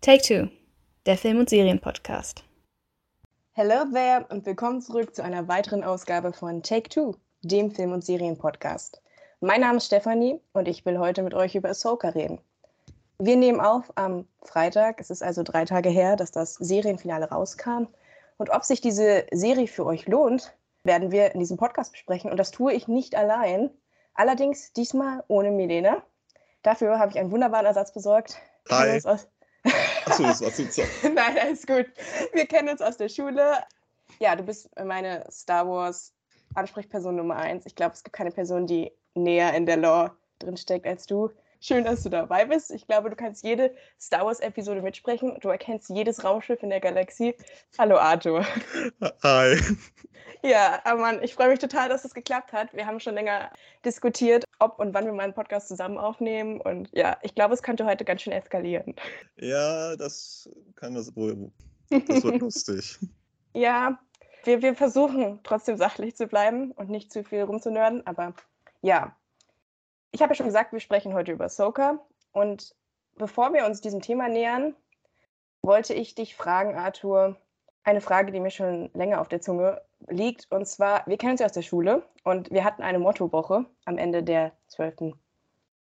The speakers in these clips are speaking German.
Take Two, der Film- und Serienpodcast. Hello there und willkommen zurück zu einer weiteren Ausgabe von Take Two, dem Film- und Serienpodcast. Mein Name ist Stefanie und ich will heute mit euch über Ahsoka reden. Wir nehmen auf am Freitag, es ist also drei Tage her, dass das Serienfinale rauskam. Und ob sich diese Serie für euch lohnt, werden wir in diesem Podcast besprechen. Und das tue ich nicht allein. Allerdings diesmal ohne Milena. Dafür habe ich einen wunderbaren Ersatz besorgt. Hi. Achso, das war zu Nein, alles gut. Wir kennen uns aus der Schule. Ja, du bist meine Star Wars Ansprechperson Nummer eins. Ich glaube, es gibt keine Person, die näher in der Lore drinsteckt als du. Schön, dass du dabei bist. Ich glaube, du kannst jede Star Wars-Episode mitsprechen. Du erkennst jedes Raumschiff in der Galaxie. Hallo, Arthur. Hi. Ja, aber Mann, ich freue mich total, dass es geklappt hat. Wir haben schon länger diskutiert, ob und wann wir mal einen Podcast zusammen aufnehmen. Und ja, ich glaube, es könnte heute ganz schön eskalieren. Ja, das kann das wohl. Das wird lustig. Ja, wir, wir versuchen trotzdem sachlich zu bleiben und nicht zu viel rumzunörden. Aber ja, ich habe ja schon gesagt, wir sprechen heute über Soka. Und bevor wir uns diesem Thema nähern, wollte ich dich fragen, Arthur, eine Frage, die mir schon länger auf der Zunge liegt. Und zwar, wir kennen uns ja aus der Schule und wir hatten eine Mottowoche am Ende der 12.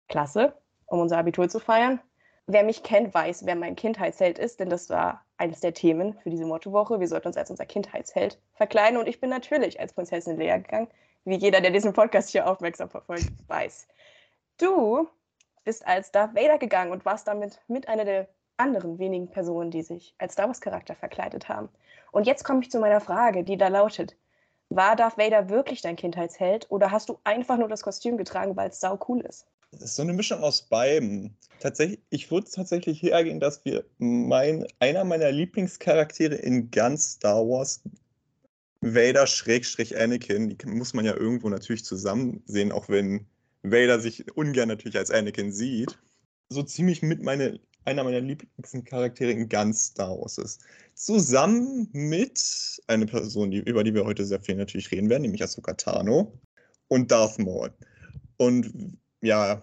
Klasse, um unser Abitur zu feiern. Wer mich kennt, weiß, wer mein Kindheitsheld ist, denn das war eines der Themen für diese Mottowoche. Wir sollten uns als unser Kindheitsheld verkleiden und ich bin natürlich als Prinzessin Lea gegangen, wie jeder, der diesen Podcast hier aufmerksam verfolgt, weiß. Du bist als Darth Vader gegangen und warst damit mit einer der anderen wenigen Personen, die sich als Star Wars-Charakter verkleidet haben. Und jetzt komme ich zu meiner Frage, die da lautet: War Darth Vader wirklich dein Kindheitsheld oder hast du einfach nur das Kostüm getragen, weil es sau cool ist? Das ist so eine Mischung aus beiden. Tatsächlich, ich würde tatsächlich hergehen, dass wir mein, einer meiner Lieblingscharaktere in ganz Star Wars, Vader Schrägstrich Anakin, die muss man ja irgendwo natürlich zusammen sehen, auch wenn Vader sich ungern natürlich als Anakin sieht. So ziemlich mit meine, einer meiner Lieblingscharaktere in ganz Star Wars ist. Zusammen mit einer Person, die, über die wir heute sehr viel natürlich reden werden, nämlich Ahsoka Tano und Darth Maul. Und ja,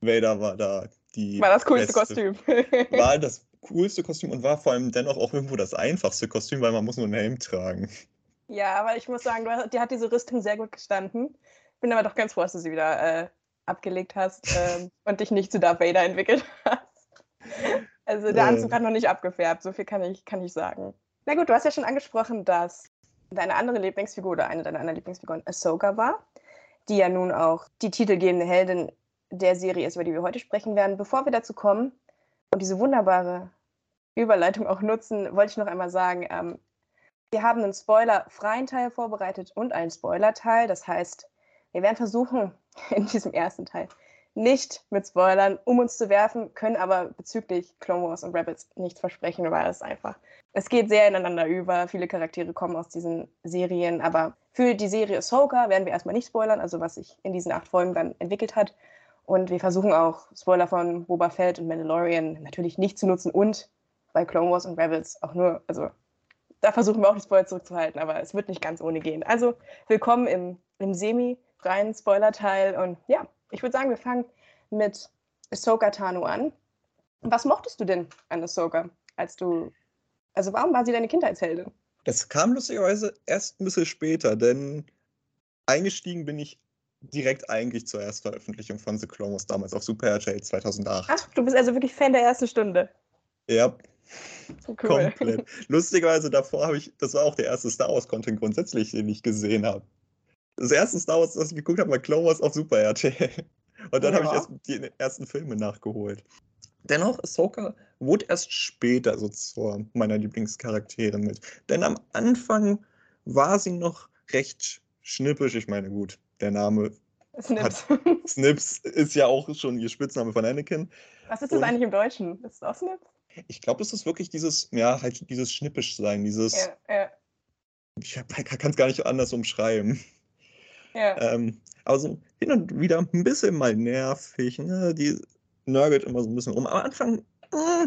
Vader war da die. War das coolste beste, Kostüm. war das coolste Kostüm und war vor allem dennoch auch irgendwo das einfachste Kostüm, weil man muss nur einen Helm tragen. Ja, aber ich muss sagen, dir hat diese Rüstung sehr gut gestanden. Bin aber doch ganz froh, dass du sie wieder äh, abgelegt hast ähm, und dich nicht zu Darth Vader entwickelt hast. Also der Anzug hat noch nicht abgefärbt, so viel kann ich, kann ich sagen. Na gut, du hast ja schon angesprochen, dass deine andere Lieblingsfigur oder eine deiner anderen Lieblingsfiguren Ahsoka war, die ja nun auch die titelgebende Heldin der Serie ist, über die wir heute sprechen werden. Bevor wir dazu kommen und diese wunderbare Überleitung auch nutzen, wollte ich noch einmal sagen, ähm, wir haben einen spoilerfreien Teil vorbereitet und einen Spoiler-Teil. Das heißt, wir werden versuchen, in diesem ersten Teil nicht mit Spoilern um uns zu werfen, können aber bezüglich Clone Wars und Rebels nichts versprechen, weil es einfach, es geht sehr ineinander über. Viele Charaktere kommen aus diesen Serien, aber für die Serie Ahsoka werden wir erstmal nicht spoilern, also was sich in diesen acht Folgen dann entwickelt hat. Und wir versuchen auch Spoiler von Boba Fett und Mandalorian natürlich nicht zu nutzen und bei Clone Wars und Rebels auch nur, also da versuchen wir auch die Spoiler zurückzuhalten, aber es wird nicht ganz ohne gehen. Also willkommen im, im semi-freien Spoiler-Teil und ja, ich würde sagen, wir fangen mit Ahsoka Tano an. Was mochtest du denn an Ahsoka, als du, also warum war sie deine Kindheitsheldin? Das kam lustigerweise erst ein bisschen später, denn eingestiegen bin ich direkt eigentlich zur Erstveröffentlichung von The Clone Wars damals auf Super RTL 2008. Ach, du bist also wirklich Fan der ersten Stunde. Ja. Cool. Komplett. Lustigerweise davor habe ich, das war auch der erste Star Wars Content grundsätzlich, den ich gesehen habe. Das erste Star Wars, das ich geguckt habe, war Clone Wars auf Super RTL. Und dann ja. habe ich erst die ersten Filme nachgeholt. Dennoch, Ahsoka wurde erst später so zu meiner Lieblingscharaktere mit. Denn am Anfang war sie noch recht schnippisch. Ich meine, gut, der Name Snips. Hat, Snips ist ja auch schon ihr Spitzname von Anakin. Was ist das Und eigentlich im Deutschen? Ist es auch Snips? Ich glaube, das ist wirklich dieses, ja, halt dieses schnippisch sein, dieses. Ja, ja. Ich kann es gar nicht anders umschreiben. Ja. Ähm, also hin und wieder ein bisschen mal nervig. Ne? Die nörgelt immer so ein bisschen rum. Am Anfang, äh,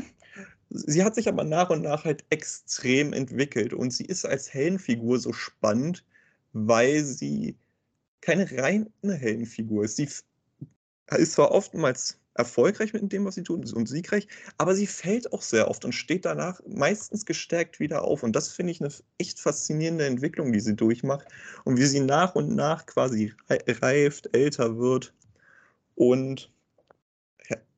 sie hat sich aber nach und nach halt extrem entwickelt. Und sie ist als Heldenfigur so spannend, weil sie keine reine Heldenfigur ist. Sie ist zwar oftmals erfolgreich mit dem, was sie tut und siegreich, aber sie fällt auch sehr oft und steht danach meistens gestärkt wieder auf. Und das finde ich eine echt faszinierende Entwicklung, die sie durchmacht und wie sie nach und nach quasi reift, älter wird und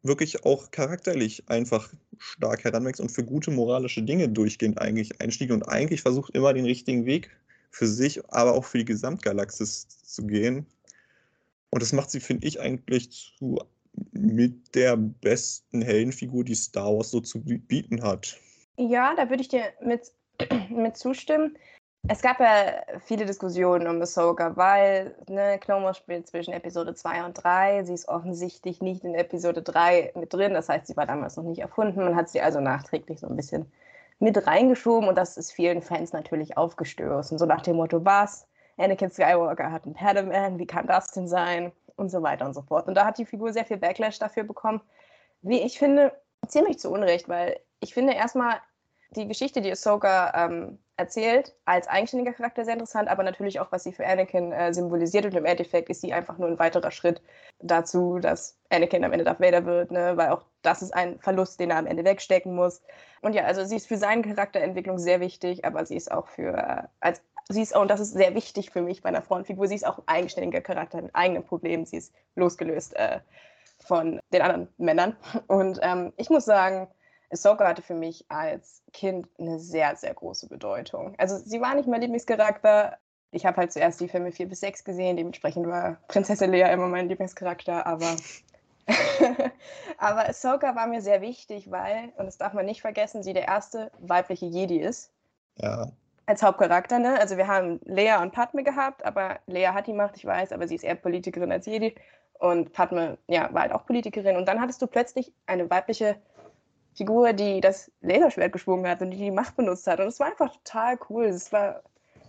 wirklich auch charakterlich einfach stark heranwächst und für gute moralische Dinge durchgehend eigentlich einstieg und eigentlich versucht immer den richtigen Weg für sich, aber auch für die Gesamtgalaxis zu gehen. Und das macht sie, finde ich, eigentlich zu mit der besten Heldenfigur, die Star Wars so zu bieten hat. Ja, da würde ich dir mit, mit zustimmen. Es gab ja viele Diskussionen um Ahsoka, weil ne, Clone spielt zwischen Episode 2 und 3. Sie ist offensichtlich nicht in Episode 3 mit drin. Das heißt, sie war damals noch nicht erfunden. Man hat sie also nachträglich so ein bisschen mit reingeschoben und das ist vielen Fans natürlich aufgestoßen. So nach dem Motto, was? Anakin Skywalker hat einen Padawan, wie kann das denn sein? Und so weiter und so fort. Und da hat die Figur sehr viel Backlash dafür bekommen. Wie ich finde, ziemlich zu Unrecht, weil ich finde erstmal die Geschichte, die Ahsoka ähm, erzählt, als eigenständiger Charakter sehr interessant, aber natürlich auch, was sie für Anakin äh, symbolisiert. Und im Endeffekt ist sie einfach nur ein weiterer Schritt dazu, dass Anakin am Ende Darth Vader wird, ne? weil auch das ist ein Verlust, den er am Ende wegstecken muss. Und ja, also sie ist für seine Charakterentwicklung sehr wichtig, aber sie ist auch für, äh, als sie ist, und das ist sehr wichtig für mich bei einer Frauenfigur, sie ist auch ein eigenständiger Charakter mit eigenen Problemen. Sie ist losgelöst äh, von den anderen Männern. Und ähm, ich muss sagen, Ahsoka hatte für mich als Kind eine sehr, sehr große Bedeutung. Also sie war nicht mein Lieblingscharakter. Ich habe halt zuerst die Filme 4 bis 6 gesehen, dementsprechend war Prinzessin Leia immer mein Lieblingscharakter, aber aber Ahsoka war mir sehr wichtig, weil, und das darf man nicht vergessen, sie der erste weibliche Jedi ist. Ja. Als Hauptcharakter, ne? Also wir haben Leia und Padme gehabt, aber Leia hat die Macht, ich weiß, aber sie ist eher Politikerin als Jedi. Und Padme, ja, war halt auch Politikerin. Und dann hattest du plötzlich eine weibliche Figur, die das Laserschwert geschwungen hat und die die Macht benutzt hat. Und es war einfach total cool. Es war,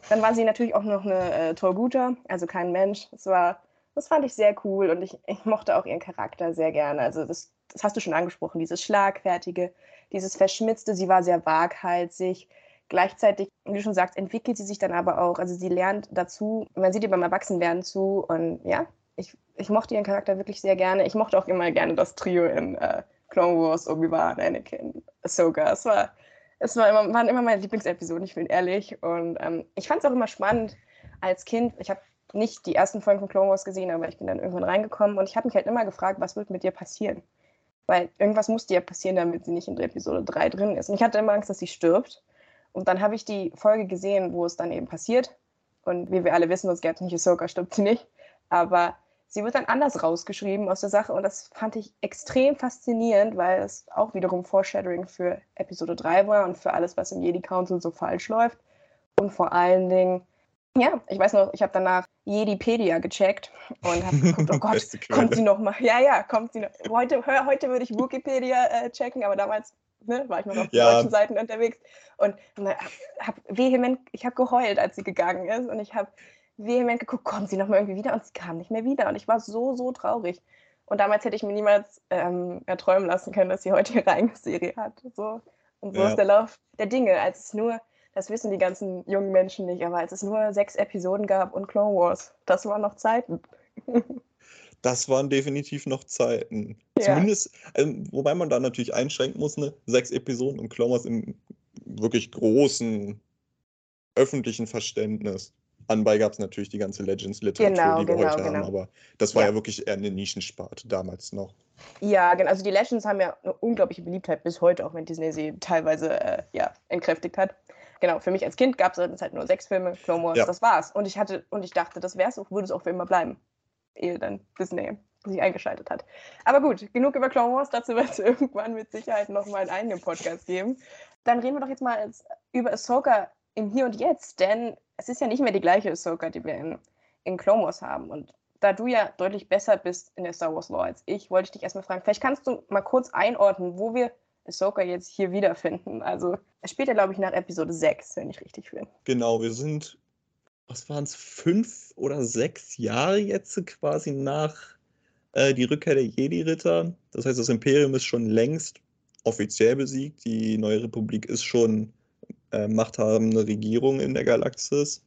dann war sie natürlich auch noch eine äh, Torguta, also kein Mensch. Es war, das fand ich sehr cool und ich, ich mochte auch ihren Charakter sehr gerne. Also das, das hast du schon angesprochen, dieses Schlagfertige, dieses Verschmitzte. Sie war sehr waghalsig. Gleichzeitig, wie du schon sagst, entwickelt sie sich dann aber auch. Also sie lernt dazu, man sieht ihr beim Erwachsenwerden zu und ja, ich, ich mochte ihren Charakter wirklich sehr gerne. Ich mochte auch immer gerne das Trio in äh, Clone Wars, Obi-Wan, Anakin, Ahsoka. Es, war, es war immer, waren immer meine Lieblingsepisoden, ich bin ehrlich. Und ähm, ich fand es auch immer spannend als Kind. Ich habe nicht die ersten Folgen von Clone Wars gesehen, aber ich bin dann irgendwann reingekommen und ich habe mich halt immer gefragt, was wird mit dir passieren? Weil irgendwas musste ja passieren, damit sie nicht in der Episode 3 drin ist. Und ich hatte immer Angst, dass sie stirbt. Und dann habe ich die Folge gesehen, wo es dann eben passiert. Und wie wir alle wissen, sonst gäbe es nicht Ahsoka, stirbt sie nicht. Aber sie wird dann anders rausgeschrieben aus der Sache und das fand ich extrem faszinierend, weil es auch wiederum Foreshadowing für Episode 3 war und für alles, was im Jedi Council so falsch läuft. Und vor allen Dingen, ja, ich weiß noch, ich habe danach Jedipedia gecheckt und habe geguckt, oh Gott, kommt sie noch mal? Ja, ja, kommt sie noch. Heute, heute würde ich Wikipedia äh, checken, aber damals ne, war ich noch auf ja. deutschen Seiten unterwegs und habe vehement, ich habe geheult, als sie gegangen ist und ich habe vehement geguckt, kommt sie nochmal irgendwie wieder und sie kam nicht mehr wieder. Und ich war so, so traurig. Und damals hätte ich mir niemals ähm, erträumen lassen können, dass sie heute ihre eigene Serie hat. So. Und so ja. ist der Lauf der Dinge. Als es nur, das wissen die ganzen jungen Menschen nicht, aber als es nur sechs Episoden gab und Clone Wars, das waren noch Zeiten. das waren definitiv noch Zeiten. Ja. Zumindest, also, wobei man da natürlich einschränken muss, ne? sechs Episoden und Clone Wars im wirklich großen öffentlichen Verständnis. Anbei gab es natürlich die ganze Legends-Literatur, genau, die wir genau, heute genau. haben, aber das war ja. ja. wirklich eher eine Nischensparte damals noch. Ja, genau. Also die Legends haben ja eine unglaubliche Beliebtheit bis heute, auch wenn Disney sie teilweise äh, ja, entkräftigt hat. Genau, für mich als Kind gab es halt nur sechs Filme, Clone Wars, ja. das war's. Und ich hatte, und ich dachte, das wär's auch, würde es auch für immer bleiben. Ehe dann Disney sich eingeschaltet hat. Aber gut, genug über Clone Wars, dazu wird es irgendwann mit Sicherheit nochmal einen eigenen Podcast geben. Dann reden wir doch jetzt mal über Ahsoka im Hier und Jetzt, denn es ist ja nicht mehr die gleiche Ahsoka, die wir in, in Clone Wars haben. Und da du ja deutlich besser bist in der Star Wars Lore als ich, wollte ich dich erstmal fragen, vielleicht kannst du mal kurz einordnen, wo wir Ahsoka jetzt hier wiederfinden. Also es spielt ja, glaube ich, nach Episode 6, wenn ich richtig bin. Genau, wir sind, was waren es, fünf oder sechs Jahre jetzt quasi nach äh, die Rückkehr der Jedi-Ritter. Das heißt, das Imperium ist schon längst offiziell besiegt. Die neue Republik ist schon äh, machthabende Regierung in der Galaxis.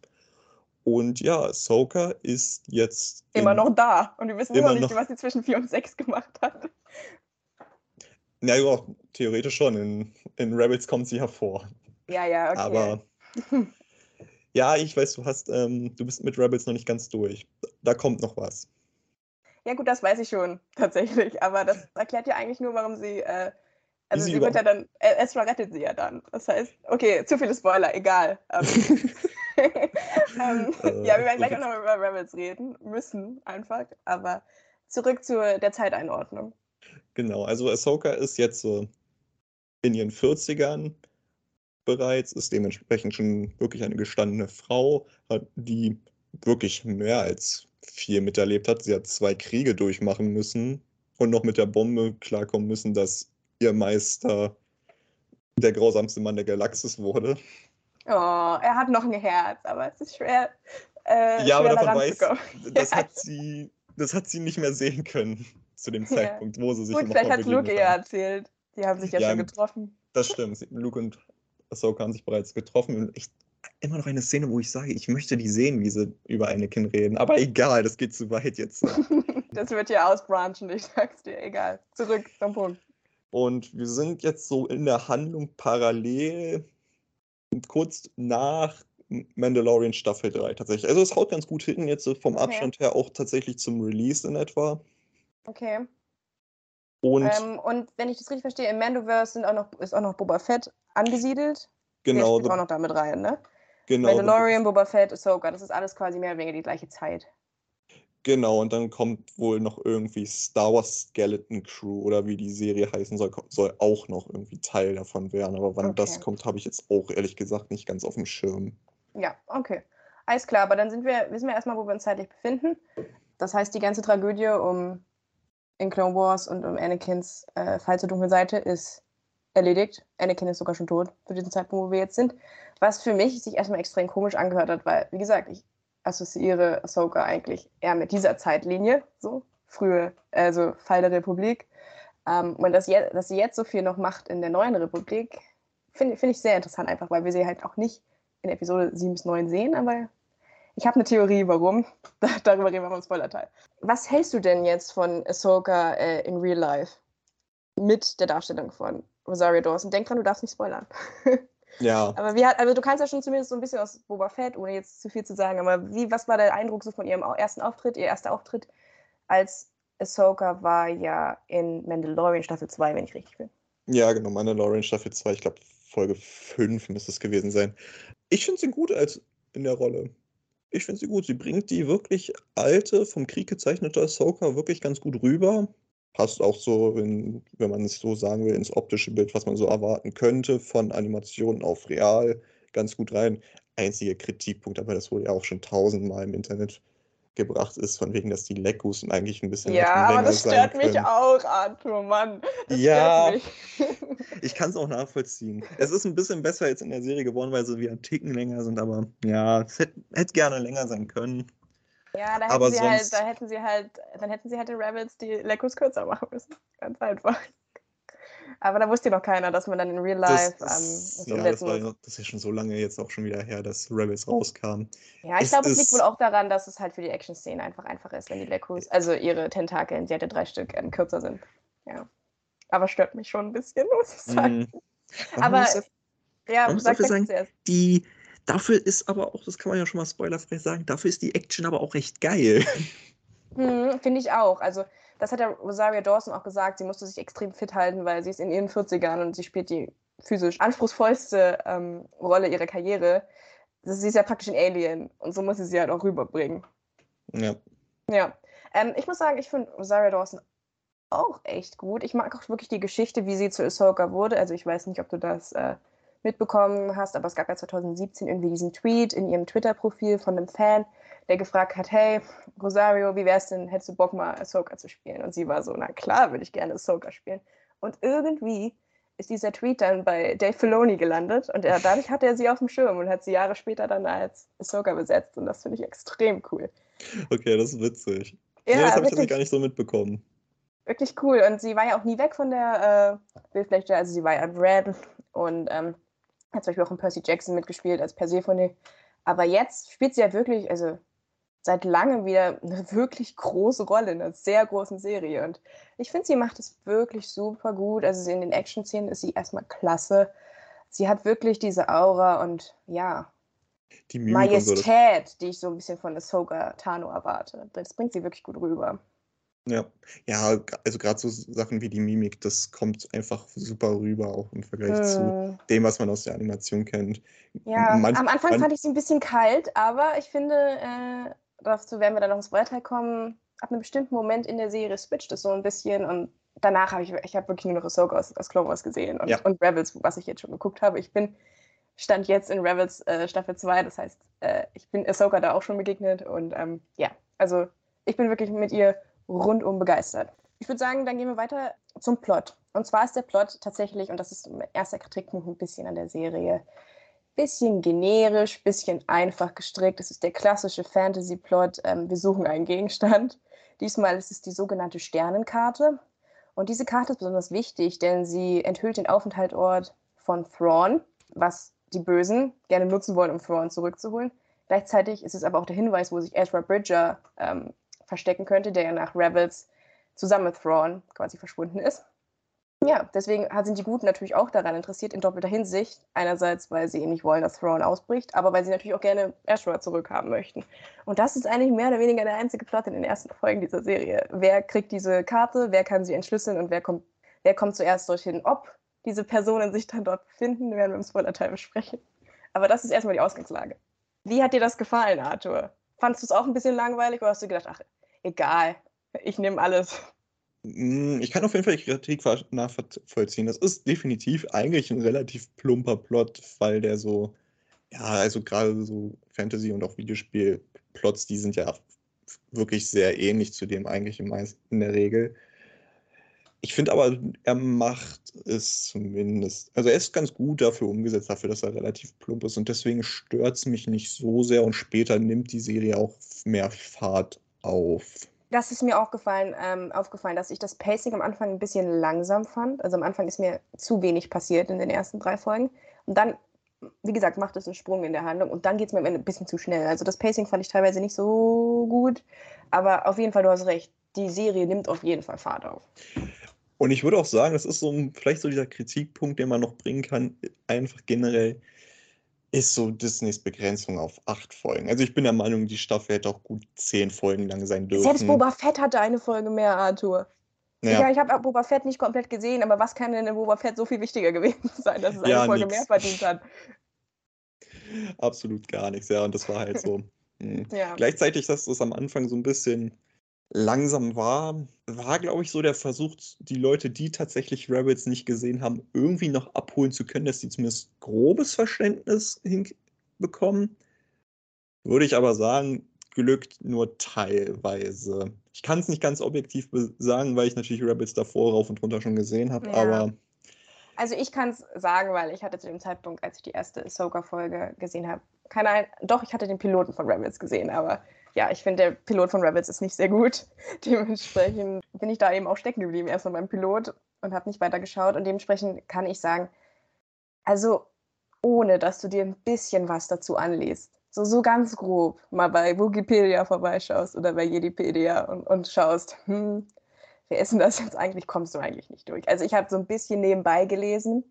Und ja, Ahsoka ist jetzt. Immer noch da. Und wir wissen immer noch nicht, was sie zwischen 4 und 6 gemacht hat. Na ja, theoretisch schon. In, in Rebels kommt sie hervor. Ja, ja, okay. Aber ja, ich weiß, du hast, ähm, du bist mit Rebels noch nicht ganz durch. Da kommt noch was. Ja, gut, das weiß ich schon, tatsächlich. Aber das erklärt ja eigentlich nur, warum sie. Äh, also, sie sie wird ja dann. Äh, Ezra rettet sie ja dann. Das heißt, okay, zu viele Spoiler, egal. Ähm, Äh, ja, wir werden gleich so auch noch über Rebels reden. Müssen einfach. Aber zurück zu der Zeiteinordnung. Genau, also Ahsoka ist jetzt so in ihren 40ern bereits, ist dementsprechend schon wirklich eine gestandene Frau, hat die wirklich mehr als viel miterlebt hat. Sie hat zwei Kriege durchmachen müssen und noch mit der Bombe klarkommen müssen, dass ihr Meister der grausamste Mann der Galaxis wurde. Oh, er hat noch ein Herz, aber es ist schwer. Äh, Ja, aber davon weiß, das Ja. hat sie, das hat sie nicht mehr sehen können zu dem Ja. Zeitpunkt, wo sie sich Gut, vielleicht hat Luke ihr erzählt. Die haben sich ja, Ja, schon getroffen. Das stimmt. Luke und Ahsoka haben sich bereits getroffen. Und ich, immer noch eine Szene, wo ich sage, ich möchte die sehen, wie sie über Anakin reden. Aber egal, das geht zu weit jetzt. das wird hier ausbranchen, ich sag's dir, egal. Zurück zum Punkt. Und wir sind jetzt so in der Handlung parallel, kurz nach Mandalorian Staffel 3 tatsächlich. Also es haut ganz gut hin, jetzt vom Okay. Abstand her auch tatsächlich zum Release in etwa. Okay. Und Ähm, und wenn ich das richtig verstehe, im Mandoverse sind auch noch, ist auch noch Boba Fett angesiedelt. genau, Der spielt auch noch damit rein, ne? genau, Mandalorian, Boba Fett, Ahsoka, das ist alles quasi mehr oder weniger die gleiche Zeit. Genau, und dann kommt wohl noch irgendwie Star Wars Skeleton Crew oder wie die Serie heißen soll, soll auch noch irgendwie Teil davon werden. Aber wann das Okay. kommt, habe ich jetzt auch ehrlich gesagt nicht ganz auf dem Schirm. Ja, okay. Alles klar, aber dann sind wir, wissen wir erstmal, wo wir uns zeitlich befinden. Das heißt, die ganze Tragödie um in Clone Wars und um Anakins äh, Fall zur dunklen Seite ist erledigt. Anakin ist sogar schon tot zu diesem Zeitpunkt, wo wir jetzt sind. Was für mich sich erstmal extrem komisch angehört hat, weil, wie gesagt, ich assoziiere Ahsoka eigentlich eher mit dieser Zeitlinie, so frühe, also Fall der Republik. Ähm, und dass, je, dass sie jetzt so viel noch macht in der neuen Republik, finde find ich sehr interessant, einfach weil wir sie halt auch nicht in Episode 7 bis 9 sehen, aber ich habe eine Theorie, warum. Darüber reden wir beim Spoiler-Teil. Was hältst du denn jetzt von Ahsoka äh, in Real Life? Mit der Darstellung von Rosario Dawson. Denk dran, du darfst nicht spoilern. Ja, Aber wie hat, also du kannst ja schon zumindest so ein bisschen aus Boba Fett, ohne jetzt zu viel zu sagen, aber wie, was war der Eindruck so von ihrem ersten Auftritt? Ihr erster Auftritt als Ahsoka war ja in Mandalorian Staffel 2, wenn ich richtig bin. ja, genau, Mandalorian Staffel 2, ich glaube Folge 5 müsste es gewesen sein. Ich finde sie gut als in der Rolle. Ich finde sie gut. Sie bringt die wirklich alte, vom Krieg gezeichnete Ahsoka wirklich ganz gut rüber. Passt auch so, in, wenn man es so sagen will, ins optische Bild, was man so erwarten könnte, von Animation auf real, ganz gut rein. Einziger Kritikpunkt, aber das wurde ja auch schon tausendmal im Internet gebracht, ist von wegen, dass die Leckus eigentlich ein bisschen Ja, aber das stört mich auch, Arthur, Mann. Das Ja. Ich kann es auch nachvollziehen. Es ist ein bisschen besser jetzt in der Serie geworden, weil sie wieder einen Ticken länger sind, aber ja, es hätte, hätte gerne länger sein können. Ja, da hätten Aber sie halt, sonst- da hätten sie halt, dann hätten sie halt den Rebels die Lekos kürzer machen müssen. Ganz einfach. Aber da wusste noch keiner, dass man dann in Real Life das, ähm, das, ja, das, war, das ist ja schon so lange jetzt auch schon wieder her, dass Rebels rauskam. Ja, ich glaube, es liegt wohl auch daran, dass es halt für die Action-Szene einfach einfacher ist, wenn die Lekos, also ihre Tentakeln, sie hatte drei Stück, ähm, kürzer sind. Ja. Aber stört mich schon ein bisschen, muss ich sagen. Man Aber muss ja- Ja, muss sag dafür sag sagen, zuerst. die, dafür ist aber auch, das kann man ja schon mal spoilerfrei sagen, dafür ist die Action aber auch recht geil. Hm, Finde ich auch. Also, das hat ja Rosaria Dawson auch gesagt. Sie musste sich extrem fit halten, weil sie ist in ihren 40ern und sie spielt die physisch anspruchsvollste ähm, Rolle ihrer Karriere. Das- Sie ist ja praktisch ein Alien und so muss sie sie halt auch rüberbringen. Ja. Ja. Ähm, ich muss sagen, ich finde Rosaria Dawson auch echt gut. Ich mag auch wirklich die Geschichte, wie sie zu Ahsoka wurde. Also, ich weiß nicht, ob du das äh, mitbekommen hast, aber es gab ja 2017 irgendwie diesen Tweet in ihrem Twitter-Profil von einem Fan, der gefragt hat, hey, Rosario, wie wär's denn, hättest du Bock mal Ahsoka zu spielen? Und sie war so, na klar, würde ich gerne Ahsoka spielen. Und irgendwie ist dieser Tweet dann bei Dave Filoni gelandet und er, dadurch hat er sie auf dem Schirm und hat sie Jahre später dann als Ahsoka besetzt und das finde ich extrem cool. Okay, das ist witzig. Ja, nee, das habe ich tatsächlich gar nicht so mitbekommen. wirklich cool. Und sie war ja auch nie weg von der äh, Bildfläche, also sie war ja in Red und ähm, hat zum Beispiel auch in Percy Jackson mitgespielt als Persephone. Aber jetzt spielt sie ja wirklich, also seit langem wieder eine wirklich große Rolle in einer sehr großen Serie. Und ich finde, sie macht es wirklich super gut. Also in den Action-Szenen ist sie erstmal klasse. Sie hat wirklich diese Aura und ja, Die Mimik und so. Majestät, die ich so ein bisschen von Ahsoka Tano erwarte. Das bringt sie wirklich gut rüber. ja, ja, also gerade so Sachen wie die Mimik, das kommt einfach super rüber, auch im Vergleich zu Hm. dem, was man aus der Animation kennt. Ja, Manch- am Anfang fand ich sie ein bisschen kalt, aber ich finde, äh, dazu werden wir dann noch ins Spoilerteil kommen, ab einem bestimmten Moment in der Serie switcht es so ein bisschen und danach habe ich, ich habe wirklich nur noch Ahsoka aus, aus Clone Wars gesehen und, Ja. und Rebels, was ich jetzt schon geguckt habe. Ich bin, stand jetzt in Rebels äh, Staffel 2, das heißt, äh, ich bin Ahsoka da auch schon begegnet und ähm, ja, also ich bin wirklich mit ihr rundum begeistert. Ich würde sagen, dann gehen wir weiter zum Plot. Und zwar ist der Plot tatsächlich, und das ist mein erster Kritikpunkt ein bisschen an der Serie, bisschen generisch, bisschen einfach gestrickt. Es ist der klassische Fantasy-Plot. Ähm, wir suchen einen Gegenstand. Diesmal ist es die sogenannte Sternenkarte. Und diese Karte ist besonders wichtig, denn sie enthüllt den Aufenthaltsort von Thrawn, was die Bösen gerne nutzen wollen, um Thrawn zurückzuholen. Gleichzeitig ist es aber auch der Hinweis, wo sich Ezra Bridger ähm, verstecken könnte, der ja nach Rebels zusammen mit Thrawn quasi verschwunden ist. Ja, deswegen sind die Guten natürlich auch daran interessiert, in doppelter Hinsicht. Einerseits, weil sie eben nicht wollen, dass Thrawn ausbricht, aber weil sie natürlich auch gerne Ezra zurückhaben möchten. Und das ist eigentlich mehr oder weniger der einzige Plot in den ersten Folgen dieser Serie. Wer kriegt diese Karte, wer kann sie entschlüsseln und wer kommt, wer kommt zuerst dorthin? Ob diese Personen sich dann dort befinden, werden wir im Spoiler-Teil besprechen. Aber das ist erstmal die Ausgangslage. Wie hat dir das gefallen, Arthur? Fandest du es auch ein bisschen langweilig oder hast du gedacht, ach, egal, ich nehme alles? Mm, Ich kann auf jeden Fall die Kritik nachvollziehen. Das ist definitiv eigentlich ein relativ plumper Plot, weil der so, ja, also gerade so Fantasy- und auch Videospiel-Plots, die sind ja wirklich sehr ähnlich zu dem eigentlich in der Regel. Ich finde aber, er macht es zumindest, also er ist ganz gut dafür umgesetzt, dafür, dass er relativ plump ist und deswegen stört es mich nicht so sehr und später nimmt die Serie auch mehr Fahrt auf. Das ist mir auch gefallen, ähm, aufgefallen, dass ich das Pacing am Anfang ein bisschen langsam fand. Also am Anfang ist mir zu wenig passiert in den ersten drei Folgen. Und dann, wie gesagt, macht es einen Sprung in der Handlung und dann geht es mir am Ende ein bisschen zu schnell. Also das Pacing fand ich teilweise nicht so gut. Aber auf jeden Fall, du hast recht. Die Serie nimmt auf jeden Fall Fahrt auf. Und ich würde auch sagen, das ist so ein, vielleicht so dieser Kritikpunkt, den man noch bringen kann, einfach generell, ist so Disneys Begrenzung auf acht Folgen. Also ich bin der Meinung, die Staffel hätte auch gut zehn Folgen lang sein dürfen. Selbst Boba Fett hatte eine Folge mehr, Arthur. Ja, ja, ich habe Boba Fett nicht komplett gesehen, aber was kann denn in Boba Fett so viel wichtiger gewesen sein, dass es eine Ja, Folge nix. mehr verdient hat? absolut gar nichts. Ja, und das war halt so. hm. Ja. Gleichzeitig, dass das am Anfang so ein bisschen langsam war, war, glaube ich, so der Versuch, die Leute, die tatsächlich Rebels nicht gesehen haben, irgendwie noch abholen zu können, dass die zumindest grobes Verständnis hinbekommen. Würde ich aber sagen, glückt nur teilweise. Ich kann es nicht ganz objektiv sagen, weil ich natürlich Rebels davor rauf und runter schon gesehen habe, Ja. aber Also ich kann es sagen, weil ich hatte zu dem Zeitpunkt, als ich die erste Ahsoka-Folge gesehen habe, keine Ahnung, doch, ich hatte den Piloten von Rebels gesehen, aber ja, ich finde, der Pilot von Rebels ist nicht sehr gut. Dementsprechend bin ich da eben auch stecken geblieben, erstmal beim Pilot und habe nicht weiter geschaut. Und dementsprechend kann ich sagen, also ohne, dass du dir ein bisschen was dazu anliest, so, so ganz grob mal bei Wikipedia vorbeischaust oder bei Jedipedia und, und schaust, hm, wer ist denn das jetzt eigentlich, kommst du eigentlich nicht durch. Also ich habe so ein bisschen nebenbei gelesen,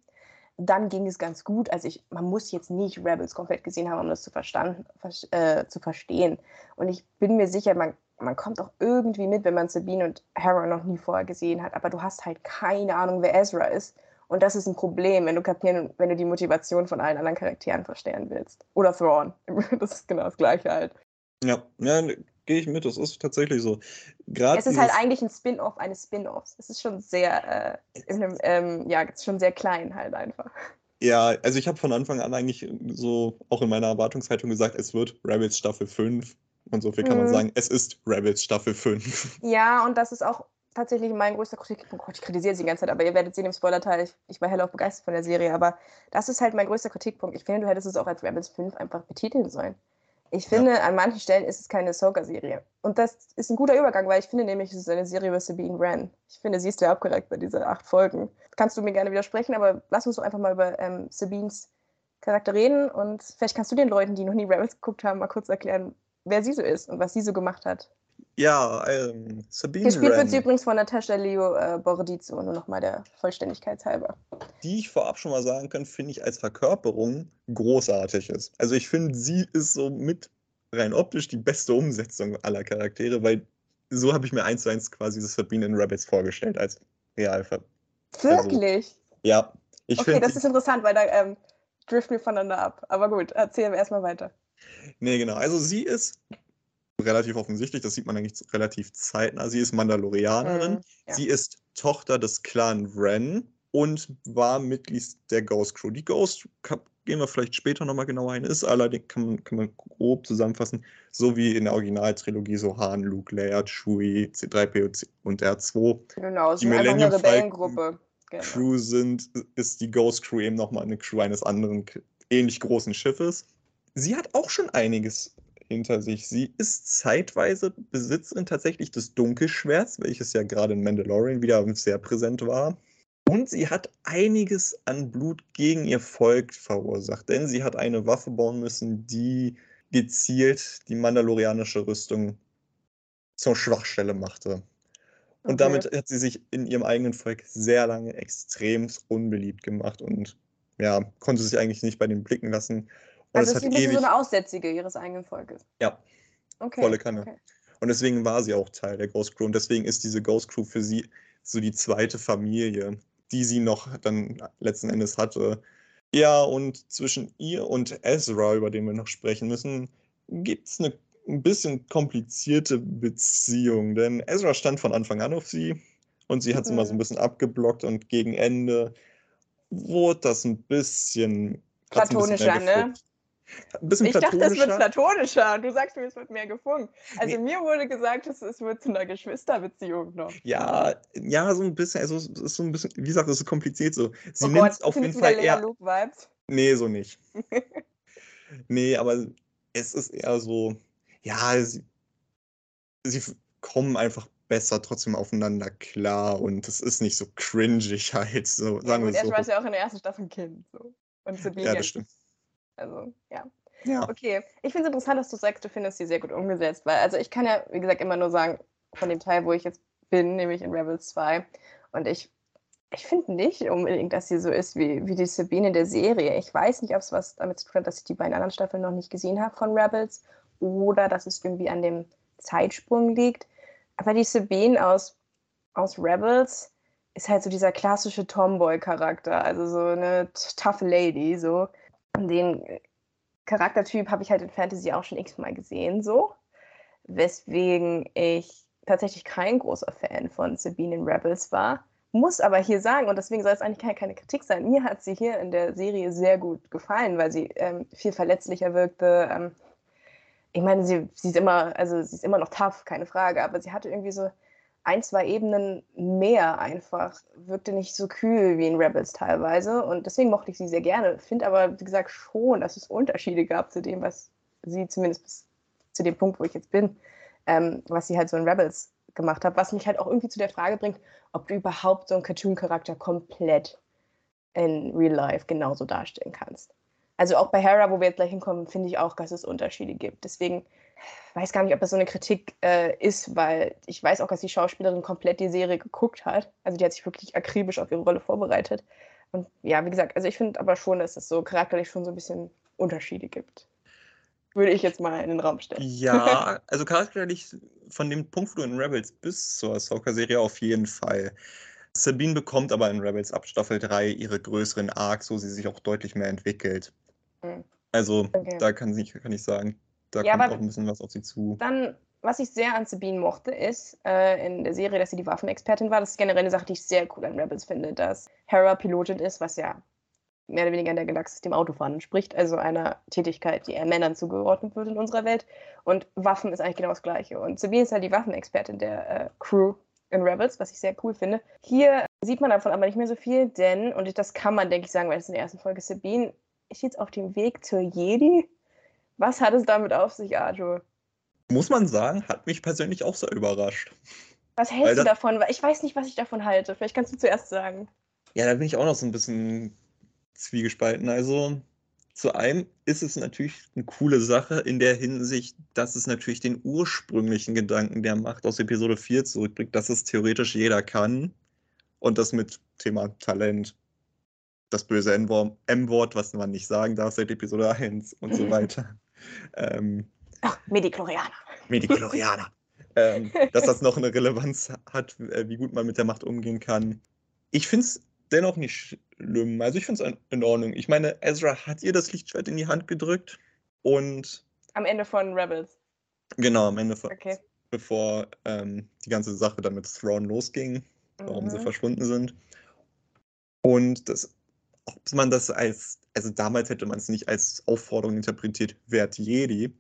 dann ging es ganz gut. Also ich, man muss jetzt nicht Rebels komplett gesehen haben, um das zu, verstanden, ver- äh, zu verstehen. Und ich bin mir sicher, man, man kommt auch irgendwie mit, wenn man Sabine und Hera noch nie vorher gesehen hat. Aber du hast halt keine Ahnung, wer Ezra ist. Und das ist ein Problem, wenn du kapieren, wenn du die Motivation von allen anderen Charakteren verstehen willst. Oder Thrawn. Das ist genau das Gleiche halt. ja, ja gehe ich mit, das ist tatsächlich so. Gerade Es ist halt eigentlich ein Spin-off eines Spin-offs. Es ist schon sehr, äh, in einem, ähm, ja, es ist schon sehr klein halt einfach. Ja, also ich habe von Anfang an eigentlich so auch in meiner Erwartungshaltung gesagt, es wird Rebels Staffel 5. Und so viel kann man Mhm. sagen, es ist Rebels Staffel 5. Ja, und das ist auch tatsächlich mein größter Kritikpunkt. Oh Gott, ich kritisiere sie die ganze Zeit, aber ihr werdet sehen im Spoiler-Teil, ich, ich war hellauf begeistert von der Serie, aber das ist halt mein größter Kritikpunkt. Ich finde, du hättest es auch als Rebels 5 einfach betiteln sollen. Ich finde, an manchen Stellen ist es keine Ahsoka-Serie. Und das ist ein guter Übergang, weil ich finde nämlich, es ist eine Serie über Sabine Wren. Ich finde, sie ist ja abgereckt bei diesen acht Folgen. Kannst du mir gerne widersprechen, aber lass uns doch einfach mal über ähm, Sabines Charakter reden und vielleicht kannst du den Leuten, die noch nie Rebels geguckt haben, mal kurz erklären, wer sie so ist und was sie so gemacht hat. Ja, ähm, Sabine Gespielt wird sie übrigens von Natascha Leo äh, Borodizzo, nur nochmal der Vollständigkeit halber. die ich vorab schon mal sagen kann, finde ich als Verkörperung großartig ist. Also ich finde, sie ist so mit rein optisch die beste Umsetzung aller Charaktere, weil so habe ich mir eins zu eins quasi das Sabine in Rabbits vorgestellt als Realver. Wirklich? Ja, ich okay, finde. das ist interessant, weil da ähm, driften wir voneinander ab. Aber gut, erzählen wir erstmal weiter. Nee, genau. Also sie ist relativ offensichtlich, das sieht man eigentlich relativ zeitnah. Sie ist Mandalorianerin. Mhm, ja. Sie ist Tochter des Clan Wren und war Mitglied der Ghost Crew. Die Ghost, kann, gehen wir vielleicht später nochmal genauer ein, ist allerdings, kann man, kann man grob zusammenfassen, so wie in der Originaltrilogie so Han, Luke, Leia, Chewie, C3PO und C- und R2 Genau, es Die eine Millennium Falcon Rebellengruppe. Genau. Crew sind, ist die Ghost Crew eben nochmal eine Crew eines anderen ähnlich großen Schiffes. Sie hat auch schon einiges hinter sich. Sie ist zeitweise Besitzerin tatsächlich des Dunkelschwerts, welches ja gerade in Mandalorian wieder sehr präsent war. Und sie hat einiges an Blut gegen ihr Volk verursacht, denn sie hat eine Waffe bauen müssen, die gezielt die mandalorianische Rüstung zur Schwachstelle machte. Und Okay. damit hat sie sich in ihrem eigenen Volk sehr lange extremst unbeliebt gemacht und ja, konnte sich eigentlich nicht bei den blicken lassen. Und Also es ist ein bisschen ewig, so eine Aussätzige ihres eigenen Volkes. Ja. Okay. Volle Kanne. Okay. und deswegen war sie auch Teil der Ghost Crew. Und deswegen ist diese Ghost Crew für sie so die zweite Familie, die sie noch dann letzten Endes hatte. Ja, und zwischen ihr und Ezra, über den wir noch sprechen müssen, gibt es eine ein bisschen komplizierte Beziehung. Denn Ezra stand von Anfang an auf sie und sie hat sie mal so ein Mhm. bisschen abgeblockt und gegen Ende wurde das ein bisschen. Platonischer, ne? Ein bisschen Ich dachte, es wird platonischer. Du sagst mir, es wird mehr gefunkt. Also Nee. mir wurde gesagt, es, es wird zu einer Geschwisterbeziehung noch. Ja, ja, so ein bisschen, also es ist so ein bisschen, wie gesagt, es ist kompliziert so. Sie oh nimmt Gott, auf jeden es Fall eher. Luke-Vibes? Nee, so nicht. nee, aber es ist eher so, ja, sie, sie kommen einfach besser trotzdem aufeinander klar und es ist nicht so cringig halt, so, Ja, sagen gut, wir es Ezra ist so. ja auch in der ersten Staffel ein Kind. So. Und. Ja, das stimmt. Also, ja. Ja, Okay, ich finde es interessant, dass du sagst, du findest sie sehr gut umgesetzt, weil, also ich kann ja, wie gesagt, immer nur sagen, von dem Teil, wo ich jetzt bin, nämlich in Rebels 2. Und ich, ich finde nicht unbedingt, dass sie so ist wie, wie die Sabine der Serie. Ich weiß nicht, ob es was damit zu tun hat, dass ich die beiden anderen Staffeln noch nicht gesehen habe von Rebels oder dass es irgendwie an dem Zeitsprung liegt. Aber die Sabine aus, aus Rebels ist halt so dieser klassische Tomboy-Charakter, also so eine tough Lady, so. Den Charaktertyp habe ich halt in Fantasy auch schon x-mal gesehen, so. Weswegen ich tatsächlich kein großer Fan von Sabine in Rebels war. Muss aber hier sagen, und deswegen soll es eigentlich keine, keine Kritik sein, mir hat sie hier in der Serie sehr gut gefallen, weil sie ähm, viel verletzlicher wirkte. Ähm, ich meine, sie, sie ist immer, also sie ist immer noch tough, keine Frage, aber sie hatte irgendwie so ein, zwei Ebenen mehr einfach. Wirkte nicht so kühl wie in Rebels teilweise. Und deswegen mochte ich sie sehr gerne. Finde aber, wie gesagt, schon, dass es Unterschiede gab zu dem, was sie zumindest bis zu dem Punkt, wo ich jetzt bin, ähm, was sie halt so in Rebels gemacht hat. Was mich halt auch irgendwie zu der Frage bringt, ob du überhaupt so einen Cartoon-Charakter komplett in Real Life genauso darstellen kannst. Also auch bei Hera, wo wir jetzt gleich hinkommen, finde ich auch, dass es Unterschiede gibt. Deswegen weiß gar nicht, ob das so eine Kritik äh, ist, weil ich weiß auch, dass die Schauspielerin komplett die Serie geguckt hat. Also die hat sich wirklich akribisch auf ihre Rolle vorbereitet. Und ja, wie gesagt, also ich finde aber schon, dass es so charakterlich schon so ein bisschen Unterschiede gibt. Würde ich jetzt mal in den Raum stellen. Ja, also charakterlich von dem Punkt, wo du in Rebels bis zur Ahsoka-Serie auf jeden Fall. Sabine bekommt aber in Rebels ab Staffel 3 ihre größeren Arcs, wo sie sich auch deutlich mehr entwickelt. Also Okay. da kann, sie, kann ich sagen, da Ja, kommt auch ein bisschen was auf sie zu. Dann, was ich sehr an Sabine mochte, ist äh, in der Serie, dass sie die Waffenexpertin war. Das ist generell eine Sache, die ich sehr cool an Rebels finde, dass Hera Pilotin ist, was ja mehr oder weniger in der Galaxis dem Autofahren entspricht, also einer Tätigkeit, die eher Männern zugeordnet wird in unserer Welt. Und Waffen ist eigentlich genau das Gleiche. Und Sabine ist halt die Waffenexpertin der äh, Crew in Rebels, was ich sehr cool finde. Hier sieht man davon aber nicht mehr so viel, denn, und das kann man, denke ich, sagen, weil es in der ersten Folge ist, Sabine ist jetzt auf dem Weg zur Jedi. Was hat es damit auf sich, Arthur? Muss man sagen, hat mich persönlich auch sehr überrascht. Was hältst Weil du davon? Ich weiß nicht, was ich davon halte. Vielleicht kannst du zuerst sagen. Ja, da bin ich auch noch so ein bisschen zwiegespalten. Also, zu einem ist es natürlich eine coole Sache in der Hinsicht, dass es natürlich den ursprünglichen Gedanken der Macht aus Episode 4 zurückbringt, dass es theoretisch jeder kann. Und das mit Thema Talent, das böse M-Wort, was man nicht sagen darf seit Episode 1 und so weiter. ähm, Ach, Mediklorianer. Mediklorianer. ähm, dass das noch eine Relevanz hat, äh, wie gut man mit der Macht umgehen kann. Ich finde es dennoch nicht schlimm. Also ich finde es in Ordnung. Ich meine, Ezra hat ihr das Lichtschwert in die Hand gedrückt und. Am Ende von Rebels. Genau, am Ende von. Okay. Bevor ähm, die ganze Sache dann mit Thrawn losging, warum mhm. sie verschwunden sind. Und das, ob man das als, also damals hätte man es nicht als Aufforderung interpretiert, wert Jedi.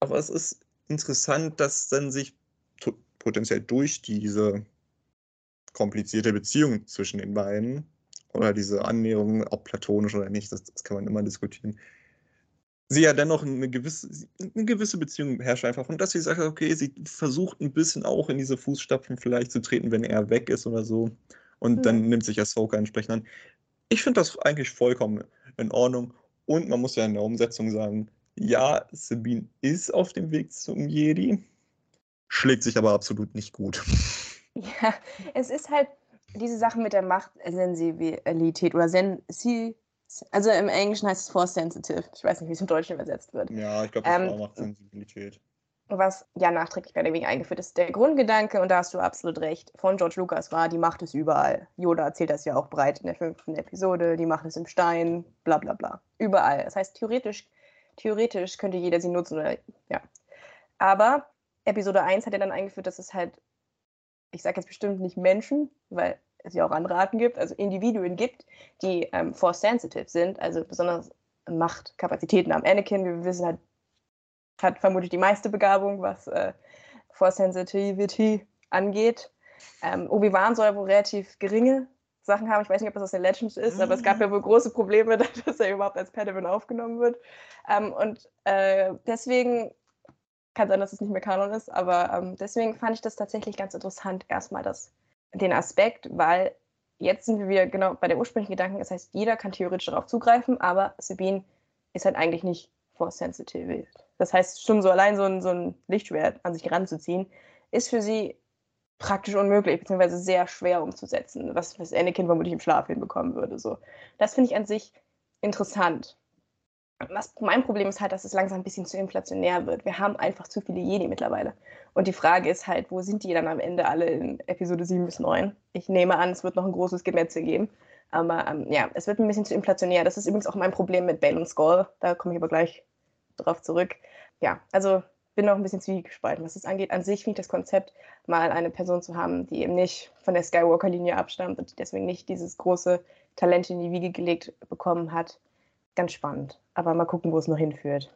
Aber es ist interessant, dass dann sich potenziell durch diese komplizierte Beziehung zwischen den beiden oder diese Annäherung, ob platonisch oder nicht, das, das kann man immer diskutieren. Sie ja dennoch eine gewisse, eine gewisse Beziehung herrscht einfach. Und dass sie sagt, okay, sie versucht ein bisschen auch in diese Fußstapfen vielleicht zu treten, wenn er weg ist oder so. Und mhm. dann nimmt sich Ahsoka entsprechend an. Ich finde das eigentlich vollkommen in Ordnung. Und man muss ja in der Umsetzung sagen, ja, Sabine ist auf dem Weg zum Jedi, schlägt sich aber absolut nicht gut. Ja, es ist halt diese Sache mit der Machtsensibilität oder Sen also im Englischen heißt es Force Sensitive. Ich weiß nicht, wie es im Deutschen übersetzt wird. Ja, ich glaube, das ähm, war Machtsensibilität. Was ja nachträglich bei wegen eingeführt ist. Der Grundgedanke, und da hast du absolut recht, von George Lucas war, die Macht ist überall. Yoda erzählt das ja auch breit in der fünften Episode, die Macht ist im Stein, bla bla bla. Überall. Das heißt, theoretisch, theoretisch könnte jeder sie nutzen oder ja. Aber Episode 1 hat ja dann eingeführt, dass es halt ich sage jetzt bestimmt nicht Menschen, weil es ja auch andere Arten gibt, also Individuen gibt, die ähm, Force-sensitive sind, also besonders Machtkapazitäten haben. Anakin, wir wissen, hat, hat vermutlich die meiste Begabung, was äh, Force-Sensitivity angeht. Ähm, Obi-Wan soll wohl relativ geringe Sachen haben. Ich weiß nicht, ob das aus den Legends ist, aber es gab ja wohl große Probleme, dass er überhaupt als Padawan aufgenommen wird. Ähm, und äh, deswegen kann sein, dass es nicht mehr Kanon ist, aber ähm, deswegen fand ich das tatsächlich ganz interessant, erstmal das, den Aspekt, weil jetzt sind wir genau bei der ursprünglichen Gedanken, das heißt, jeder kann theoretisch darauf zugreifen, aber Sabine ist halt eigentlich nicht force sensitive. Das heißt, schon so allein so ein, so ein Lichtschwert an sich ranzuziehen, ist für sie praktisch unmöglich, beziehungsweise sehr schwer umzusetzen, was, was Anakin vermutlich im Schlaf hinbekommen würde. So. Das finde ich an sich interessant. Was mein Problem ist halt, dass es langsam ein bisschen zu inflationär wird. Wir haben einfach zu viele Jedi mittlerweile. Und die Frage ist halt, wo sind die dann am Ende alle in Episode 7 bis 9? Ich nehme an, es wird noch ein großes Gemetzel geben. Aber ähm, ja, es wird ein bisschen zu inflationär. Das ist übrigens auch mein Problem mit Bale und Skull. Da komme ich aber gleich drauf zurück. Ja, also bin noch ein bisschen zwiegespalten, was das angeht. An sich finde ich das Konzept, mal eine Person zu haben, die eben nicht von der Skywalker-Linie abstammt und deswegen nicht dieses große Talent in die Wiege gelegt bekommen hat, ganz spannend. Aber mal gucken, wo es noch hinführt.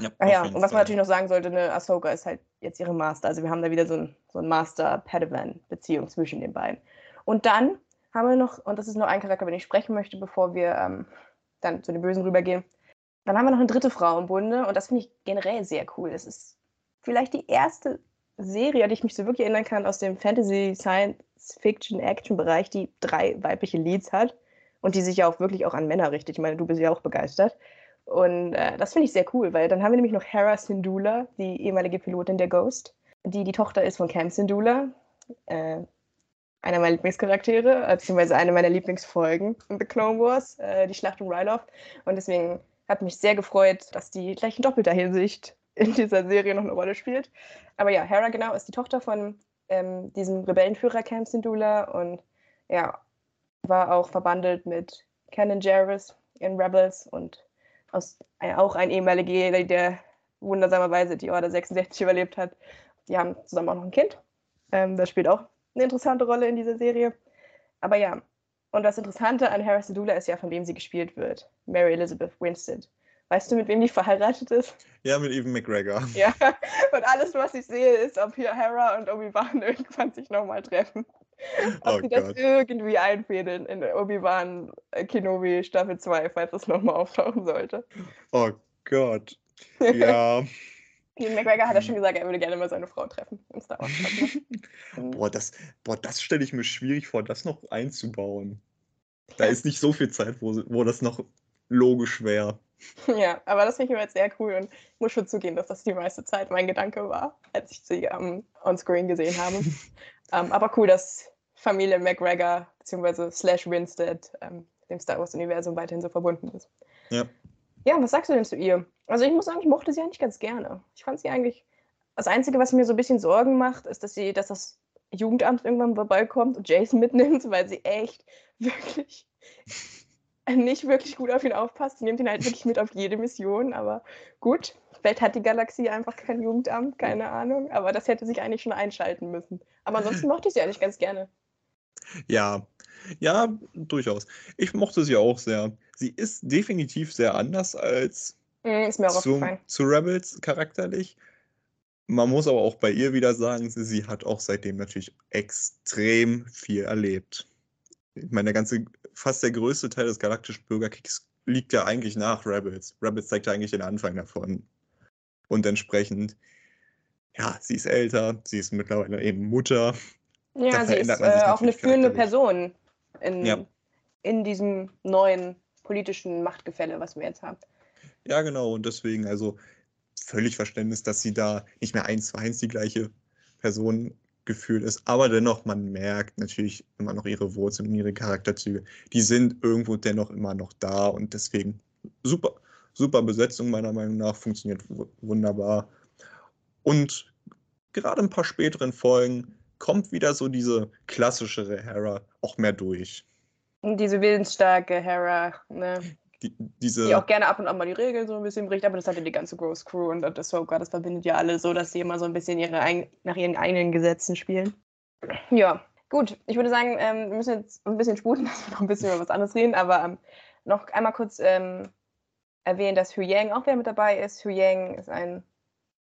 Ja, Ach ja, und was man natürlich noch sagen sollte, ne, Ahsoka ist halt jetzt ihre Master. Also wir haben da wieder so ein, so ein Master-Padawan-Beziehung zwischen den beiden. Und dann haben wir noch, und das ist nur ein Charakter, über den ich sprechen möchte, bevor wir ähm, dann zu den Bösen rübergehen. Dann haben wir noch eine dritte Frau im Bunde und das finde ich generell sehr cool. Es ist vielleicht die erste Serie, an die ich mich so wirklich erinnern kann, aus dem Fantasy, Science Fiction, Action-Bereich, die drei weibliche Leads hat und die sich ja auch wirklich auch an Männer richtet. Ich meine, du bist ja auch begeistert. Und äh, das finde ich sehr cool, weil dann haben wir nämlich noch Hera Syndulla, die ehemalige Pilotin der Ghost, die die Tochter ist von Cam Syndulla, äh, einer meiner Lieblingscharaktere, beziehungsweise eine meiner Lieblingsfolgen in The Clone Wars, äh, die Schlacht um Ryloth. Und deswegen hat mich sehr gefreut, dass die gleich in doppelter Hinsicht in dieser Serie noch eine Rolle spielt. Aber ja, Hera genau ist die Tochter von ähm, diesem Rebellenführer Cam Syndulla und ja, war auch verbandelt mit Canon Jarvis in Rebels und aus, äh, auch ein ehemaliger Jedi, der wundersamerweise die Order 66 überlebt hat. Die haben zusammen auch noch ein Kind. Ähm, das spielt auch eine interessante Rolle in dieser Serie. Aber ja, und das Interessante an Harris Dula ist ja, von wem sie gespielt wird. Mary Elizabeth Winstead. Weißt du, mit wem die verheiratet ist? Ja, mit Evan McGregor. Ja, und alles, was ich sehe, ist, ob hier Hera und Obi-Wan irgendwann sich nochmal treffen. Ob oh sie das irgendwie einfädeln in Obi-Wan Kenobi Staffel 2, falls es nochmal auftauchen sollte. Oh Gott. Ja. Ian McGregor hat ja schon gesagt, er würde gerne mal seine Frau treffen im Star Wars. boah, das, boah, das stelle ich mir schwierig vor, das noch einzubauen. Da ist nicht so viel Zeit, wo, wo das noch logisch wäre. Ja, aber das finde ich jetzt sehr cool und muss schon zugeben, dass das die meiste Zeit mein Gedanke war, als ich sie ähm, on-screen gesehen habe. ähm, aber cool, dass Familie McGregor bzw. Slash Winstead ähm, dem Star Wars-Universum weiterhin so verbunden ist. Ja. Ja, was sagst du denn zu ihr? Also ich muss sagen, ich mochte sie eigentlich ganz gerne. Ich fand sie eigentlich. Das Einzige, was mir so ein bisschen Sorgen macht, ist, dass sie, dass das Jugendamt irgendwann vorbeikommt und Jason mitnimmt, weil sie echt wirklich nicht wirklich gut auf ihn aufpasst. Sie nimmt ihn halt wirklich mit auf jede Mission, aber gut. Vielleicht hat die Galaxie einfach kein Jugendamt, keine Ahnung. Aber das hätte sich eigentlich schon einschalten müssen. Aber ansonsten mochte ich sie eigentlich ganz gerne. Ja, ja, durchaus. Ich mochte sie auch sehr. Sie ist definitiv sehr anders als auch zu, zu Rebels charakterlich. Man muss aber auch bei ihr wieder sagen, sie, sie hat auch seitdem natürlich extrem viel erlebt. Ich meine, der ganze, fast der größte Teil des galaktischen Bürgerkriegs liegt ja eigentlich nach Rebels. Rebels zeigt ja eigentlich den Anfang davon. Und entsprechend, ja, sie ist älter, sie ist mittlerweile eben Mutter. Ja, sie ist äh, auch eine führende Person in, ja. in diesem neuen politischen Machtgefälle, was wir jetzt haben. Ja, genau. Und deswegen, also völlig Verständnis, dass sie da nicht mehr eins zu eins die gleiche Person gefühlt ist. Aber dennoch, man merkt natürlich immer noch ihre Wurzeln und ihre Charakterzüge. Die sind irgendwo dennoch immer noch da und deswegen super, super Besetzung meiner Meinung nach, funktioniert wunderbar. Und gerade ein paar späteren Folgen kommt wieder so diese klassischere Hera auch mehr durch. Diese willensstarke Hera, ne? Die, diese die auch gerne ab und an mal die Regeln so ein bisschen bricht, aber das hat ja die ganze Ghost Crew und das Ahsoka, das verbindet ja alle so, dass sie immer so ein bisschen ihre nach ihren eigenen Gesetzen spielen. Ja, gut. Ich würde sagen, ähm, wir müssen jetzt ein bisschen sputen, dass wir noch ein bisschen über was anderes reden, aber ähm, noch einmal kurz ähm, erwähnen, dass Hu Yang auch wieder mit dabei ist. Hu Yang ist ein,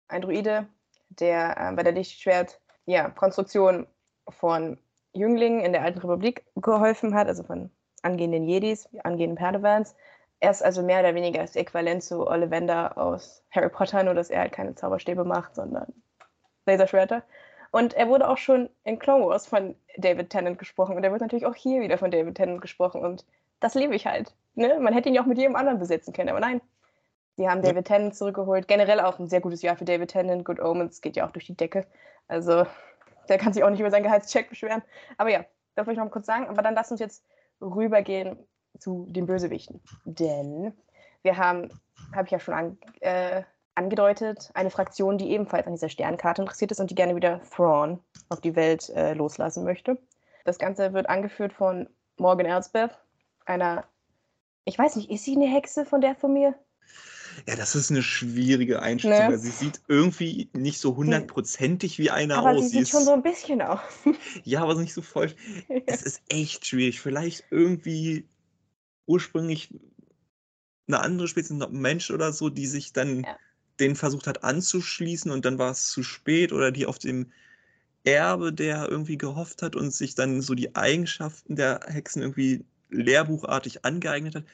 ein Druide, der äh, bei der Lichtschwert ja, Konstruktion von Jünglingen in der Alten Republik geholfen hat, also von angehenden Jedis, angehenden Padawans. Er ist also mehr oder weniger das Äquivalent zu Ollivander aus Harry Potter, nur dass er halt keine Zauberstäbe macht, sondern Laserschwerter. Und er wurde auch schon in Clone Wars von David Tennant gesprochen und er wird natürlich auch hier wieder von David Tennant gesprochen und das liebe ich halt. Ne? Man hätte ihn ja auch mit jedem anderen besetzen können, aber nein. Sie haben David Tennant zurückgeholt. Generell auch ein sehr gutes Jahr für David Tennant. Good Omens geht ja auch durch die Decke. Also der kann sich auch nicht über seinen Gehaltscheck beschweren. Aber ja, das wollte ich noch kurz sagen. Aber dann lass uns jetzt rübergehen zu den Bösewichten. Denn wir haben, habe ich ja schon an, äh, angedeutet, eine Fraktion, die ebenfalls an dieser Sternkarte interessiert ist und die gerne wieder Thrawn auf die Welt äh, loslassen möchte. Das Ganze wird angeführt von Morgan Elsbeth, einer, ich weiß nicht, ist sie eine Hexe von der von mir? Ja, das ist eine schwierige Einschätzung. Ne? Sie sieht irgendwie nicht so hundertprozentig wie eine aber aus. Sie sieht ist, schon so ein bisschen aus. Ja, aber nicht so voll. es ist echt schwierig. Vielleicht irgendwie ursprünglich eine andere Spezies, ein Mensch oder so, die sich dann ja. den versucht hat anzuschließen und dann war es zu spät oder die auf dem Erbe, der irgendwie gehofft hat und sich dann so die Eigenschaften der Hexen irgendwie lehrbuchartig angeeignet hat.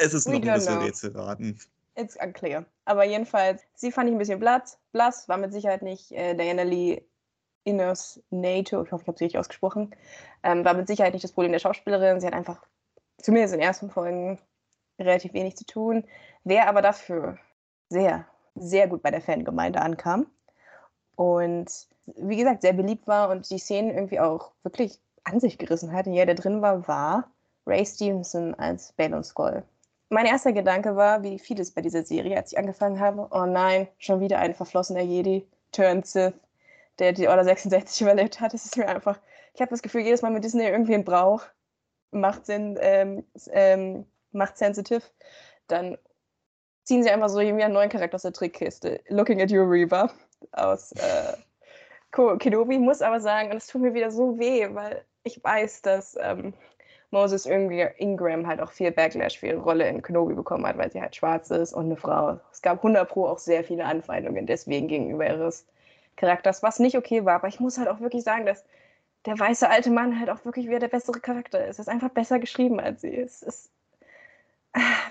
Es ist noch ein bisschen Rätselraten. It's unclear. Aber jedenfalls, sie fand ich ein bisschen blass. Blass war mit Sicherheit nicht äh, Diana Lee Innes NATO, ich hoffe, ich habe sie richtig ausgesprochen, ähm, war mit Sicherheit nicht das Problem der Schauspielerin. Sie hat einfach, zumindest in den ersten Folgen, relativ wenig zu tun. Wer aber dafür sehr, sehr gut bei der Fangemeinde ankam und wie gesagt, sehr beliebt war und die Szenen irgendwie auch wirklich an sich gerissen hat. Und jeder, der drin war, war Ray Stevenson als Balon Skull mein erster Gedanke war, wie vieles bei dieser Serie, als ich angefangen habe, oh nein, schon wieder ein verflossener Jedi, turned Sith, der die Order 66 überlebt hat. Das ist mir einfach, ich habe das Gefühl, jedes Mal mit Disney irgendwie ein Brauch macht Sinn, ähm, ähm, macht sensitive, dann ziehen sie einfach so irgendwie einen neuen Charakter aus der Trickkiste. Looking at you, Reaver, aus äh, Kenobi. Muss aber sagen, und es tut mir wieder so weh, weil ich weiß, dass ähm, Moses Ingram halt auch viel Backlash für ihre Rolle in Kenobi bekommen hat, weil sie halt schwarz ist und eine Frau. Es gab 100 Pro auch sehr viele Anfeindungen deswegen gegenüber ihres Charakters, was nicht okay war. Aber ich muss halt auch wirklich sagen, dass der weiße alte Mann halt auch wirklich wieder der bessere Charakter ist. Er ist einfach besser geschrieben als sie. Es ist.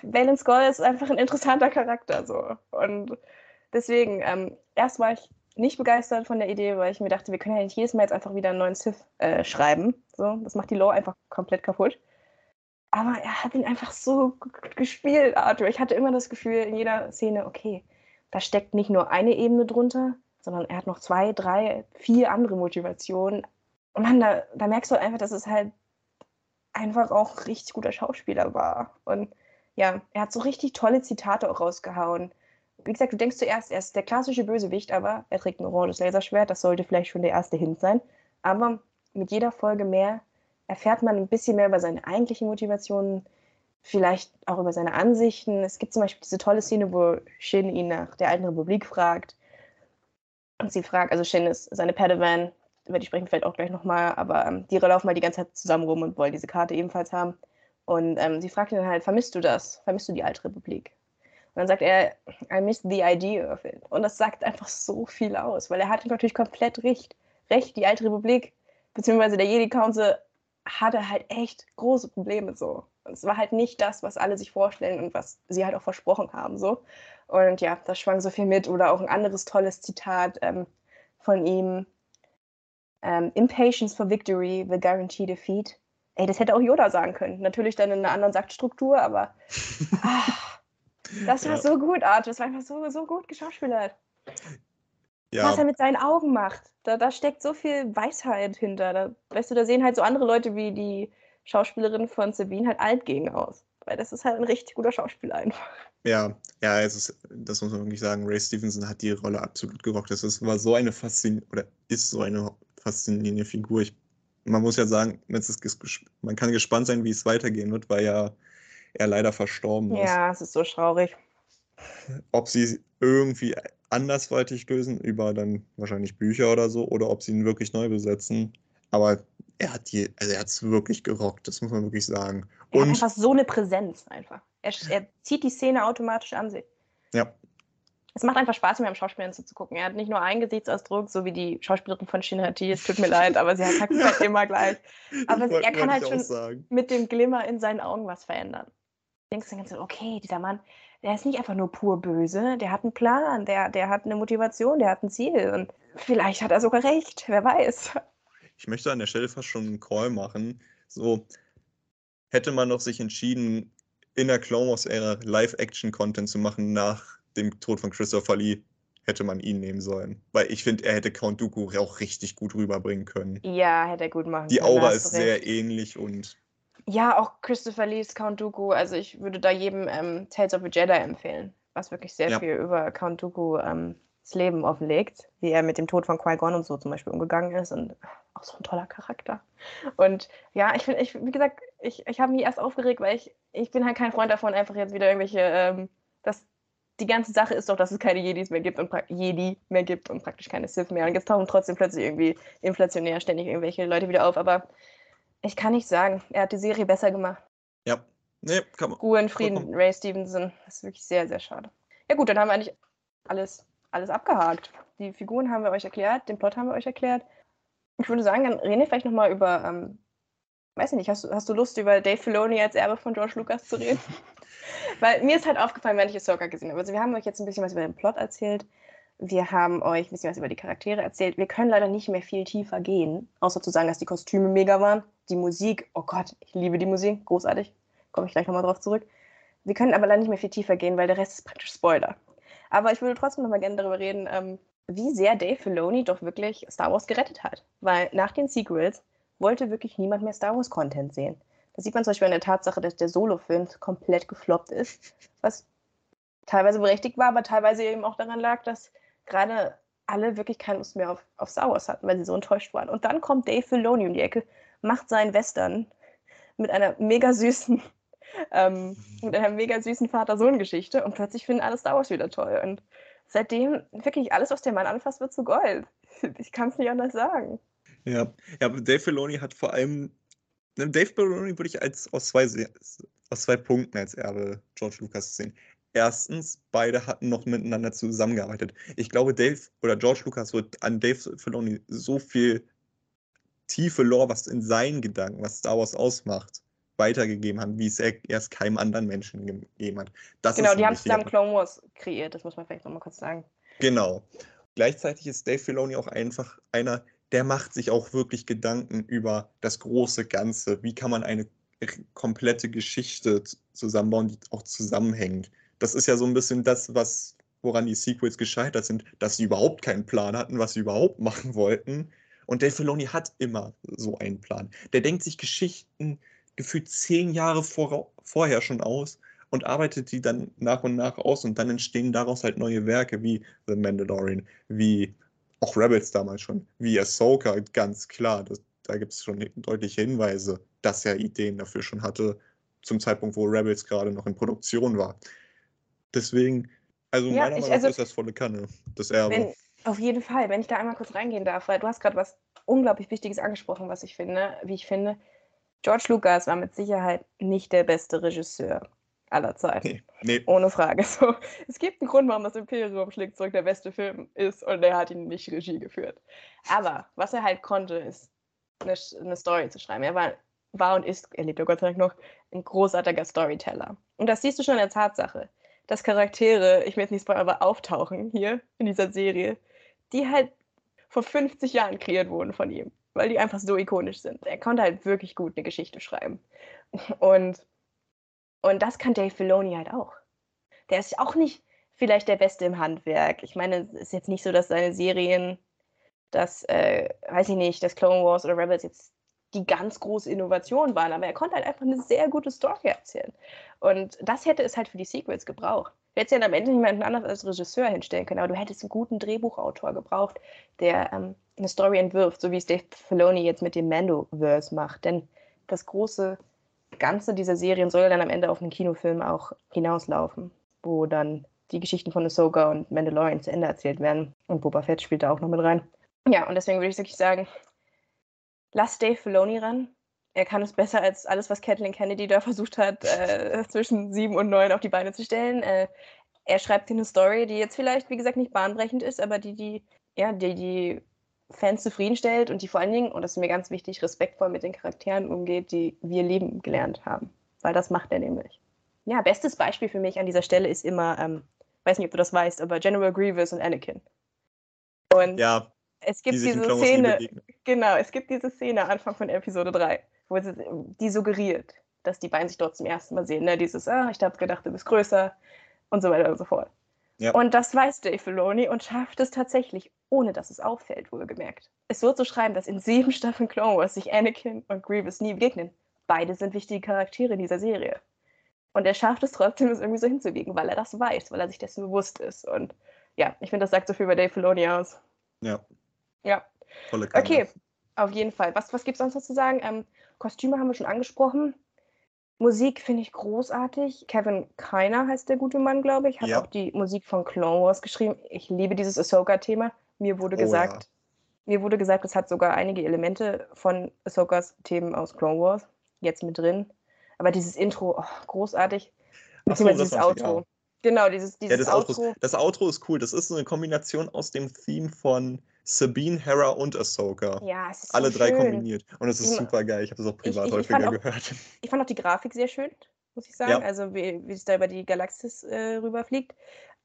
Valen Skull ist einfach ein interessanter Charakter so. Und deswegen, ähm, erst ich nicht begeistert von der Idee, weil ich mir dachte, wir können ja nicht jedes Mal jetzt einfach wieder einen neuen Sith äh, schreiben. So, das macht die Lore einfach komplett kaputt. Aber er hat ihn einfach so gespielt, Arthur. Ich hatte immer das Gefühl in jeder Szene, okay, da steckt nicht nur eine Ebene drunter, sondern er hat noch zwei, drei, vier andere Motivationen. Und man, da, da merkst du einfach, dass es halt einfach auch richtig guter Schauspieler war. Und ja, er hat so richtig tolle Zitate auch rausgehauen. Wie gesagt, du denkst zuerst, er ist der klassische Bösewicht, aber er trägt ein oranges Laserschwert. Das sollte vielleicht schon der erste Hint sein. Aber mit jeder Folge mehr erfährt man ein bisschen mehr über seine eigentlichen Motivationen, vielleicht auch über seine Ansichten. Es gibt zum Beispiel diese tolle Szene, wo Shin ihn nach der alten Republik fragt. Und sie fragt, also Shin ist seine Padawan, über die sprechen wir vielleicht auch gleich nochmal, aber ähm, die laufen mal die ganze Zeit zusammen rum und wollen diese Karte ebenfalls haben. Und ähm, sie fragt ihn dann halt, vermisst du das? Vermisst du die alte Republik? Und dann sagt er, I miss the idea of it. Und das sagt einfach so viel aus, weil er hatte natürlich komplett recht. Recht, die alte Republik, beziehungsweise der Jedi Council hatte halt echt große Probleme so. Und es war halt nicht das, was alle sich vorstellen und was sie halt auch versprochen haben so. Und ja, das schwang so viel mit. Oder auch ein anderes tolles Zitat ähm, von ihm. Ähm, Impatience for victory will guarantee defeat. Ey, das hätte auch Yoda sagen können. Natürlich dann in einer anderen Saktstruktur, aber ach, das war ja. so gut, Art. Das war einfach so, so gut geschauspielert. Ja. Was er mit seinen Augen macht. Da, da steckt so viel Weisheit hinter. Da, weißt du, da sehen halt so andere Leute wie die Schauspielerin von Sabine halt alt gegen aus. Weil das ist halt ein richtig guter Schauspieler einfach. Ja, ja, es ist, das muss man wirklich sagen. Ray Stevenson hat die Rolle absolut gerockt. Das ist, war so eine faszinierende, oder ist so eine faszinierende Figur. Ich man muss ja sagen, man kann gespannt sein, wie es weitergehen wird, weil ja er leider verstorben ist. Ja, es ist so traurig. Ob sie irgendwie andersweitig lösen, über dann wahrscheinlich Bücher oder so, oder ob sie ihn wirklich neu besetzen. Aber er hat die, also er hat es wirklich gerockt, das muss man wirklich sagen. Er Und, hat einfach so eine Präsenz einfach. Er, er zieht die Szene automatisch an sich. Ja, es macht einfach Spaß, mir am Schauspielern zuzugucken. Er hat nicht nur einen Gesichtsausdruck, so wie die Schauspielerin von Shinhati. Es tut mir leid, aber sie hat halt immer gleich. Aber er kann halt schon sagen. mit dem Glimmer in seinen Augen was verändern. Du denkst dann ganz so, okay, dieser Mann, der ist nicht einfach nur pur böse, der hat einen Plan, der, der hat eine Motivation, der hat ein Ziel. Und vielleicht hat er sogar recht, wer weiß. Ich möchte an der Stelle fast schon einen Call machen. So, hätte man noch sich entschieden, in der Clone Wars-Ära Live-Action-Content zu machen nach dem Tod von Christopher Lee hätte man ihn nehmen sollen. Weil ich finde, er hätte Count Dooku auch richtig gut rüberbringen können. Ja, hätte er gut machen Die können. Die Aura ist sehr ähnlich und. Ja, auch Christopher Lees Count Dooku. Also ich würde da jedem ähm, Tales of a Jedi empfehlen, was wirklich sehr ja. viel über Count Dooku ähm, das Leben offenlegt, wie er mit dem Tod von Qui-Gon und so zum Beispiel umgegangen ist und auch so ein toller Charakter. Und ja, ich finde, ich, wie gesagt, ich, ich habe mich erst aufgeregt, weil ich, ich bin halt kein Freund davon, einfach jetzt wieder irgendwelche, ähm, das die ganze Sache ist doch, dass es keine Jedis mehr gibt und Jedi mehr gibt und praktisch keine Sith mehr. Und jetzt tauchen trotzdem plötzlich irgendwie inflationär ständig irgendwelche Leute wieder auf. Aber ich kann nicht sagen, er hat die Serie besser gemacht. Ja, nee, kann man. Ruhe in Frieden, Vollkommen. Ray Stevenson. Das ist wirklich sehr, sehr schade. Ja gut, dann haben wir eigentlich alles, alles abgehakt. Die Figuren haben wir euch erklärt, den Plot haben wir euch erklärt. Ich würde sagen, dann reden wir vielleicht nochmal über, ähm, weiß ich nicht, hast, hast du Lust, über Dave Filoni als Erbe von George Lucas zu reden? Weil mir ist halt aufgefallen, wenn ich Ahsoka gesehen habe. Also wir haben euch jetzt ein bisschen was über den Plot erzählt. Wir haben euch ein bisschen was über die Charaktere erzählt. Wir können leider nicht mehr viel tiefer gehen, außer zu sagen, dass die Kostüme mega waren. Die Musik, oh Gott, ich liebe die Musik, großartig. Komme ich gleich nochmal drauf zurück. Wir können aber leider nicht mehr viel tiefer gehen, weil der Rest ist praktisch Spoiler. Aber ich würde trotzdem nochmal gerne darüber reden, ähm, wie sehr Dave Filoni doch wirklich Star Wars gerettet hat. Weil nach den Sequels wollte wirklich niemand mehr Star Wars Content sehen. Das sieht man zum Beispiel an der Tatsache, dass der Solo-Film komplett gefloppt ist, was teilweise berechtigt war, aber teilweise eben auch daran lag, dass gerade alle wirklich keine Lust mehr auf, auf Star Wars hatten, weil sie so enttäuscht waren. Und dann kommt Dave Filoni um die Ecke, macht seinen Western mit einer mega süßen, ähm, mit einer mega süßen Vater-Sohn-Geschichte und plötzlich finden alle Star Wars wieder toll. Und seitdem wirklich alles, was der Mann anfasst, wird zu Gold. Ich kann es nicht anders sagen. Ja, ja, Dave Filoni hat vor allem Ne, Dave Filoni würde ich als aus zwei, aus zwei Punkten als Erbe George Lucas sehen. Erstens, beide hatten noch miteinander zusammengearbeitet. Ich glaube, Dave oder George Lucas wird an Dave Filoni so viel tiefe Lore, was in seinen Gedanken, was Star Wars ausmacht, weitergegeben haben, wie es er erst keinem anderen Menschen gegeben hat. Das genau, die haben zusammen Clone Wars kreiert, das muss man vielleicht nochmal kurz sagen. Genau. Gleichzeitig ist Dave Filoni auch einfach einer, der macht sich auch wirklich Gedanken über das große Ganze. Wie kann man eine komplette Geschichte zusammenbauen, die auch zusammenhängt. Das ist ja so ein bisschen das, was, woran die Sequels gescheitert sind, dass sie überhaupt keinen Plan hatten, was sie überhaupt machen wollten. Und Dave Filoni hat immer so einen Plan. Der denkt sich Geschichten gefühlt zehn Jahre vor, vorher schon aus und arbeitet die dann nach und nach aus und dann entstehen daraus halt neue Werke wie The Mandalorian, wie auch Rebels damals schon, wie Ahsoka, ganz klar. Das, da gibt es schon deutliche Hinweise, dass er Ideen dafür schon hatte, zum Zeitpunkt, wo Rebels gerade noch in Produktion war. Deswegen, also ja, meiner Meinung nach also, ist das volle Kanne, das Erbe. Wenn, auf jeden Fall, wenn ich da einmal kurz reingehen darf, weil du hast gerade was unglaublich Wichtiges angesprochen, was ich finde, wie ich finde. George Lucas war mit Sicherheit nicht der beste Regisseur aller Zeiten. Nee, nee. Ohne Frage. So, es gibt einen Grund, warum das Imperium schlägt zurück der beste Film ist und er hat ihn nicht Regie geführt. Aber was er halt konnte, ist eine, eine Story zu schreiben. Er war, war und ist, er lebt ja Gott sei Dank noch, ein großartiger Storyteller. Und das siehst du schon in der Tatsache, dass Charaktere, ich will jetzt nicht spoilern, aber auftauchen hier in dieser Serie, die halt vor 50 Jahren kreiert wurden von ihm, weil die einfach so ikonisch sind. Er konnte halt wirklich gut eine Geschichte schreiben. Und und das kann Dave Filoni halt auch. Der ist auch nicht vielleicht der Beste im Handwerk. Ich meine, es ist jetzt nicht so, dass seine Serien, das, äh, weiß ich nicht, das Clone Wars oder Rebels jetzt die ganz große Innovation waren, aber er konnte halt einfach eine sehr gute Story erzählen. Und das hätte es halt für die Sequels gebraucht. Du hättest ja am Ende niemanden anders als Regisseur hinstellen können, aber du hättest einen guten Drehbuchautor gebraucht, der ähm, eine Story entwirft, so wie es Dave Filoni jetzt mit dem Mando-Verse macht. Denn das große Ganze dieser Serien soll dann am Ende auf einen Kinofilm auch hinauslaufen, wo dann die Geschichten von Ahsoka und Mandalorian zu Ende erzählt werden. Und Boba Fett spielt da auch noch mit rein. Ja, und deswegen würde ich wirklich sagen, lass Dave Filoni ran. Er kann es besser als alles, was Kathleen Kennedy da versucht hat, äh, zwischen sieben und neun auf die Beine zu stellen. Äh, er schreibt hier eine Story, die jetzt vielleicht, wie gesagt, nicht bahnbrechend ist, aber die die, ja, die, die Fans zufriedenstellt und die vor allen Dingen, und das ist mir ganz wichtig, respektvoll mit den Charakteren umgeht, die wir lieben gelernt haben. Weil das macht er nämlich. Ja, bestes Beispiel für mich an dieser Stelle ist immer, ähm, weiß nicht, ob du das weißt, aber General Grievous und Anakin. Und ja, es gibt die diese Szene, genau, es gibt diese Szene Anfang von Episode 3, wo sie, die suggeriert, dass die beiden sich dort zum ersten Mal sehen. Ne? Dieses, ah, ich habe gedacht, du bist größer und so weiter und so fort. Ja. Und das weiß Dave Filoni und schafft es tatsächlich, ohne dass es auffällt, wohlgemerkt. Es wird so schreiben, dass in sieben Staffeln Clone Wars sich Anakin und Grievous nie begegnen. Beide sind wichtige Charaktere in dieser Serie. Und er schafft es trotzdem, es irgendwie so hinzubiegen, weil er das weiß, weil er sich dessen bewusst ist. Und ja, ich finde, das sagt so viel über Dave Filoni aus. Ja. Ja. Volle Kanne. Okay, auf jeden Fall. Was, was gibt es sonst noch zu sagen? Ähm, Kostüme haben wir schon angesprochen. Musik finde ich großartig. Kevin Keiner heißt der gute Mann, glaube ich. Hat ja. auch die Musik von Clone Wars geschrieben. Ich liebe dieses Ahsoka-Thema. Mir wurde oh, gesagt, ja. mir wurde gesagt, es hat sogar einige Elemente von Ahsokas Themen aus Clone Wars jetzt mit drin. Aber dieses Intro, oh, großartig. Beziehungsweise so, dieses Outro. Genau, dieses, dieses ja, das Outro. Outro. Das Outro ist cool. Das ist so eine Kombination aus dem Theme von Sabine, Hera und Ahsoka. Ja, es ist Alle so drei schön. kombiniert. Und es ist ich, super geil. Ich habe das auch privat ich, ich, häufiger auch, gehört. Ich fand auch die Grafik sehr schön, muss ich sagen. Ja. Also wie, wie es da über die Galaxis äh, rüberfliegt.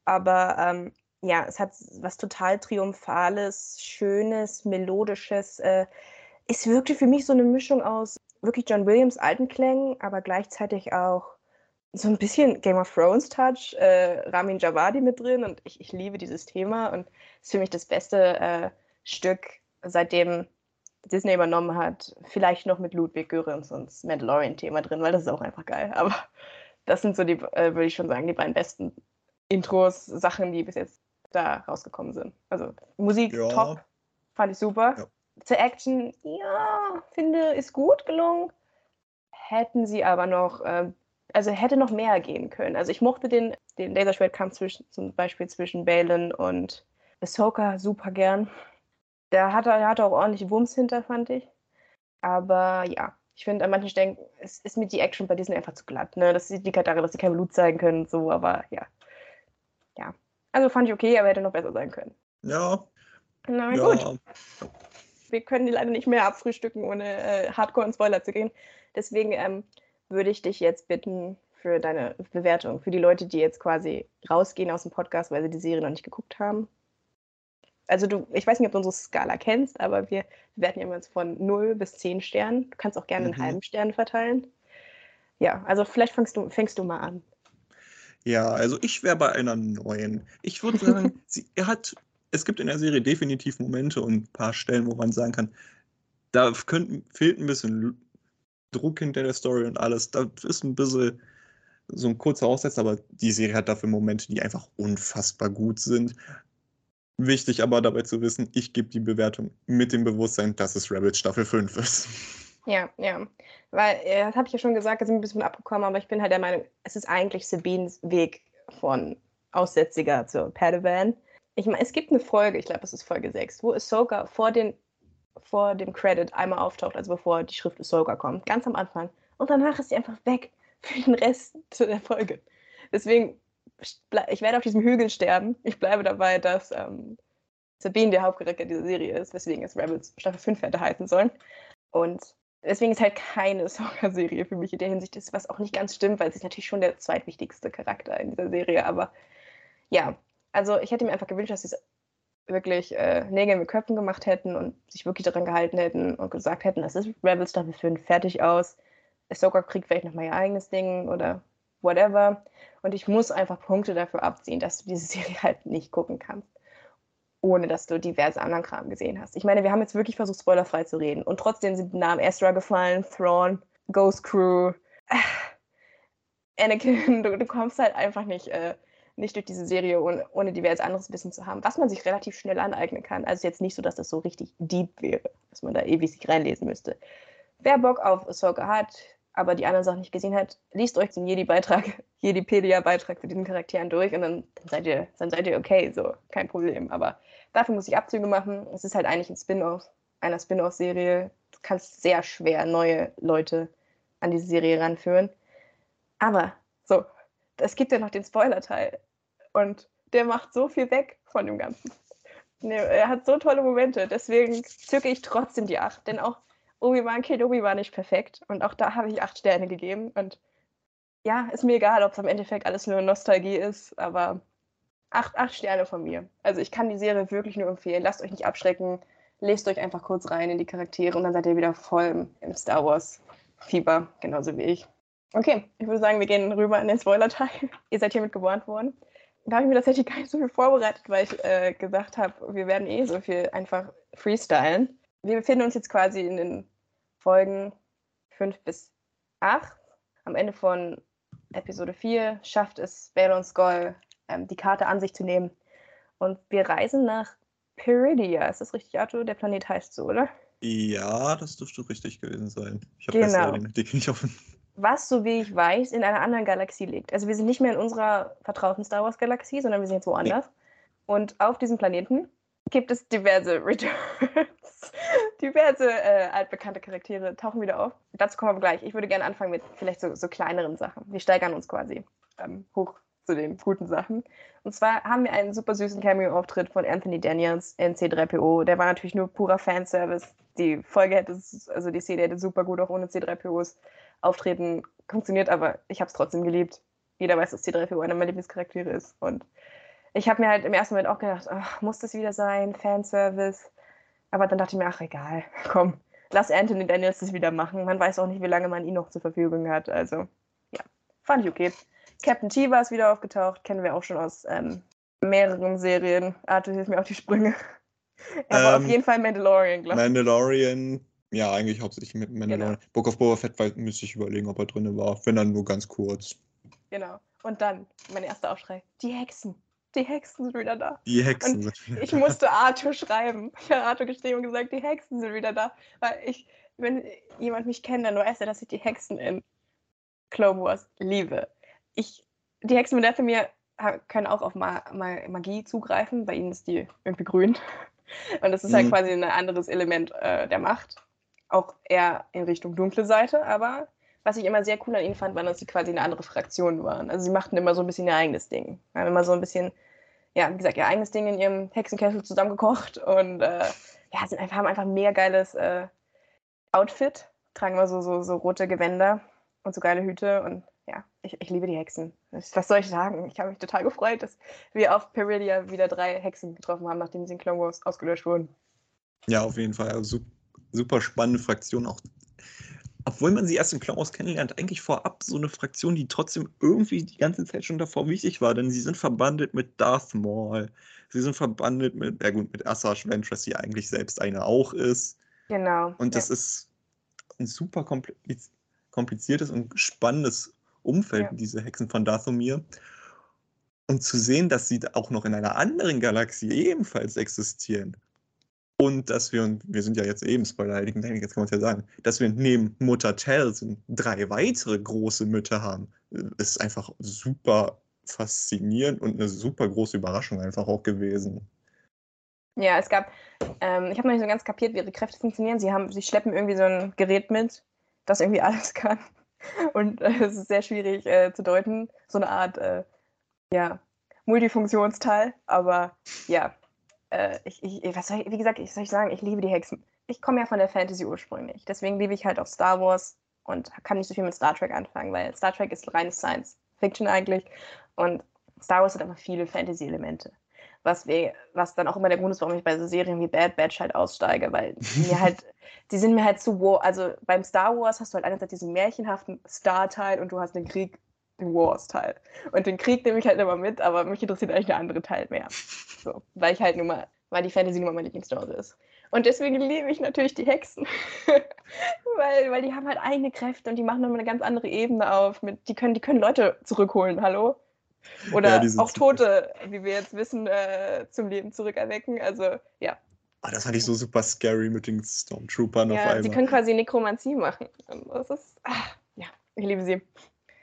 Aber ähm, ja, es hat was total Triumphales, Schönes, Melodisches. Äh, es wirkte für mich so eine Mischung aus wirklich John Williams alten Klängen, aber gleichzeitig auch so ein bisschen Game of Thrones Touch, äh, Ramin Javadi mit drin und ich, ich liebe dieses Thema und es ist für mich das beste äh, Stück, seitdem Disney übernommen hat. Vielleicht noch mit Ludwig Göransons und Mandalorian-Thema drin, weil das ist auch einfach geil. Aber das sind so die, äh, würde ich schon sagen, die beiden besten Intros, Sachen, die bis jetzt da rausgekommen sind. Also Musik ja. top, fand ich super. Ja. Zur Action, ja, finde, ist gut gelungen. Hätten sie aber noch äh, also hätte noch mehr gehen können. Also ich mochte den, den Laserschwertkampf zwischen, zum Beispiel zwischen Balin und Ahsoka super gern. Da hat er, hat auch ordentlich Wumms hinter, fand ich. Aber ja, ich finde, an manchen Stellen ist, ist mir die Action bei Disney einfach zu glatt. Ne? Das liegt halt daran, dass sie kein Blut zeigen können und so, aber ja. Ja. Also fand ich okay, aber hätte noch besser sein können. Ja. Na ja. gut. Wir können die leider nicht mehr abfrühstücken, ohne äh, Hardcore und Spoiler zu gehen. Deswegen ähm, würde ich dich jetzt bitten für deine Bewertung, für die Leute, die jetzt quasi rausgehen aus dem Podcast, weil sie die Serie noch nicht geguckt haben. Also du, ich weiß nicht, ob du unsere Skala kennst, aber wir bewerten ja immer von 0 bis 10 Sternen. Du kannst auch gerne mhm. einen halben Stern verteilen. ja, also vielleicht fängst du, fängst du mal an. Ja, also ich wäre bei einer neuen. Ich würde sagen, sie, er hat, es gibt in der Serie definitiv Momente und ein paar Stellen, wo man sagen kann, da könnt, fehlt ein bisschen Druck hinter der Story und alles. Da ist ein bisschen so ein kurzer Aussetzer, aber die Serie hat dafür Momente, die einfach unfassbar gut sind. Wichtig aber dabei zu wissen, ich gebe die Bewertung mit dem Bewusstsein, dass es Rebels Staffel 5 ist. Ja, ja. Weil, äh, das habe ich ja schon gesagt, da sind wir ein bisschen abgekommen, aber ich bin halt der Meinung, es ist eigentlich Sabines Weg von Aussätziger zu Padawan. Ich meine, es gibt eine Folge, ich glaube, es ist Folge 6, wo Ahsoka vor, den, vor dem Credit einmal auftaucht, also bevor die Schrift Ahsoka kommt, ganz am Anfang. Und danach ist sie einfach weg für den Rest der Folge. Deswegen, ich werde auf diesem Hügel sterben. Ich bleibe dabei, dass ähm, Sabine der Hauptcharakter dieser Serie ist, weswegen es Rebels Staffel 5 hätte heißen sollen. Und deswegen ist halt keine Soccer-Serie für mich in der Hinsicht, ist, was auch nicht ganz stimmt, weil sie ist natürlich schon der zweitwichtigste Charakter in dieser Serie. Aber ja, also ich hätte mir einfach gewünscht, dass sie es wirklich äh, Nägel mit Köpfen gemacht hätten und sich wirklich daran gehalten hätten und gesagt hätten, das ist Rebels Staffel 5, fertig aus. Ahsoka kriegt vielleicht nochmal ihr eigenes Ding oder whatever. Und ich muss einfach Punkte dafür abziehen, dass du diese Serie halt nicht gucken kannst ohne dass du diverse anderen Kram gesehen hast. Ich meine, wir haben jetzt wirklich versucht, spoilerfrei zu reden. Und trotzdem sind Namen Ezra gefallen, Thrawn, Ghost Crew, äh, Anakin. Du, du, kommst halt einfach nicht, äh, nicht durch diese Serie, ohne, ohne diverse anderes Wissen zu haben, was man sich relativ schnell aneignen kann. Also jetzt nicht so, dass das so richtig deep wäre, dass man da ewig sich reinlesen müsste. Wer Bock auf Ahsoka hat, aber die anderen Sachen nicht gesehen hat, liest euch den Jedi-Beitrag, Jedipedia-Beitrag zu diesen Charakteren durch und dann, dann, seid ihr, dann seid ihr okay, so, kein Problem. Aber dafür muss ich Abzüge machen. Es ist halt eigentlich ein Spin-off einer Spin-off-Serie. Du kannst sehr schwer neue Leute an diese Serie ranführen. Aber so, es gibt ja noch den Spoiler-Teil und der macht so viel weg von dem Ganzen. Er hat so tolle Momente, deswegen zücke ich trotzdem die acht, denn auch Obi-Wan Kenobi war nicht perfekt und auch da habe ich acht Sterne gegeben und ja, ist mir egal, ob es am Endeffekt alles nur Nostalgie ist, aber acht, acht Sterne von mir. Also ich kann die Serie wirklich nur empfehlen. Lasst euch nicht abschrecken. Lest euch einfach kurz rein in die Charaktere und dann seid ihr wieder voll im Star Wars Fieber, genauso wie ich. Okay, ich würde sagen, wir gehen rüber in den Spoiler-Teil. ihr seid hiermit gewarnt worden. Da habe ich mir tatsächlich gar nicht so viel vorbereitet, weil ich äh, gesagt habe, wir werden eh so viel einfach freestylen. Wir befinden uns jetzt quasi in den Folgen 5 bis 8. Am Ende von Episode 4 schafft es Balon Skull, ähm, die Karte an sich zu nehmen. Und wir reisen nach Peridia. Ist das richtig, Arthur? Der Planet heißt so, oder? Ja, das dürfte richtig gewesen sein. Ich habe genau. Artikel nicht offen. Was, so wie ich weiß, in einer anderen Galaxie liegt. Also wir sind nicht mehr in unserer vertrauten Star Wars Galaxie, sondern wir sind jetzt woanders. Nee. Und auf diesem Planeten gibt es diverse Returns. diverse äh, altbekannte Charaktere tauchen wieder auf. Dazu kommen wir gleich. Ich würde gerne anfangen mit vielleicht so, so kleineren Sachen. Wir steigern uns quasi ähm, hoch zu den guten Sachen. Und zwar haben wir einen super süßen Cameo-Auftritt von Anthony Daniels in C3PO. Der war natürlich nur purer Fanservice. Die Folge hätte, also die Serie hätte super gut auch ohne C3POs auftreten funktioniert, aber ich habe es trotzdem geliebt. Jeder weiß, dass C3PO einer meiner Lieblingscharaktere ist. Und ich habe mir halt im ersten Moment auch gedacht, ach, muss das wieder sein, Fanservice? Aber dann dachte ich mir, ach egal, komm, lass Anthony Daniels das wieder machen. Man weiß auch nicht, wie lange man ihn noch zur Verfügung hat. Also, ja, fand ich okay. Captain T ist wieder aufgetaucht, kennen wir auch schon aus ähm, mehreren Serien. Arthur hilft mir auf die Sprünge. Er war auf ähm, jeden Fall Mandalorian, glaube ich. Mandalorian, ja, eigentlich hauptsächlich mit Mandalorian. Genau. Book of Boba Fett weil, müsste ich überlegen, ob er drin war. Wenn dann nur ganz kurz. Genau. Und dann mein erster Aufschrei: Die Hexen die Hexen sind wieder da. Die Hexen und sind wieder Ich musste Arthur schreiben. Ich habe Arthur geschrieben und gesagt, die Hexen sind wieder da. Weil ich, wenn jemand mich kennt, dann weiß er, dass ich die Hexen in Clone Wars liebe. Ich, die Hexen von Dathomir können auch auf Ma Ma Magie zugreifen. Bei ihnen ist die irgendwie grün. Und das ist halt mhm. quasi ein anderes Element äh, der Macht. Auch eher in Richtung dunkle Seite, aber was ich immer sehr cool an ihnen fand, war, dass sie quasi eine andere Fraktion waren. Also sie machten immer so ein bisschen ihr eigenes Ding. Haben immer so ein bisschen, ja, wie gesagt, ihr eigenes Ding in ihrem Hexenkessel zusammengekocht und äh, ja, sind einfach, haben einfach ein mega geiles äh, Outfit, tragen immer so, so, so rote Gewänder und so geile Hüte und ja, ich, ich liebe die Hexen. Was soll ich sagen? Ich habe mich total gefreut, dass wir auf Peridia wieder drei Hexen getroffen haben, nachdem sie in Clone Wars ausgelöscht wurden. Ja, auf jeden Fall. Also super spannende Fraktion. Auch obwohl man sie erst im Clone kennenlernt, eigentlich vorab so eine Fraktion, die trotzdem irgendwie die ganze Zeit schon davor wichtig war, denn sie sind verbandelt mit Darth Maul. Sie sind verbandelt mit, ja gut, mit Asajj Ventress, die eigentlich selbst eine auch ist. Genau. Und das ja. ist ein super kompliz kompliziertes und spannendes Umfeld, Ja. diese Hexen von Dathomir. Und zu sehen, dass sie auch noch in einer anderen Galaxie ebenfalls existieren. Und dass wir, und wir sind ja jetzt eben Technik, jetzt kann man es ja sagen, dass wir neben Mutter Talzin drei weitere große Mütter haben, ist einfach super faszinierend und eine super große Überraschung einfach auch gewesen. Ja, es gab, ähm, ich habe noch nicht so ganz kapiert, wie ihre Kräfte funktionieren. Sie haben, sie schleppen irgendwie so ein Gerät mit, das irgendwie alles kann. Und äh, es ist sehr schwierig äh, zu deuten. So eine Art, äh, ja, Multifunktionsteil. Aber ja, äh, ich, ich, was soll ich, wie gesagt, ich soll ich sagen, ich liebe die Hexen. Ich komme ja von der Fantasy ursprünglich. Deswegen liebe ich halt auch Star Wars und kann nicht so viel mit Star Trek anfangen, weil Star Trek ist reines Science Fiction eigentlich. Und Star Wars hat einfach viele Fantasy-Elemente was, wir, was dann auch immer der Grund ist, warum ich bei so Serien wie Bad Batch halt aussteige, weil mir halt, die sind mir halt zu. Also beim Star Wars hast du halt einerseits diesen märchenhaften Star-Teil und du hast den Krieg, den Wars-Teil. Und den Krieg nehme ich halt immer mit, aber mich interessiert eigentlich der andere Teil mehr. So, weil ich halt nur mal, weil die Fantasy nur mal meine Lieblingsgenre ist. Und deswegen liebe ich natürlich die Hexen. weil, weil die haben halt eigene Kräfte und die machen nochmal eine ganz andere Ebene auf. Mit, die, können, die können Leute zurückholen, hallo? Oder Ja, auch. Tote, wie wir jetzt wissen, äh, zum Leben zurückerwecken. Also ja. Ah, das fand ich so super scary mit den Stormtroopern auf ja einmal. sie können quasi Nekromanzie machen. Das ist, ah, ja, ich liebe sie.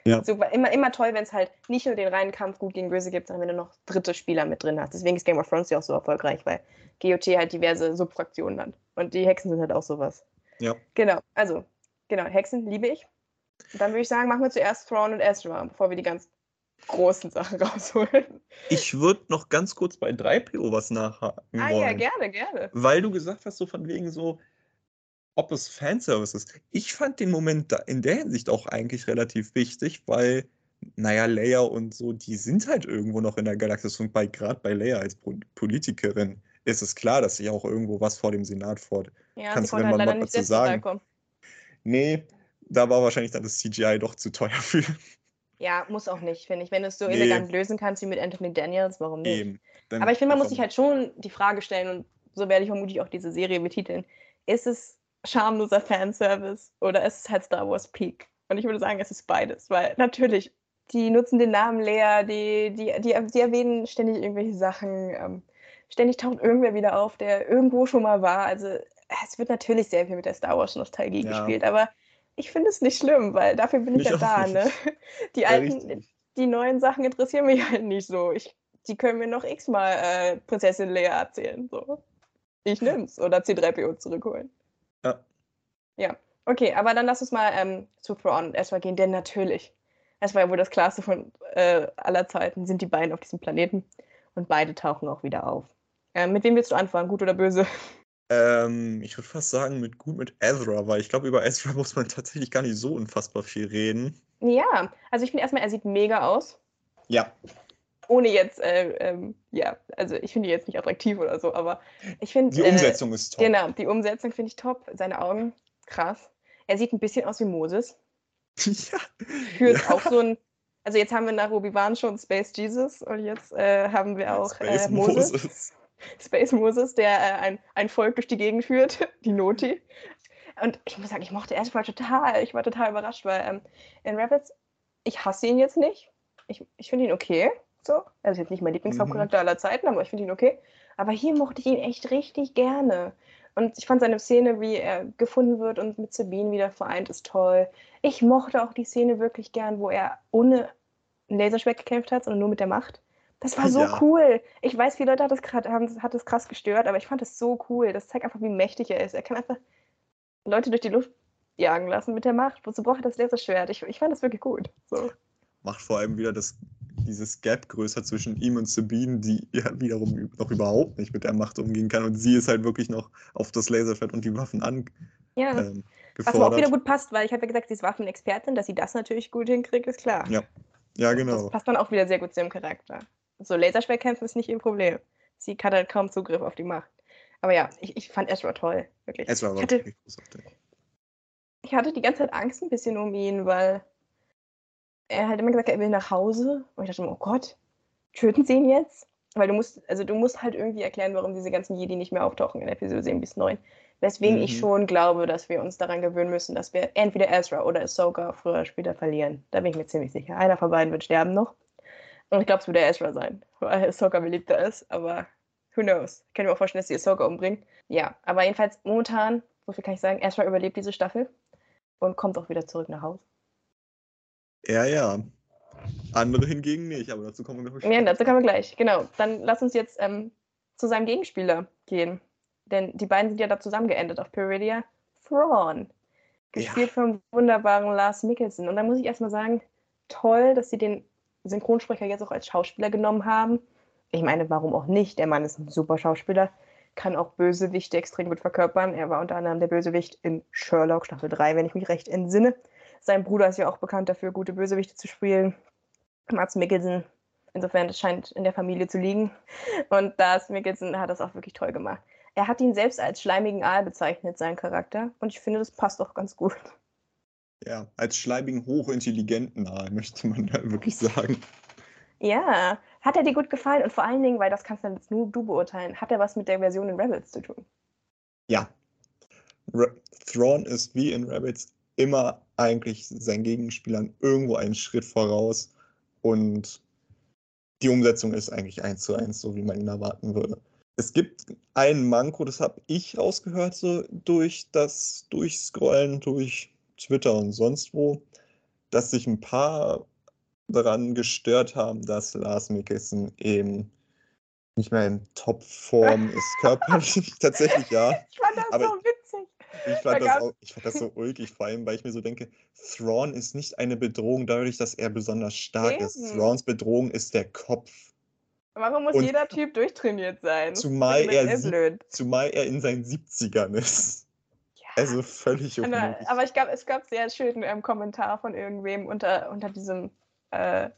Ja. Super, immer, immer toll, wenn es halt nicht nur den reinen Kampf gut gegen böse gibt, sondern wenn du noch dritte Spieler mit drin hast. Deswegen ist Game of Thrones ja auch so erfolgreich, weil GOT halt diverse Subfraktionen hat. Und die Hexen sind halt auch sowas. Ja. Genau, also, genau, Hexen liebe ich. Und dann würde ich sagen, machen wir zuerst Thrawn und Ezra, bevor wir die ganz großen Sachen rausholen. Ich würde noch ganz kurz bei 3PO was nachhaken Ah wollen. ja, gerne, gerne. Weil du gesagt hast, so von wegen so, ob es Fanservice ist. Ich fand den Moment da in der Hinsicht auch eigentlich relativ wichtig, weil, naja, Leia und so, die sind halt irgendwo noch in der Galaxis und bei, gerade bei Leia als Po- Politikerin ist es klar, dass sie auch irgendwo was vor dem Senat fordert. Ja, Kannst du denn halt mal leider was nicht dazu sagen? Nee, da war wahrscheinlich dann das CGI doch zu teuer für. Ja, muss auch nicht, finde ich. Wenn du es so Nee. elegant lösen kannst wie mit Anthony Daniels, warum nicht? Eben. Dann Aber ich finde, man muss sich halt schon die Frage stellen, und so werde ich vermutlich auch diese Serie betiteln: Ist es schamloser Fanservice oder ist es halt Star Wars Peak? Und ich würde sagen, es ist beides, weil natürlich, die nutzen den Namen Lea, die, die, die, die erwähnen ständig irgendwelche Sachen, ähm, ständig taucht irgendwer wieder auf, der irgendwo schon mal war. Also, es wird natürlich sehr viel mit der Star Wars-Nostalgie Ja. gespielt, aber ich finde es nicht schlimm, weil dafür bin ich Ich ja da, ne? Die Ja, alten, richtig. die neuen Sachen interessieren mich halt nicht so. Ich, die können mir noch x-mal äh, Prinzessin Lea erzählen. So. Ich nimm's. Oder C3PO zurückholen. Ja. Ja. Okay, aber dann lass uns mal ähm, zu Thrawn und Ezra gehen, denn natürlich, es war ja wohl das Klarste von äh, aller Zeiten, sind die beiden auf diesem Planeten und beide tauchen auch wieder auf. Äh, mit wem willst du anfangen, gut oder böse? Ähm, ich würde fast sagen, mit gut mit Ezra, weil ich glaube, über Ezra muss man tatsächlich gar nicht so unfassbar viel reden. Ja, also ich finde erstmal, er sieht mega aus. Ja, Ohne jetzt, äh, ähm, ja, also ich finde ihn jetzt nicht attraktiv oder so, aber ich finde. die Umsetzung ist toll. Genau, die Umsetzung finde ich top. Seine Augen, krass. Er sieht ein bisschen aus wie Moses. ja. Führt Ja. auch so ein. Also jetzt haben wir nach Obi-Wan schon Space Jesus und jetzt äh, haben wir auch Space äh, Moses. Moses. Space Moses, der äh, ein, ein Volk durch die Gegend führt, die Noti. Und ich muss sagen, ich mochte erstmal total, ich war total überrascht, weil ähm, in Rabbits, ich hasse ihn jetzt nicht. Ich, ich finde ihn okay. So. Er ist jetzt nicht mein Lieblingshauptcharakter aller Zeiten, aber ich finde ihn okay. Aber hier mochte ich ihn echt richtig gerne. Und ich fand seine Szene, wie er gefunden wird und mit Sabine wieder vereint, ist toll. Ich mochte auch die Szene wirklich gern, wo er ohne ein Laserschwert gekämpft hat, sondern nur mit der Macht. Das war so Ja. cool. Ich weiß, viele Leute hat grad, haben, hat es krass gestört, aber ich fand es so cool. Das zeigt einfach, wie mächtig er ist. Er kann einfach Leute durch die Luft jagen lassen mit der Macht. Wozu braucht er das Laserschwert? Ich, ich fand das wirklich gut. So. Macht vor allem wieder das, dieses Gap größer zwischen ihm und Sabine, die ja wiederum noch überhaupt nicht mit der Macht umgehen kann. Und sie ist halt wirklich noch auf das Laserschwert und die Waffen an, Ja, ähm, was aber auch wieder gut passt, weil ich habe ja gesagt, sie ist Waffenexpertin, dass sie das natürlich gut hinkriegt, ist klar. Ja, Ja, Das genau. passt dann auch wieder sehr gut zu ihrem Charakter. So, Laserschwertkämpfen ist nicht ihr Problem. Sie hat halt kaum Zugriff auf die Macht. Aber ja, ich, ich fand Ezra toll, wirklich. Ezra ich, war hatte, wirklich großartig. ich hatte die ganze Zeit Angst ein bisschen um ihn, weil er halt immer gesagt hat, er will nach Hause. Und ich dachte mir, oh Gott, töten sie ihn jetzt? Weil du musst, also du musst halt irgendwie erklären, warum diese ganzen Jedi nicht mehr auftauchen in Episode 7 bis 9. Weswegen Mhm. ich schon glaube, dass wir uns daran gewöhnen müssen, dass wir entweder Ezra oder Ahsoka früher oder später verlieren. Da bin ich mir ziemlich sicher. Einer von beiden wird sterben noch. Und ich glaube, es wird der Ezra sein, weil Ahsoka beliebter ist. Aber who knows? Ich kann mir auch vorstellen, dass sie Ahsoka umbringen. Ja, aber jedenfalls momentan, so viel kann ich sagen, Ezra überlebt diese Staffel und kommt auch wieder zurück nach Hause. Ja, ja. Andere hingegen nicht, aber dazu kommen wir gleich. Ja, dazu kommen wir gleich. Genau. Dann lass uns jetzt ähm, zu seinem Gegenspieler gehen. Denn die beiden sind ja da zusammen geendet auf Peridia. Thrawn. Gespielt vom wunderbaren Lars Mikkelsen. Und da muss ich erstmal sagen, toll, dass sie den Synchronsprecher jetzt auch als Schauspieler genommen haben. Ich meine, warum auch nicht? Der Mann ist ein super Schauspieler, kann auch Bösewichte extrem gut verkörpern. Er war unter anderem der Bösewicht in Sherlock Staffel 3, wenn ich mich recht entsinne. Sein Bruder ist ja auch bekannt dafür, gute Bösewichte zu spielen. Mats Mikkelsen. Insofern, das scheint in der Familie zu liegen. Und das Mikkelsen hat das auch wirklich toll gemacht. Er hat ihn selbst als schleimigen Aal bezeichnet, seinen Charakter. Und ich finde, das passt auch ganz gut. Ja, als schleibigen, hochintelligenten Aal, möchte man da wirklich sagen. Ja, hat er dir gut gefallen? Und vor allen Dingen, weil das kannst dann jetzt nur du beurteilen, hat er was mit der Version in Rebels zu tun? Ja. Re Thrawn ist wie in Rabbits immer eigentlich seinen Gegenspielern irgendwo einen Schritt voraus und die Umsetzung ist eigentlich eins zu eins, so wie man ihn erwarten würde. Es gibt einen Manko, das habe ich rausgehört, so durch das Durchscrollen, durch Twitter und sonst wo, dass sich ein paar daran gestört haben, dass Lars Mikkelsen eben nicht mehr in Topform ist, körperlich. Tatsächlich ja. Ich fand das Aber so witzig. Ich Da fand, das gab's- auch, ich fand das so ulkig, vor allem, weil ich mir so denke, Thrawn ist nicht eine Bedrohung dadurch, dass er besonders stark ist. Eben. Thrawns Bedrohung ist der Kopf. Warum muss Und- jeder Typ durchtrainiert sein? Zumal Das er ist blöd. Zumal er in seinen 70ern ist. Also völlig Aber, unnötig. aber ich glaube, es gab sehr schönen ähm, Kommentar von irgendwem unter, unter diesem, äh,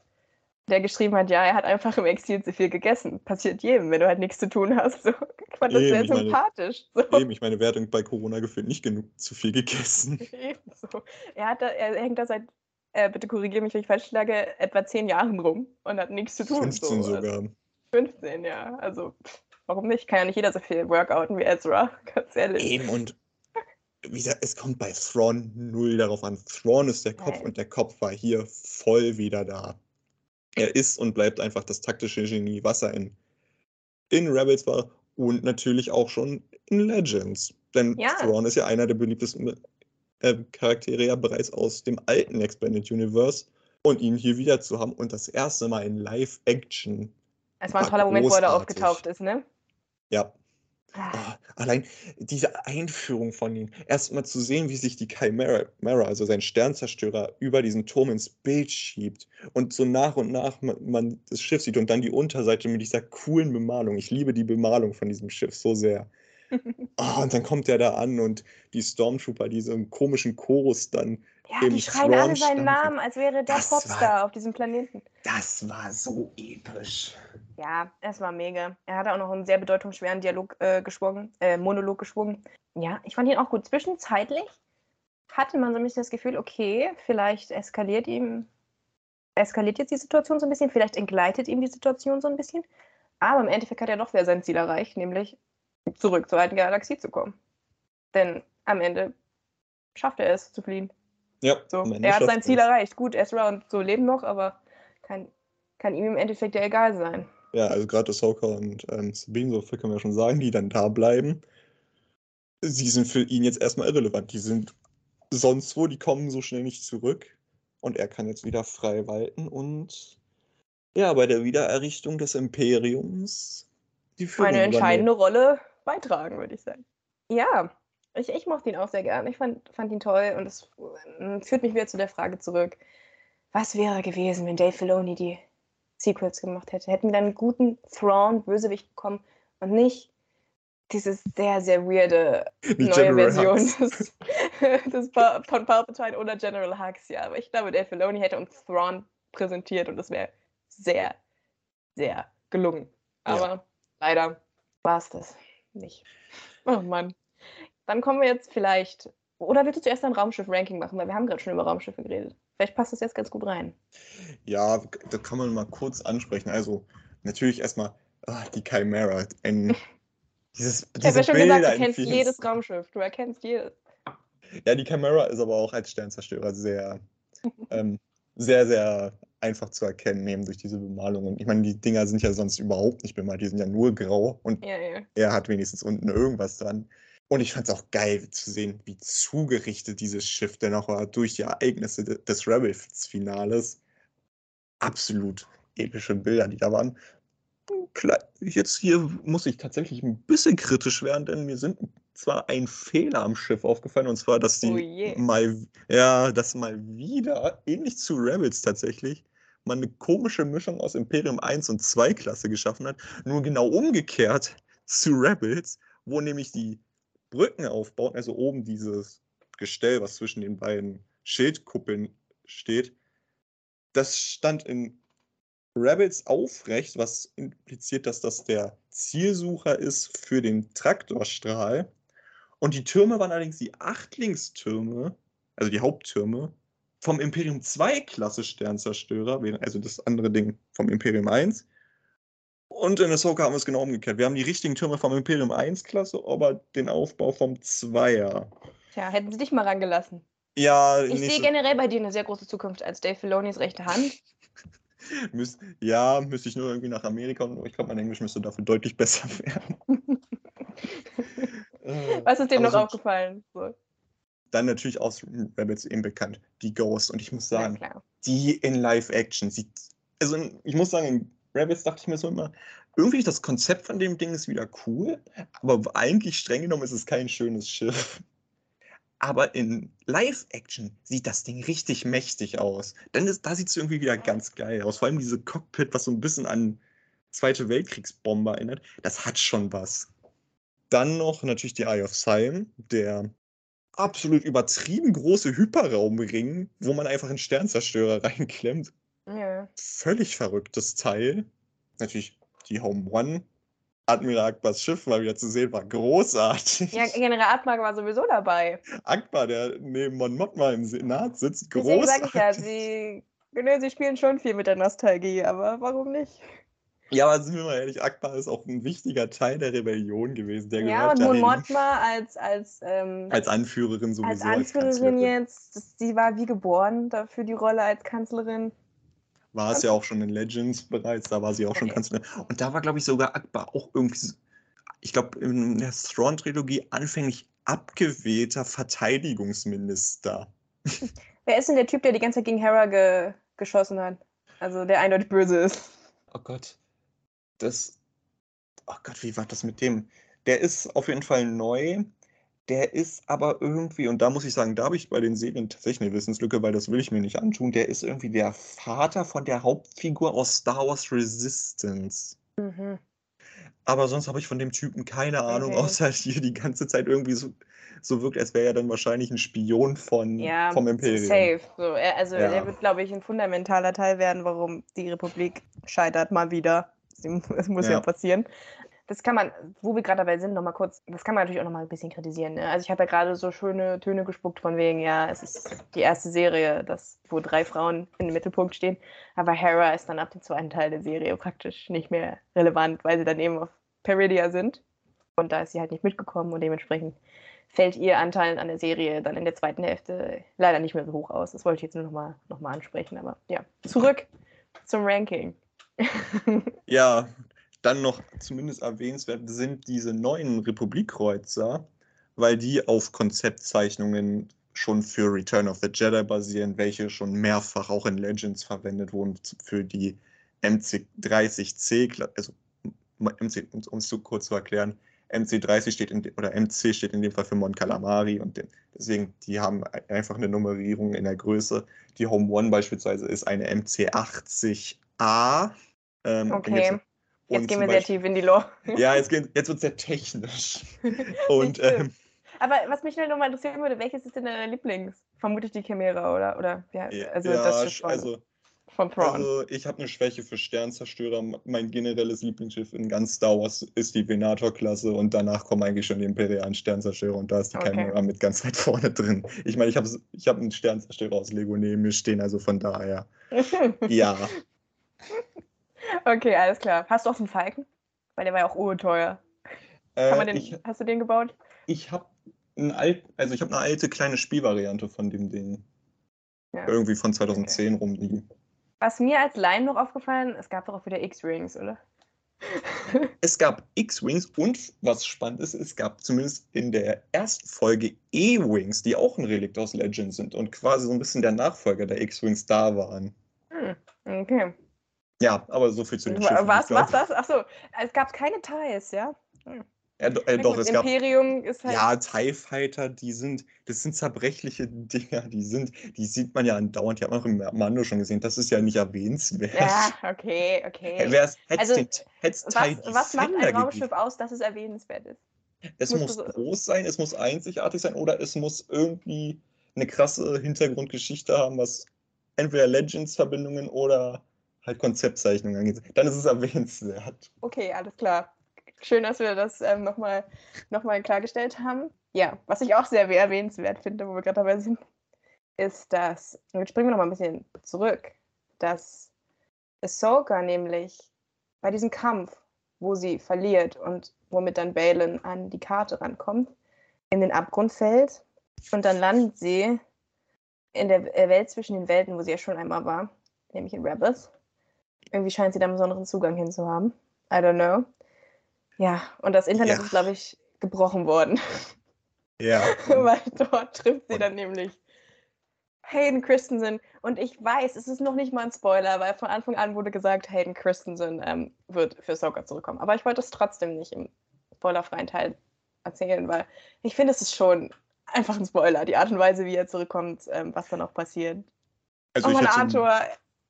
der geschrieben hat, ja, er hat einfach im Exil zu viel gegessen. Passiert jedem, wenn du halt nichts zu tun hast. So. Ich fand das Eben, sehr ich meine- sympathisch. So. Eben, ich meine, wer hat bei Corona gefühlt nicht genug zu viel gegessen? Ebenso. Er, hat da, er hängt da seit, äh, bitte korrigiere mich, wenn ich falsch schlage, etwa zehn Jahren rum und hat nichts zu tun. 15 so. sogar. 15, ja. Also, warum nicht? Kann ja nicht jeder so viel workouten wie Ezra, ganz ehrlich. Eben und wie gesagt, es kommt bei Thrawn null darauf an. Thrawn ist der Kopf Nein. und der Kopf war hier voll wieder da. Er ist und bleibt einfach das taktische Genie, was er in, in Rebels war und natürlich auch schon in Legends. Denn Ja. Thrawn ist ja einer der beliebtesten äh, Charaktere ja bereits aus dem alten Expanded Universe. Und ihn hier wieder zu haben und das erste Mal in Live-Action. Es war ein toller Moment, wo er da großartig. aufgetaucht ist, ne? Ja, Oh, allein diese Einführung von ihm, erstmal zu sehen, wie sich die Chimera, also sein Sternzerstörer, über diesen Turm ins Bild schiebt und so nach und nach man, man das Schiff sieht und dann die Unterseite mit dieser coolen Bemalung. Ich liebe die Bemalung von diesem Schiff so sehr. Oh, und dann kommt er da an und die Stormtrooper, diese komischen Chorus dann. Ja, die schreien alle seinen. Namen, als wäre der Das war- Popstar auf diesem Planeten. Das war so episch. Ja, es war mega. Er hatte auch noch einen sehr bedeutungsschweren Dialog äh, geschwungen, äh, Monolog geschwungen. Ja, ich fand ihn auch gut. Zwischenzeitlich hatte man so ein bisschen das Gefühl, okay, vielleicht eskaliert ihm, eskaliert jetzt die Situation so ein bisschen, vielleicht entgleitet ihm die Situation so ein bisschen. Aber im Endeffekt hat er doch wieder sein Ziel erreicht, nämlich zurück zur alten Galaxie zu kommen. Denn am Ende schafft er es zu fliehen. Ja, So, er hat sein Ziel er's. erreicht. Gut, Ezra und so leben noch, aber kann, kann ihm im Endeffekt ja egal sein. Ja, also gerade Ahsoka und ähm, Sabine, so viel können wir schon sagen, die dann da bleiben, sie sind für ihn jetzt erstmal irrelevant. Die sind sonst wo, die kommen so schnell nicht zurück. Und er kann jetzt wieder frei walten und ja, bei der Wiedererrichtung des Imperiums die Führung eine entscheidende übernehmen. Rolle beitragen, würde ich sagen. Ja, ich, ich mochte ihn auch sehr gern. Ich fand, fand ihn toll und es ähm, führt mich wieder zu der Frage zurück, was wäre gewesen, wenn Dave Filoni die Sequels gemacht hätte? Hätten wir dann einen guten Thrawn-Bösewicht bekommen und nicht dieses sehr, sehr weirde Die neue General Version des, des Pa- von Palpatine oder General Hux, ja. Aber ich glaube, Dave Filoni hätte uns Thrawn präsentiert und das wäre sehr, sehr gelungen. Ja. Aber leider war es das nicht. Oh Mann. Dann kommen wir jetzt vielleicht Oder willst du zuerst ein Raumschiff-Ranking machen? Weil wir haben gerade schon über Raumschiffe geredet. Vielleicht passt das jetzt ganz gut rein. Ja, da kann man mal kurz ansprechen. Also natürlich erstmal ah, die Chimera. Ein, dieses, Ich habe ja schon gesagt, du kennst jedes Raumschiff. Du erkennst jedes. Ja, die Chimera ist aber auch als Sternzerstörer sehr, ähm, sehr, sehr einfach zu erkennen, eben durch diese Bemalungen. Ich meine, die Dinger sind ja sonst überhaupt nicht bemalt, die sind ja nur grau und Ja, ja. er hat wenigstens unten irgendwas dran. Und ich fand es auch geil zu sehen, wie zugerichtet dieses Schiff dennoch war durch die Ereignisse de- des Rebels-Finales. Absolut epische Bilder, die da waren. Jetzt hier muss ich tatsächlich ein bisschen kritisch werden, denn mir sind zwar ein Fehler am Schiff aufgefallen, und zwar, dass die Oh je. mal, ja, dass mal wieder, ähnlich zu Rebels tatsächlich, man eine komische Mischung aus Imperium 1 und 2 Klasse geschaffen hat. Nur genau umgekehrt zu Rebels, wo nämlich die Brücken aufbauen, also oben dieses Gestell, was zwischen den beiden Schildkuppeln steht, das stand in Rebels aufrecht, was impliziert, dass das der Zielsucher ist für den Traktorstrahl. Und die Türme waren allerdings die Achtlingstürme, also die Haupttürme, vom Imperium 2 Klasse Sternzerstörer, also das andere Ding vom Imperium 1. Und in Ahsoka haben wir es genau umgekehrt. Wir haben die richtigen Türme vom Imperium 1 Klasse, aber den Aufbau vom 2er. Tja, hätten sie dich mal rangelassen. Ja, Ich sehe generell bei dir eine sehr große Zukunft als Dave Filonis rechte Hand. Müs ja, müsste ich nur irgendwie nach Amerika und ich glaube, mein Englisch müsste dafür deutlich besser werden. Äh, Was ist dir noch so- aufgefallen? So. Dann natürlich aus Rebels eben bekannt, die Ghost. Und ich muss sagen, die in Live-Action sieht. Also, ich muss sagen, Rebels dachte ich mir so immer, irgendwie das Konzept von dem Ding ist wieder cool, aber eigentlich streng genommen ist es kein schönes Schiff. Aber in Live-Action sieht das Ding richtig mächtig aus. Dann ist, da sieht es irgendwie wieder ganz geil aus. Vor allem diese Cockpit, was so ein bisschen an Zweite Weltkriegsbomber erinnert, das hat schon was. Dann noch natürlich die Eye of Siam, der absolut übertrieben große Hyperraumring, wo man einfach einen Sternzerstörer reinklemmt. Ja. Völlig verrücktes Teil. Natürlich die Home One. Admiral Akbars Schiff mal wieder zu sehen, war großartig. ja, General Atmar war sowieso dabei. Akbar, der neben Mon Mothma im Senat sitzt, Deswegen sage ich ja, großartig. sie, genau, sie spielen schon viel mit der Nostalgie, aber warum nicht? Ja, aber sind wir mal ehrlich, Akbar ist auch ein wichtiger Teil der Rebellion gewesen. Der Ja, und Mon. Mothma als, als, ähm, Als Anführerin sowieso. als Anführerin Kanzlerin. jetzt, das, sie war wie geboren dafür die Rolle als Kanzlerin. War es ja auch schon in Legends bereits, da war sie auch schon Okay. Kanzlerin. Und da war, glaube ich, sogar Akbar auch irgendwie, ich glaube, in der Thrawn-Trilogie anfänglich abgewählter Verteidigungsminister. Wer ist denn der Typ, der die ganze Zeit gegen Hera ge geschossen hat? Also der eindeutig böse ist. Oh Gott. Das. Oh Gott, wie war das mit dem? Der ist auf jeden Fall neu. Der ist aber irgendwie, und da muss ich sagen, da habe ich bei den Serien tatsächlich eine Wissenslücke, weil das will ich mir nicht antun. Der ist irgendwie der Vater von der Hauptfigur aus Star Wars Resistance. Mhm. Aber sonst habe ich von dem Typen keine Ahnung, Okay. außer hier die ganze Zeit irgendwie so, so wirkt, als wäre er dann wahrscheinlich ein Spion von, Ja, vom Imperium. safe. So, er, also Ja. er wird, glaube ich, ein fundamentaler Teil werden, warum die Republik scheitert mal wieder. Das muss ja, Ja. passieren. Das kann man, wo wir gerade dabei sind, nochmal kurz, das kann man natürlich auch nochmal ein bisschen kritisieren. Ne? Also ich habe ja gerade so schöne Töne gespuckt von wegen, ja, es ist die erste Serie, das, wo drei Frauen im Mittelpunkt stehen. Aber Hera ist dann ab dem zweiten Teil der Serie praktisch nicht mehr relevant, weil sie dann eben auf Peridia sind. Und da ist sie halt nicht mitgekommen und dementsprechend fällt ihr Anteil an der Serie dann in der zweiten Hälfte leider nicht mehr so hoch aus. Das wollte ich jetzt nur nochmal noch mal ansprechen. Aber ja, zurück zum Ranking. Ja, dann noch zumindest erwähnenswert sind diese neuen Republikkreuzer, weil die auf Konzeptzeichnungen schon für Return of the Jedi basieren, welche schon mehrfach auch in Legends verwendet wurden für die MC30C, Kla- also MC, um es so kurz zu erklären, MC30 steht in, de- oder MC steht in dem Fall für Mon Calamari und den, deswegen, die haben ein- einfach eine Nummerierung in der Größe. Die Home One beispielsweise ist eine MC80A. Ähm, Okay. Jetzt- und gehen wir sehr Beispiel- tief in die Lore. Ja, jetzt, jetzt wird es sehr technisch. Und ähm, Aber was mich schnell nochmal interessieren würde, welches ist denn dein Lieblings? Vermutlich die Chimera, oder? oder ja, ja, also das ja, Schiff von- also von Thrawn. Also, ich habe eine Schwäche für Sternzerstörer. Mein generelles Lieblingsschiff in ganz Star Wars ist die Venator-Klasse und danach kommen eigentlich schon die imperialen Sternzerstörer und da ist die Okay. Chimera mit ganz weit vorne drin. Ich meine, ich habe ich hab einen Sternzerstörer aus Lego neben mir stehen, also von daher. Ja, okay, alles klar. Hast du auch einen Falken? Weil der war ja auch urteuer. Kann man äh, den, ich, hast du den gebaut? ich habe ein alt, also ich habe eine alte kleine Spielvariante von dem Ding. Ja. Irgendwie von 2010 rumliegen. Was mir als Laien noch aufgefallen, es gab doch auch wieder X-Rings, oder? Es gab X-Wings und was spannend ist, es gab zumindest in der ersten Folge E-Wings, die auch ein Relikt aus Legend sind und quasi so ein bisschen der Nachfolger der X-Wings da waren. Hm, okay. Ja, aber so viel zu den Schiffen. Was, was, was? Achso, es gab keine Ties, ja? Ja, do, äh, doch, es gab. Imperium ist halt. Ja, TIE Fighter, die sind, das sind zerbrechliche Dinger, die sind, die sieht man ja andauernd, die hat man auch im Mando schon gesehen, das ist ja nicht erwähnenswert. Ja, okay, okay. Hätt's, hätt's Also, den, hätt's TIE Was, was macht ein Raumschiff aus, dass es erwähnenswert ist? Es muss du so- groß sein, es muss einzigartig sein oder es muss irgendwie eine krasse Hintergrundgeschichte haben, was entweder Legends-Verbindungen oder halt Konzeptzeichnungen angeht. Dann ist es erwähnenswert. Okay, alles klar. Schön, dass wir das ähm, nochmal noch mal klargestellt haben. Ja, was ich auch sehr erwähnenswert finde, wo wir gerade dabei sind, ist, dass, und jetzt springen wir nochmal ein bisschen zurück, dass Ahsoka nämlich bei diesem Kampf, wo sie verliert und womit dann Balin an die Karte rankommt, in den Abgrund fällt und dann landet sie in der äh, Welt zwischen den Welten, wo sie ja schon einmal war, nämlich in Rebels. Irgendwie scheint sie da einen besonderen Zugang hinzuhaben. I don't know. Ja, und das Internet Ja. ist, glaube ich, gebrochen worden, Ja. weil dort trifft sie dann nämlich Hayden Christensen. Und ich weiß, es ist noch nicht mal ein Spoiler, weil von Anfang an wurde gesagt, Hayden Christensen ähm, wird für Soccer zurückkommen. Aber ich wollte es trotzdem nicht im spoilerfreien Teil erzählen, weil ich finde, es ist schon einfach ein Spoiler, die Art und Weise, wie er zurückkommt, ähm, was dann auch passiert. Also oh ich Mann, Arthur,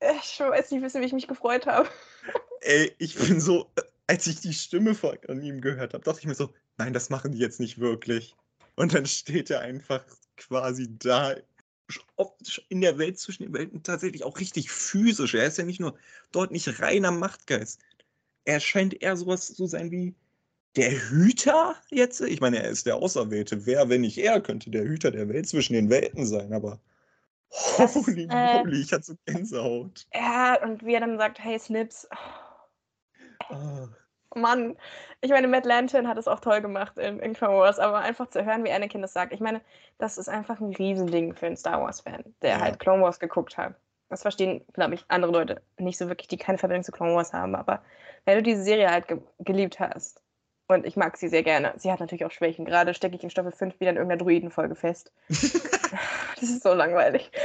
ich weiß nicht, wie ich mich gefreut habe. Ey, ich bin so, als ich die Stimme von ihm gehört habe, dachte ich mir so, nein, das machen die jetzt nicht wirklich. Und dann steht er einfach quasi da in der Welt zwischen den Welten tatsächlich auch richtig physisch. Er ist ja nicht nur dort nicht reiner Machtgeist. Er scheint eher sowas zu sein wie der Hüter jetzt. Ich meine, er ist der Auserwählte. Wer, wenn nicht er, könnte der Hüter der Welt zwischen den Welten sein, aber Das ist, holy äh, moly, ich hatte so Gänsehaut. Ja, und wie er dann sagt, hey Snips, Ah. Mann, ich meine, Matt Lantin hat es auch toll gemacht in, in Clone Wars, aber einfach zu hören, wie Anakin das sagt, ich meine, das ist einfach ein Riesending für einen Star Wars-Fan, der Ja. halt Clone Wars geguckt hat. Das verstehen, glaube ich, andere Leute nicht so wirklich, die keine Verbindung zu Clone Wars haben, aber wenn du diese Serie halt ge geliebt hast, und ich mag sie sehr gerne, sie hat natürlich auch Schwächen, gerade stecke ich in Staffel 5 wieder in irgendeiner Druidenfolge fest. das ist so langweilig.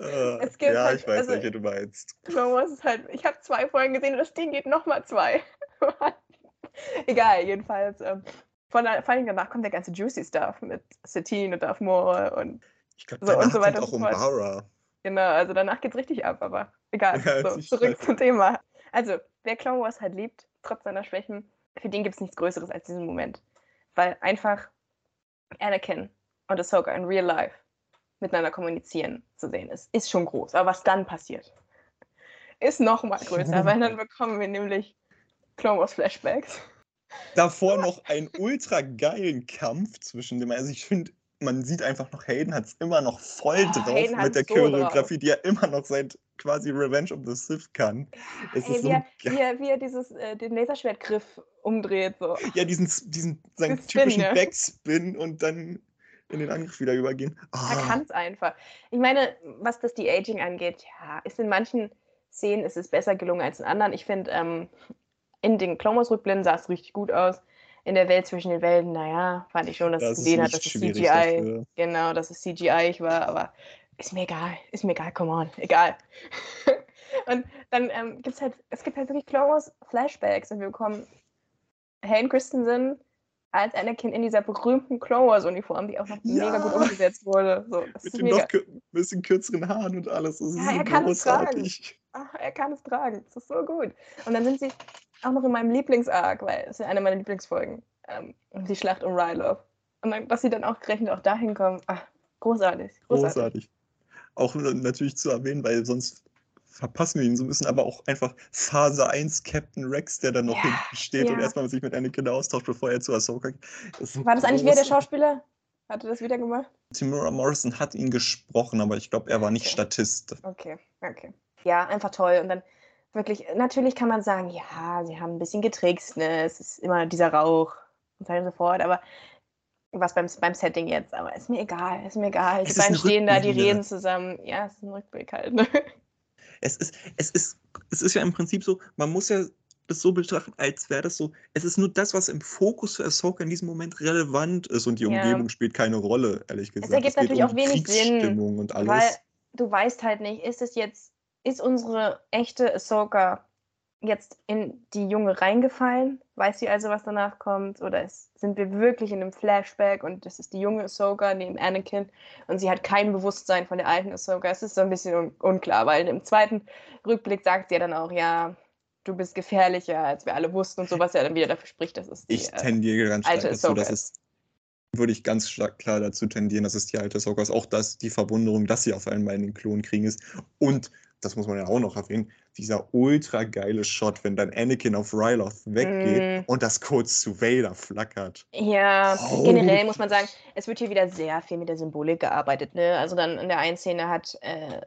Äh, Es gibt ja, halt- ich weiß, also- welche du meinst. Clone Wars ist halt, ich habe zwei Folgen gesehen und das Ding geht nochmal zwei. Egal, jedenfalls. Ähm, von vor allem danach kommt der ganze Juicy Stuff mit Satine und Darth Maul und Ich glaube, So, und so weiter kommt auch fort. Umbara. genau, also danach geht's richtig ab, aber egal. Ja, so, zurück weiß. zum Thema. Also, wer Clone Wars halt liebt, trotz seiner Schwächen, für den gibt es nichts Größeres als diesen Moment. Weil einfach Anakin und Ahsoka in real life miteinander kommunizieren zu sehen ist, ist schon groß. Aber was dann passiert, ist noch mal größer, weil dann bekommen wir nämlich Clone Wars Flashbacks. Davor noch einen ultra geilen Kampf zwischen dem. Also ich finde, man sieht einfach noch, Hayden hat es immer noch voll Oh, drauf mit der so Choreografie, die er immer noch seit quasi Revenge of the Sith kann. Es Ey, ist so wie, er, wie, er, wie er dieses, äh, den Laserschwertgriff umdreht. So. Ja, diesen, diesen seinen Spin, typischen ja. Backspin und dann in den Angriff wieder übergehen. Er Ah, kann es einfach. Ich meine, was das die Aging angeht, ja, ist in manchen Szenen ist es besser gelungen als in anderen. Ich finde, ähm, in den Clone Wars Rückblenden sah es richtig gut aus. In der Welt zwischen den Welten, naja, fand ich schon, dass das es gesehen hat, dass es CGI, dafür. genau, dass es CGI ich war, aber ist mir egal, ist mir egal, come on, egal. und dann ähm, gibt es halt, es gibt halt wirklich Clone Wars Flashbacks und wir bekommen Hayden Christensen als Anakin in dieser berühmten Clone Wars Uniform, die auch noch Ja. mega gut umgesetzt wurde. So, Mit den mega. noch kür bisschen kürzeren Haaren und alles. Das Ja, er kann es tragen. großartig. Ach, er kann es tragen. Das ist so gut. Und dann sind sie auch noch in meinem Lieblingsarc, weil es ist ja eine meiner Lieblingsfolgen, ähm, die Schlacht um Ryloth. Und dann, dass sie dann auch gerechnet auch dahin kommen. Ach, großartig. Großartig. Großartig. Auch natürlich zu erwähnen, weil sonst verpassen wir ihn so ein bisschen, aber auch einfach Phase 1 Captain Rex, der dann noch Ja, hinten steht und ja. erstmal sich mit Anakin austauscht, bevor er zu Ahsoka geht. so War das eigentlich wieder der. Schauspieler? Hat er das wieder gemacht? Timura Morrison hat ihn gesprochen, aber ich glaube, er war nicht Okay. Statist. Okay, okay. Ja, einfach toll. Und dann wirklich, natürlich kann man sagen, ja, sie haben ein bisschen getrickst, ne? Es ist immer dieser Rauch und so weiter und so fort, aber was beim, beim Setting jetzt, aber ist mir egal, ist mir egal. Die beiden stehen da, die reden zusammen. Ja, es ist ein Rückblick halt. Ne? Es ist, es ist, es ist ja im Prinzip so, man muss ja das so betrachten, als wäre das so, es ist nur das, was im Fokus für Ahsoka in diesem Moment relevant ist und die Ja. Umgebung spielt keine Rolle, ehrlich gesagt. ergibt geht natürlich um auch wenig Sinn, und alles. Weil du weißt halt nicht, ist es jetzt, ist unsere echte Ahsoka jetzt in die Junge reingefallen? Weiß sie also, was danach kommt? Oder ist, sind wir wirklich in einem Flashback und das ist die junge Ahsoka neben Anakin und sie hat kein Bewusstsein von der alten Ahsoka? Es ist so ein bisschen un unklar, weil im zweiten Rückblick sagt sie ja dann auch, ja, du bist gefährlicher, als wir alle wussten und so, was ja dann wieder dafür spricht, dass es die, Ich äh, tendiere ganz stark alte dazu, dass es, würde ich ganz stark klar dazu tendieren, dass es die alte Ahsoka ist. Auch das, die Verwunderung, dass sie auf einmal in den Klonkriegen ist. Und, das muss man ja auch noch erwähnen, dieser ultra geile Shot, wenn dann Anakin auf Ryloth weggeht Mm. und das kurz zu Vader flackert. Ja, Oh. generell muss man sagen, es wird hier wieder sehr viel mit der Symbolik gearbeitet. Ne? Also dann in der einen Szene hat äh,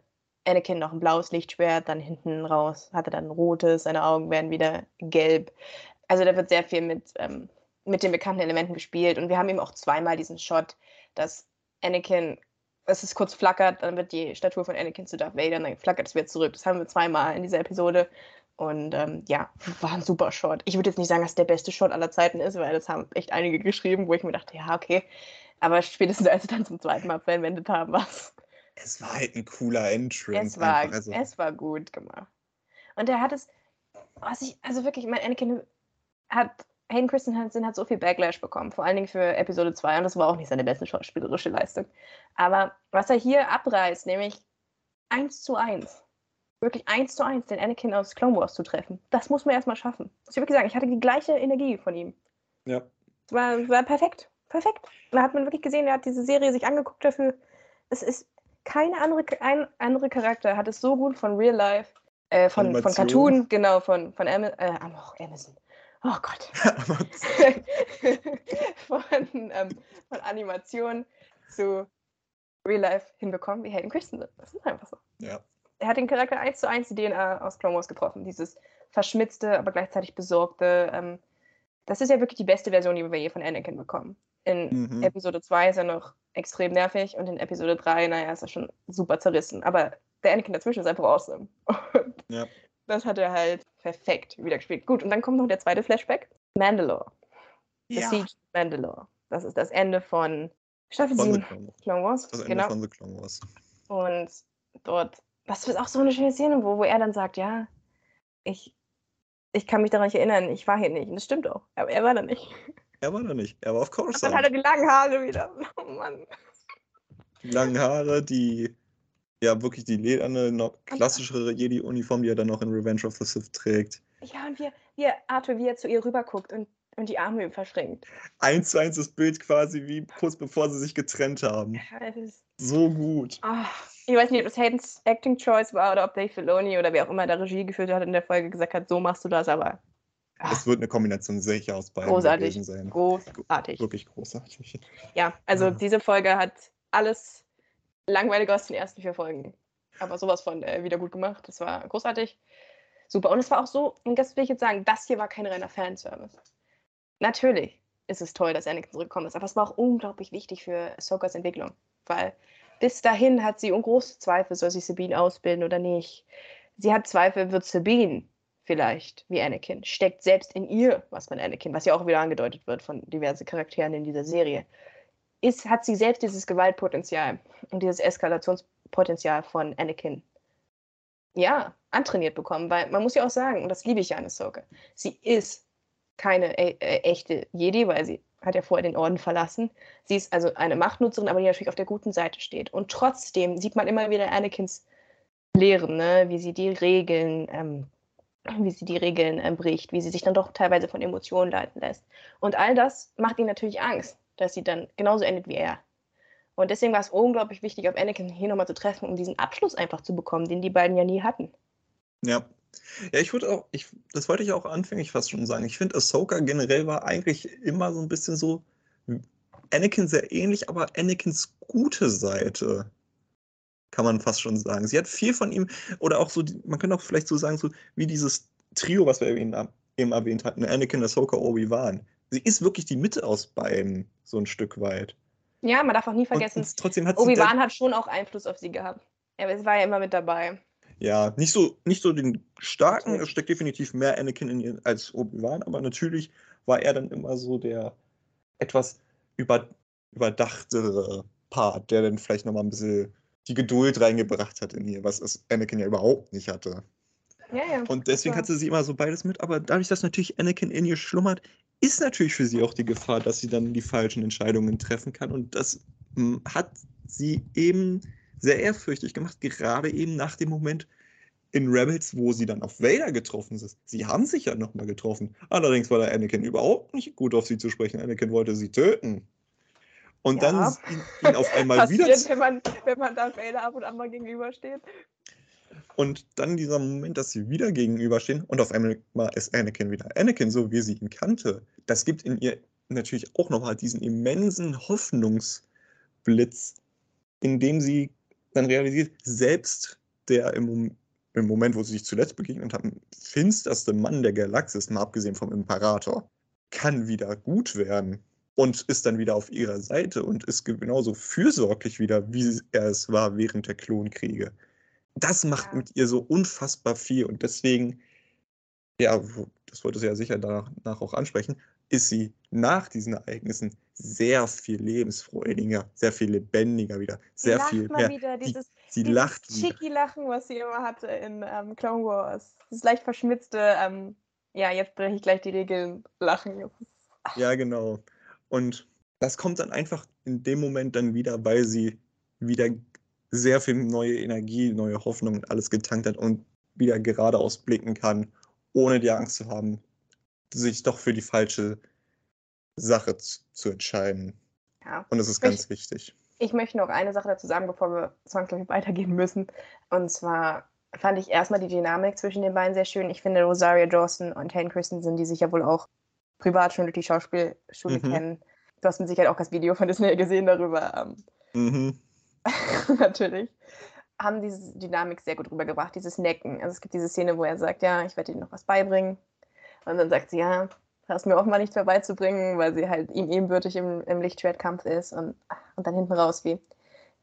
Anakin noch ein blaues Lichtschwert, dann hinten raus hat er dann ein rotes, seine Augen werden wieder gelb. Also da wird sehr viel mit, ähm, mit den bekannten Elementen gespielt. Und wir haben eben auch zweimal diesen Shot, dass Anakin, es kurz flackert, dann wird die Statue von Anakin zu Darth Vader und dann flackert es wieder zurück. Das haben wir zweimal in dieser Episode. Und ähm, ja, war ein super Shot. Ich würde jetzt nicht sagen, dass der beste Shot aller Zeiten ist, weil das haben echt einige geschrieben, wo ich mir dachte, ja, okay. Aber spätestens als sie dann zum zweiten Mal verwendet haben, was. Es war halt ein cooler Entrance. Es war, einfach. Also, es war gut gemacht. Und er hat es, was ich, also wirklich, mein Anakin hat, Hayden Christensen hat so viel Backlash bekommen, vor allen Dingen für Episode 2 und das war auch nicht seine beste schauspielerische Leistung. Aber was er hier abreißt, nämlich 1 zu 1, wirklich 1 zu 1 den Anakin aus Clone Wars zu treffen, das muss man erstmal schaffen. Muss ich wirklich sagen, ich hatte die gleiche Energie von ihm. ja. Es war, war perfekt. Perfekt. Da hat man wirklich gesehen, er hat diese Serie sich angeguckt dafür. Es ist keine andere, ein andere Charakter hat es so gut von Real Life, äh, von, von. Cartoon, genau, von, von Am äh, Amazon. Oh Gott. Von, ähm, von Animation zu Real Life hinbekommen wie Hayden Christensen. Das ist einfach so. ja. Er hat den Charakter 1 zu 1 die DNA aus Clone Wars getroffen. Dieses verschmitzte, aber gleichzeitig besorgte. Ähm, das ist ja wirklich die beste Version, die wir je von Anakin bekommen. In Mhm. Episode 2 ist er noch extrem nervig und in Episode 3, naja, ist er schon super zerrissen. Aber der Anakin dazwischen ist einfach awesome. Und Ja. Das hat er halt perfekt wieder gespielt. Gut, und dann kommt noch der zweite Flashback. Mandalore. The Ja. Siege of Mandalore. Das ist das Ende von Staffel Von The 7 Clone Wars. Clone Wars. Das Ende genau. von The Clone Wars. Und dort, das ist auch so eine schöne Szene, wo, wo er dann sagt, ja, ich, ich kann mich daran nicht erinnern, ich war hier nicht. Und das stimmt auch, aber er war da nicht. Er war da nicht. Er war auf Und dann hat er Coruscant. die langen Haare wieder. Oh Mann. Die langen Haare, die, ja, wirklich die lederne, noch klassischere Jedi-Uniform, die er dann noch in Revenge of the Sith trägt. Ja, und wie, wie Arthur, wie er zu ihr rüberguckt und, und die Arme ihm verschränkt. Eins zu eins das Bild quasi wie kurz bevor sie sich getrennt haben. Ja, So gut. ah, ich weiß nicht, ob das Haydens Acting Choice war oder ob Dave Filoni oder wer auch immer da Regie geführt hat in der Folge gesagt hat, so machst du das, aber ah, Es wird eine Kombination sicher aus beiden Großartig. gewesen sein. großartig. Wirklich großartig. Ja, also Ja. diese Folge hat alles langweiliger aus den ersten vier Folgen. Aber sowas von äh, wieder gut gemacht. Das war großartig. Super. Und es war auch so, und das will ich jetzt sagen, das hier war kein reiner Fanservice. Natürlich ist es toll, dass Anakin zurückgekommen ist, aber es war auch unglaublich wichtig für Ahsokas Entwicklung. Weil bis dahin hat sie große Zweifel, soll sie Sabine ausbilden oder nicht. Sie hat Zweifel, wird Sabine vielleicht wie Anakin? Steckt selbst in ihr was von Anakin, was ja auch wieder angedeutet wird von diversen Charakteren in dieser Serie ist, hat sie selbst dieses Gewaltpotenzial und dieses Eskalationspotenzial von Anakin ja, antrainiert bekommen, weil man muss ja auch sagen, und das liebe ich ja an Ahsoka, sie ist keine äh, äh, echte Jedi, weil sie hat ja vorher den Orden verlassen. Sie ist also eine Machtnutzerin, aber die natürlich auf der guten Seite steht. Und trotzdem sieht man immer wieder Anakins Lehren, ne? wie sie die Regeln, ähm, wie sie die Regeln äh, bricht, wie sie sich dann doch teilweise von Emotionen leiten lässt. Und all das macht ihnen natürlich Angst, dass sie dann genauso endet wie er. Und deswegen war es unglaublich wichtig, auf Anakin hier nochmal zu treffen, um diesen Abschluss einfach zu bekommen, den die beiden ja nie hatten. Ja. Ja, ich würde auch, ich, das wollte ich auch anfänglich fast schon sagen. Ich finde, Ahsoka generell war eigentlich immer so ein bisschen so Anakin sehr ähnlich, aber Anakins gute Seite, kann man fast schon sagen. Sie hat viel von ihm, oder auch so, man könnte auch vielleicht so sagen, so wie dieses Trio, was wir eben, eben erwähnt hatten, Anakin, Ahsoka, Obi-Wan. Sie ist wirklich die Mitte aus beiden, so ein Stück weit. Ja, man darf auch nie vergessen, Obi-Wan hat schon auch Einfluss auf sie gehabt. Es war ja immer mit dabei. Ja, nicht so, nicht so den starken, es steckt definitiv mehr Anakin in ihr als Obi-Wan, aber natürlich war er dann immer so der etwas über, überdachtere Part, der dann vielleicht nochmal ein bisschen die Geduld reingebracht hat in ihr, was es Anakin ja überhaupt nicht hatte. Ja, ja. Und deswegen hatte sie immer so beides mit, aber dadurch, dass natürlich Anakin in ihr schlummert, ist natürlich für sie auch die Gefahr, dass sie dann die falschen Entscheidungen treffen kann. Und das hm, hat sie eben sehr ehrfürchtig gemacht, gerade eben nach dem Moment in Rebels, wo sie dann auf Vader getroffen ist. Sie haben sich ja nochmal getroffen. Allerdings war der Anakin überhaupt nicht gut auf sie zu sprechen. Anakin wollte sie töten. Und ja. dann ihn, ihn, auf einmal Passiert, wieder. Wenn man, wenn man Darth Vader ab und an mal gegenübersteht. Und dann dieser Moment, dass sie wieder gegenüberstehen und auf einmal ist Anakin wieder Anakin, so wie sie ihn kannte. Das gibt in ihr natürlich auch nochmal diesen immensen Hoffnungsblitz, in dem sie dann realisiert, selbst der im, im Moment, wo sie sich zuletzt begegnet haben, finsterste Mann der Galaxis, mal abgesehen vom Imperator, kann wieder gut werden und ist dann wieder auf ihrer Seite und ist genauso fürsorglich wieder, wie er es war während der Klonkriege. Das macht mit ihr so unfassbar viel und deswegen, ja, das wollte sie ja sicher danach auch ansprechen, ist sie nach diesen Ereignissen sehr viel lebensfreudiger, sehr viel lebendiger wieder, sehr sie viel mehr. Wieder, dieses, die, sie dieses lacht Chicky-Lachen, was sie immer hatte in ähm, Clone Wars. Das leicht verschmitzte, ähm, ja, jetzt breche ich gleich die Regeln, Lachen. Ja, genau. Und das kommt dann einfach in dem Moment dann wieder, weil sie wieder sehr viel neue Energie, neue Hoffnung und alles getankt hat und wieder geradeaus blicken kann, ohne die Angst zu haben, sich doch für die falsche Sache zu, zu entscheiden. Ja. Und das ist ganz ich, wichtig. Ich möchte noch eine Sache dazu sagen, bevor wir zwangsläufig weitergehen müssen. Und zwar fand ich erstmal die Dynamik zwischen den beiden sehr schön. Ich finde, Rosaria Dawson und Hayden Christensen, die sich ja wohl auch privat schon durch die Schauspielschule mhm. kennen. Du hast mit Sicherheit auch das Video von Disney gesehen darüber. Ähm, mhm. natürlich. Haben diese Dynamik sehr gut rübergebracht, dieses Necken. Also es gibt diese Szene, wo er sagt, ja, ich werde dir noch was beibringen. Und dann sagt sie, ja, hast mir auch mal nichts mehr beizubringen, weil sie halt ihm ebenbürtig im, im Lichtschwertkampf ist und, und dann hinten raus, wie,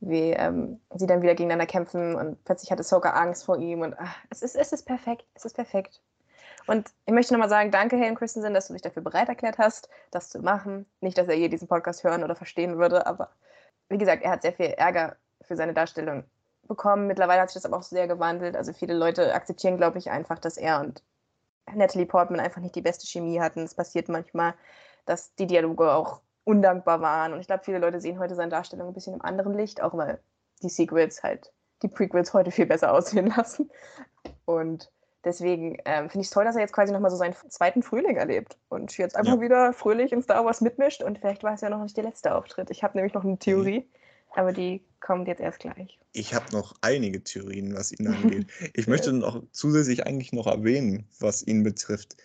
wie ähm, sie dann wieder gegeneinander kämpfen und plötzlich hatte Soka Angst vor ihm und ach, es, ist, es ist perfekt, es ist perfekt. Und ich möchte nochmal sagen, danke, Helen Christensen, dass du dich dafür bereit erklärt hast, das zu machen. Nicht, dass er je diesen Podcast hören oder verstehen würde, aber wie gesagt, er hat sehr viel Ärger für seine Darstellung bekommen. Mittlerweile hat sich das aber auch sehr gewandelt. Also viele Leute akzeptieren, glaube ich, einfach, dass er und Natalie Portman einfach nicht die beste Chemie hatten. Es passiert manchmal, dass die Dialoge auch undankbar waren. Und ich glaube, viele Leute sehen heute seine Darstellung ein bisschen im anderen Licht, auch weil die Sequels halt die Prequels heute viel besser aussehen lassen. Und deswegen ähm, finde ich es toll, dass er jetzt quasi nochmal so seinen zweiten Frühling erlebt und jetzt einfach ja. wieder fröhlich in Star Wars mitmischt. Und vielleicht war es ja noch nicht der letzte Auftritt. Ich habe nämlich noch eine Theorie. Mhm aber die kommt jetzt erst gleich. Ich habe noch einige Theorien, was ihn angeht. Ich möchte noch zusätzlich eigentlich noch erwähnen, was ihn betrifft.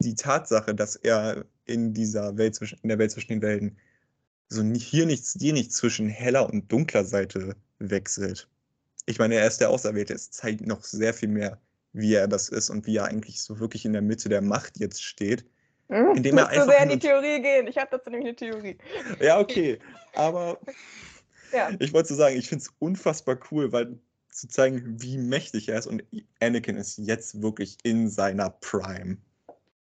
Die Tatsache, dass er in dieser Welt zwischen, in der Welt zwischen den Welten so hier nichts, hier nichts zwischen heller und dunkler Seite wechselt. Ich meine, er ist der Auserwählte. Es zeigt noch sehr viel mehr, wie er das ist und wie er eigentlich so wirklich in der Mitte der Macht jetzt steht. Hm, indem er einfach so sehr in die Theorie gehen. Ich habe dazu nämlich eine Theorie. Ja, okay. Aber ja. Ich wollte so sagen, ich finde es unfassbar cool, weil zu zeigen, wie mächtig er ist. Und Anakin ist jetzt wirklich in seiner Prime.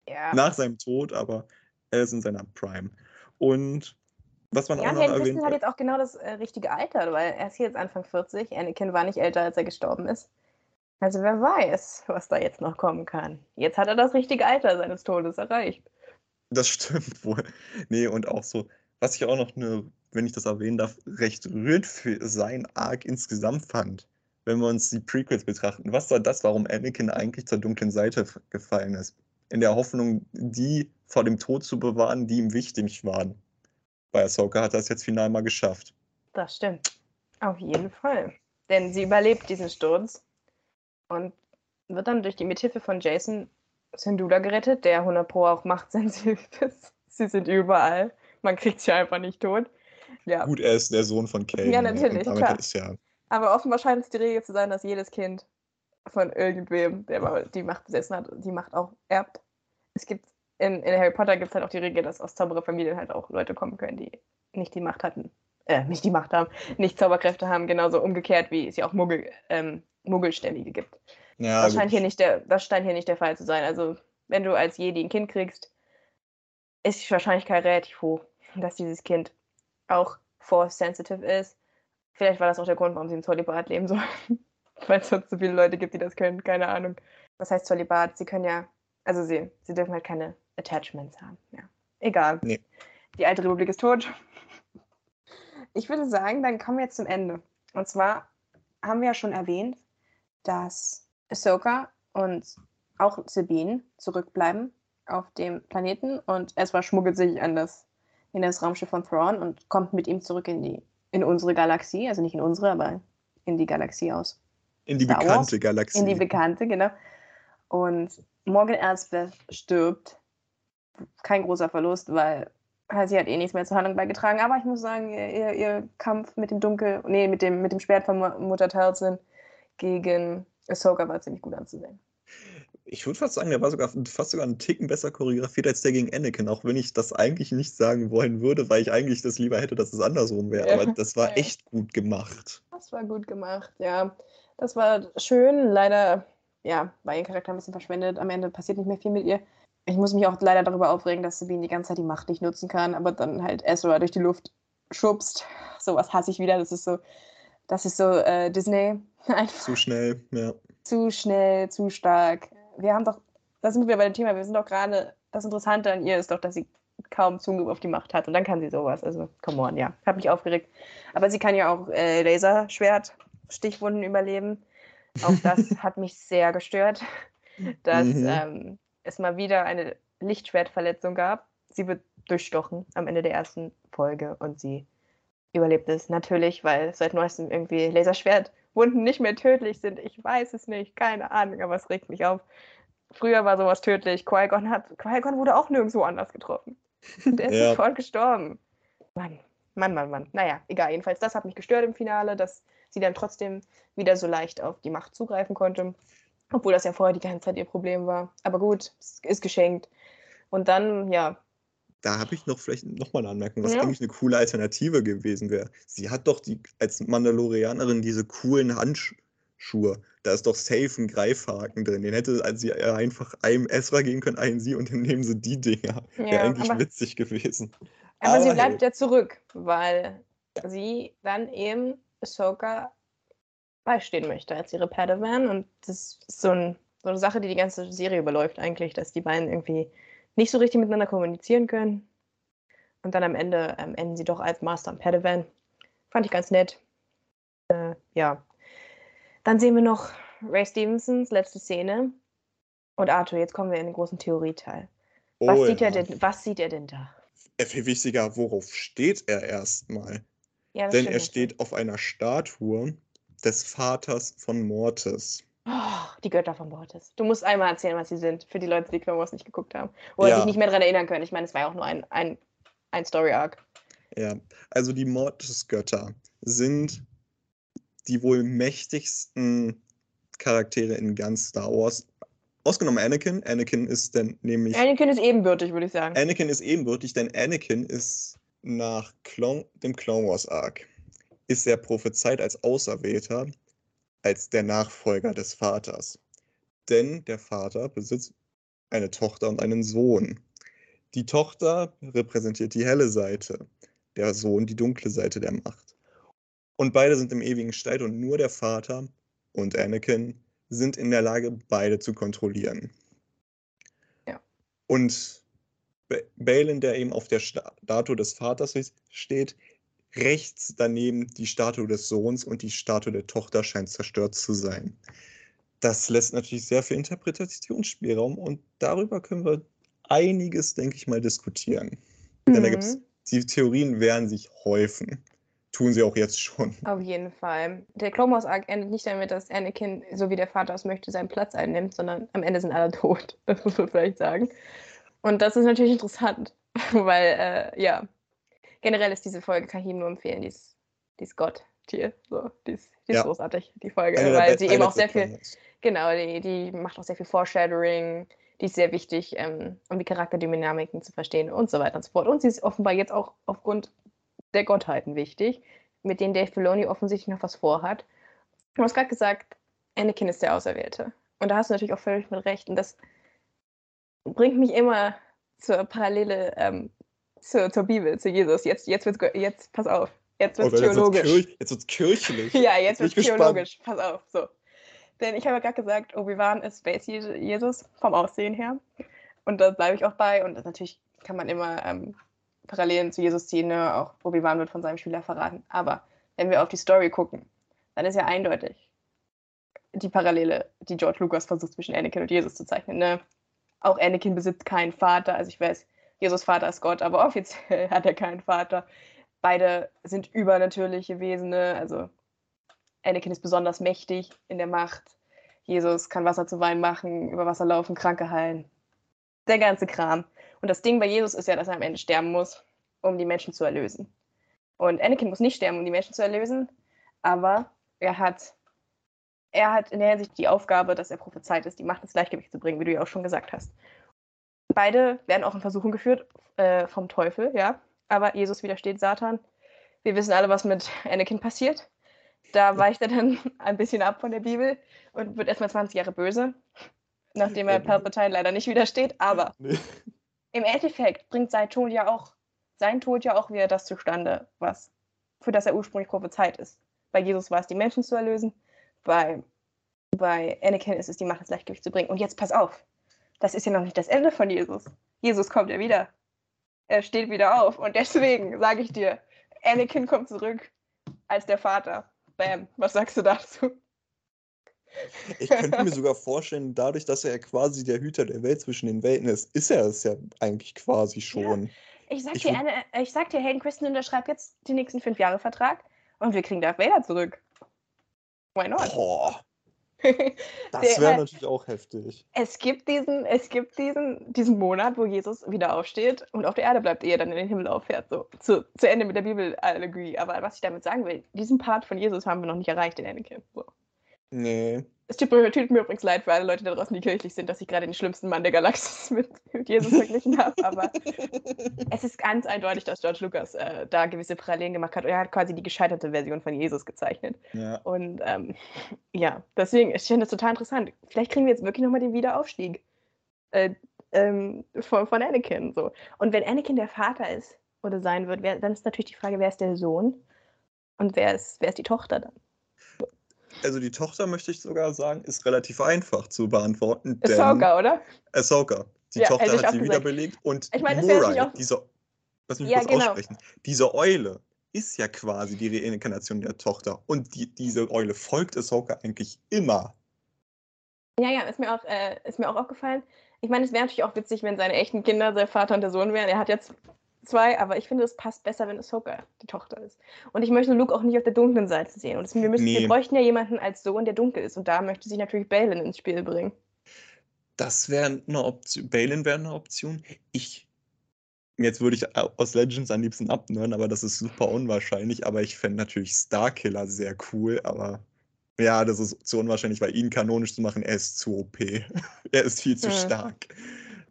Ja. Nach seinem Tod, aber er ist in seiner Prime. Und was man ja, auch noch Hayden erwähnt hat jetzt auch genau das äh, richtige Alter, weil er ist hier jetzt Anfang 40. Anakin war nicht älter, als er gestorben ist. Also wer weiß, was da jetzt noch kommen kann. Jetzt hat er das richtige Alter seines Todes erreicht. Das stimmt wohl. Nee, und auch so, was ich auch noch eine wenn ich das erwähnen darf, recht rührend für sein Arc insgesamt fand. Wenn wir uns die Prequels betrachten. Was war das, warum Anakin eigentlich zur dunklen Seite gefallen ist? In der Hoffnung, die vor dem Tod zu bewahren, die ihm wichtig waren. Bei Ahsoka hat er es jetzt final mal geschafft. Das stimmt. Auf jeden Fall. Denn sie überlebt diesen Sturz. Und wird dann durch die Mithilfe von Jason Syndulla gerettet, der 100 Pro auch machtsensibel ist. Sie sind überall. Man kriegt sie einfach nicht tot. Ja. Gut, er ist der Sohn von Kane. Ja, natürlich, klar. Ist ja, Aber offenbar scheint es die Regel zu sein, dass jedes Kind von irgendwem, der mal die Macht besessen hat, die Macht auch erbt. Es gibt in, in Harry Potter gibt es halt auch die Regel, dass aus Zaubererfamilien halt auch Leute kommen können, die nicht die Macht hatten. Äh, nicht die Macht haben, nicht Zauberkräfte haben, genauso umgekehrt, wie es ja auch Muggel, ähm, Muggelstämmige gibt. ja das, gut. scheint hier nicht der, das scheint hier nicht der Fall zu sein. Also, wenn du als Jedi ein Kind kriegst, ist die Wahrscheinlichkeit relativ hoch, dass dieses Kind auch force-sensitive ist. Vielleicht war das auch der Grund, warum sie im Zolibat leben sollen. Weil es sonst so viele Leute gibt, die das können. Keine Ahnung. Was heißt Zolibat? Sie können ja, also sie, sie dürfen halt keine Attachments haben. Ja. Egal. Nee. Die alte Republik ist tot. Ich würde sagen, dann kommen wir jetzt zum Ende. Und zwar haben wir ja schon erwähnt, dass Ahsoka und auch Sabine zurückbleiben auf dem Planeten und Ezra schmuggelt sich an das, in das Raumschiff von Thrawn und kommt mit ihm zurück in die in unsere Galaxie, also nicht in unsere, aber in die Galaxie aus. In die Star Wars, bekannte Galaxie. In die bekannte, genau. Und Morgan Elsbeth stirbt. Kein großer Verlust, weil sie hat eh nichts mehr zur Handlung beigetragen. Aber ich muss sagen, ihr, ihr Kampf mit dem Dunkel, nee, mit dem, mit dem Schwert von Mu- Mutter Talzin gegen Ahsoka war ziemlich gut anzusehen. Ich würde fast sagen, der war sogar fast sogar einen Ticken besser choreografiert als der gegen Anakin, auch wenn ich das eigentlich nicht sagen wollen würde, weil ich eigentlich das lieber hätte, dass es andersrum wäre. Aber das war echt gut gemacht. Das war gut gemacht, ja. Das war schön. Leider, ja, war ihr Charakter ein bisschen verschwendet. Am Ende passiert nicht mehr viel mit ihr. Ich muss mich auch leider darüber aufregen, dass Sabine die ganze Zeit die Macht nicht nutzen kann, aber dann halt Ezra durch die Luft schubst. Sowas hasse ich wieder. Das ist so, das ist so äh, Disney. Einfach Zu schnell, ja. zu schnell, zu stark. Wir haben doch, da sind wir bei dem Thema, wir sind doch gerade, das Interessante an ihr ist doch, dass sie kaum Zugriff auf die Macht hat und dann kann sie sowas. Also, come on, ja. Hat mich aufgeregt. Aber sie kann ja auch äh, Laserschwert, Stichwunden überleben. Auch das hat mich sehr gestört, dass Mhm. ähm, es mal wieder eine Lichtschwertverletzung gab. Sie wird durchstochen am Ende der ersten Folge und sie überlebt es natürlich, weil seit neuestem irgendwie Laserschwertwunden nicht mehr tödlich sind. Ich weiß es nicht, keine Ahnung, aber es regt mich auf. Früher war sowas tödlich. Qui-Gon hat, Qui-Gon wurde auch nirgendwo anders getroffen. Der ist Ja. sofort gestorben. Mann, Mann, Mann, Mann. Naja, egal. Jedenfalls, das hat mich gestört im Finale, dass sie dann trotzdem wieder so leicht auf die Macht zugreifen konnte. Obwohl das ja vorher die ganze Zeit ihr Problem war. Aber gut, es ist geschenkt. Und dann, ja, Da habe ich noch vielleicht nochmal eine Anmerkung, was Ja. eigentlich eine coole Alternative gewesen wäre. Sie hat doch die, als Mandalorianerin diese coolen Handschuhe. Da ist doch safe ein Greifhaken drin. Den hätte also sie einfach einem Ezra geben können, einen sie und dann nehmen sie die Dinger. Wäre ja eigentlich aber, witzig gewesen. aber sie aber bleibt hey. ja zurück, weil sie dann eben Ahsoka beistehen möchte als ihre Padawan. Und das ist so, ein, so eine Sache, die die ganze Serie überläuft eigentlich, dass die beiden irgendwie nicht so richtig miteinander kommunizieren können. Und dann am Ende ähm, enden sie doch als Master und Padawan. Fand ich ganz nett. Äh, ja. Dann sehen wir noch Ray Stevensons letzte Szene. Und Arthur, jetzt kommen wir in den großen Theorieteil. Was, Oh sieht er ja. denn, was sieht er denn da? Äh, Viel wichtiger, worauf steht er erstmal? Ja, Denn er steht auf einer Statue des Vaters von Mortis. Oh, die Götter von Bortes. Du musst einmal erzählen, was sie sind, für die Leute, die Clone Wars nicht geguckt haben. Oder Ja. sich nicht mehr daran erinnern können. Ich meine, es war ja auch nur ein, ein, ein Story-Arc. Ja, also die Mortis-Götter sind die wohl mächtigsten Charaktere in ganz Star Wars. Ausgenommen Anakin. Anakin ist dann nämlich. Anakin ist ebenbürtig, würde ich sagen. Anakin ist ebenbürtig, denn Anakin ist nach Clone, dem Clone Wars Arc ist er prophezeit als Auserwählter, als der Nachfolger des Vaters. Denn der Vater besitzt eine Tochter und einen Sohn. Die Tochter repräsentiert die helle Seite, der Sohn die dunkle Seite der Macht. Und beide sind im ewigen Streit und nur der Vater und Anakin sind in der Lage, beide zu kontrollieren. Ja. Und Ba- Balin, der eben auf der Sta- Statue des Vaters steht, rechts daneben die Statue des Sohns und die Statue der Tochter scheint zerstört zu sein. Das lässt natürlich sehr viel Interpretationsspielraum und darüber können wir einiges, denke ich mal, diskutieren. Denn da gibt's, Mhm. die Theorien werden sich häufen. tun sie auch jetzt schon. Auf jeden Fall. Der Clone Wars Arc endet nicht damit, dass Anakin, so wie der Vater es möchte, seinen Platz einnimmt, sondern am Ende sind alle tot. Das muss man vielleicht sagen. Und das ist natürlich interessant, weil, äh, ja, generell ist diese Folge, kann ich ihm nur empfehlen, die ist, die ist Gott-Tier. So, die ist, die ist Ja. großartig, die Folge, Eine weil sie eben auch sehr viel, genau, die, die macht auch sehr viel Foreshadowing, die ist sehr wichtig, ähm, um die Charakterdynamiken zu verstehen und so weiter und so fort. Und sie ist offenbar jetzt auch aufgrund der Gottheiten wichtig, mit denen Dave Filoni offensichtlich noch was vorhat. Du hast gerade gesagt, Anakin ist der Auserwählte. Und da hast du natürlich auch völlig mit recht. Und das bringt mich immer zur Parallele ähm, zur, zur Bibel, zu Jesus. Jetzt, jetzt wird's, jetzt, pass auf, jetzt Oh wird's Gott, jetzt wird's, theologisch. kirch, jetzt wird's kirchlich. Ja, jetzt Bin wird ich gespannt. theologisch. Pass auf, so. Denn ich habe ja gerade gesagt, Obi-Wan ist Space Je- Jesus vom Aussehen her. Und da bleibe ich auch bei. Und natürlich kann man immer ähm, Parallelen zu Jesus ziehen. Ne? Auch Obi-Wan wird von seinem Schüler verraten. Aber wenn wir auf die Story gucken, dann ist ja eindeutig die Parallele, die George Lucas versucht zwischen Anakin und Jesus zu zeichnen. Ne? Auch Anakin besitzt keinen Vater. Also ich weiß, Jesus Vater ist Gott, aber offiziell hat er keinen Vater. Beide sind übernatürliche Wesen. Ne? Also Anakin ist besonders mächtig in der Macht. Jesus kann Wasser zu Wein machen, über Wasser laufen, Kranke heilen. Der ganze Kram. Und das Ding bei Jesus ist ja, dass er am Ende sterben muss, um die Menschen zu erlösen. Und Anakin muss nicht sterben, um die Menschen zu erlösen, aber er hat, er hat in der Hinsicht die Aufgabe, dass er prophezeit ist, die Macht ins Gleichgewicht zu bringen, wie du ja auch schon gesagt hast. Beide werden auch in Versuchung geführt äh, vom Teufel, ja. Aber Jesus widersteht Satan. Wir wissen alle, was mit Anakin passiert. Da weicht er dann ein bisschen ab von der Bibel und wird erstmal 20 Jahre böse, nachdem er. Palpatine leider nicht widersteht. Aber Nee. im Endeffekt bringt sein Tod ja auch, sein Tod ja auch wieder das zustande, was, für das er ursprünglich prophezeit ist. Bei Jesus war es, die Menschen zu erlösen, bei, bei Anakin ist es, die Macht ins Gleichgewicht zu bringen. Und jetzt pass auf, das ist ja noch nicht das Ende von Jesus. Jesus kommt ja wieder. Er steht wieder auf. Und deswegen sage ich dir, Anakin kommt zurück als der Vater. Bam. Was sagst du dazu? Ich könnte mir sogar vorstellen, dadurch, dass er ja quasi der Hüter der Welt zwischen den Welten ist, ist er es ja eigentlich quasi schon. Ich sag Ich dir, äh, ich sag dir, Hayden Christensen unterschreibt jetzt die nächsten fünf Jahre Vertrag und wir kriegen Darth Vader zurück. Why not? Boah, das wäre natürlich auch heftig. es gibt diesen, es gibt diesen, diesen Monat, wo Jesus wieder aufsteht und auf der Erde bleibt, ehe er dann in den Himmel auffährt. So zu, zu Ende mit der Bibelallegorie. Aber was ich damit sagen will, diesen Part von Jesus haben wir noch nicht erreicht in Anakin. So. Nee. Es tut mir, tut mir übrigens leid für alle Leute da draußen, die kirchlich sind, dass ich gerade den schlimmsten Mann der Galaxis mit, mit Jesus verglichen habe. Aber es ist ganz eindeutig, dass George Lucas äh, da gewisse Parallelen gemacht hat. Und er hat quasi die gescheiterte Version von Jesus gezeichnet. Ja. Und ähm, ja, deswegen, ich finde das total interessant. Vielleicht kriegen wir jetzt wirklich nochmal den Wiederaufstieg äh, ähm, von, von Anakin. So. Und wenn Anakin der Vater ist oder sein wird, wer, dann ist natürlich die Frage, wer ist der Sohn und wer ist, wer ist die Tochter dann? Also die Tochter, möchte ich sogar sagen, ist relativ einfach zu beantworten. denn- Ahsoka, oder? Ahsoka. Die Ja, Tochter hat sie gesagt. wiederbelebt. Und Ich meine, das wäre Morai, natürlich auch- diese, lass mich Ja, kurz genau. aussprechen. Diese Eule ist ja quasi die Reinkarnation der Tochter. Und die, diese Eule folgt Ahsoka eigentlich immer. Ja, ja, ist mir auch, äh, ist mir auch aufgefallen. Ich meine, es wäre natürlich auch witzig, wenn seine echten Kinder der Vater und der Sohn wären. Er hat jetzt zwei, aber ich finde, es passt besser, wenn Ahsoka die Tochter ist. Und ich möchte Luke auch nicht auf der dunklen Seite sehen. Und es- wir, müssen, Nee. wir bräuchten ja jemanden als Sohn, der dunkel ist. Und da möchte sich natürlich Balin ins Spiel bringen. Das wäre eine Option. Balin wäre eine Option. Ich. Jetzt würde ich aus Legends am liebsten abnören, aber das ist super unwahrscheinlich. Aber ich fände natürlich Starkiller sehr cool. Aber ja, das ist zu unwahrscheinlich, weil ihn kanonisch zu machen, er ist zu OP. er ist viel zu Mhm. stark,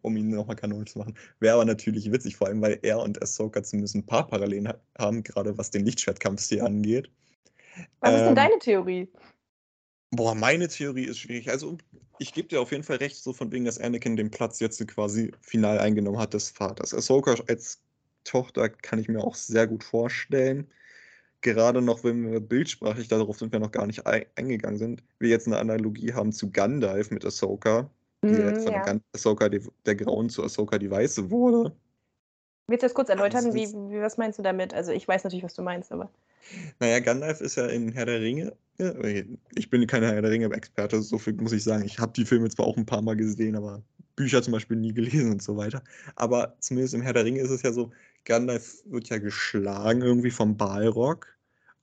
um ihn nochmal kanonisch zu machen. Wäre aber natürlich witzig, vor allem, weil er und Ahsoka zumindest ein paar Parallelen ha- haben, gerade was den Lichtschwertkampfstil angeht. Was ist denn Ähm, deine Theorie? Boah, meine Theorie ist schwierig. Also, ich gebe dir auf jeden Fall recht, so von wegen, dass Anakin den Platz jetzt quasi final eingenommen hat des Vaters. Ahsoka als Tochter kann ich mir auch sehr gut vorstellen. Gerade noch, wenn wir bildsprachlich, darauf sind wir noch gar nicht ein eingegangen sind, wir jetzt eine Analogie haben zu Gandalf mit Ahsoka, die Mhm, von ja. Ahsoka der Grauen zu Ahsoka die Weiße wurde. Willst du das kurz erläutern? Wie, wie, was meinst du damit? Also, ich weiß natürlich, was du meinst, aber. Naja, Gandalf ist ja in Herr der Ringe. Ich bin kein Herr der Ringe-Experte, so viel muss ich sagen. Ich habe die Filme zwar auch ein paar Mal gesehen, aber Bücher zum Beispiel nie gelesen und so weiter. Aber zumindest im Herr der Ringe ist es ja so, Gandalf wird ja geschlagen irgendwie vom Balrog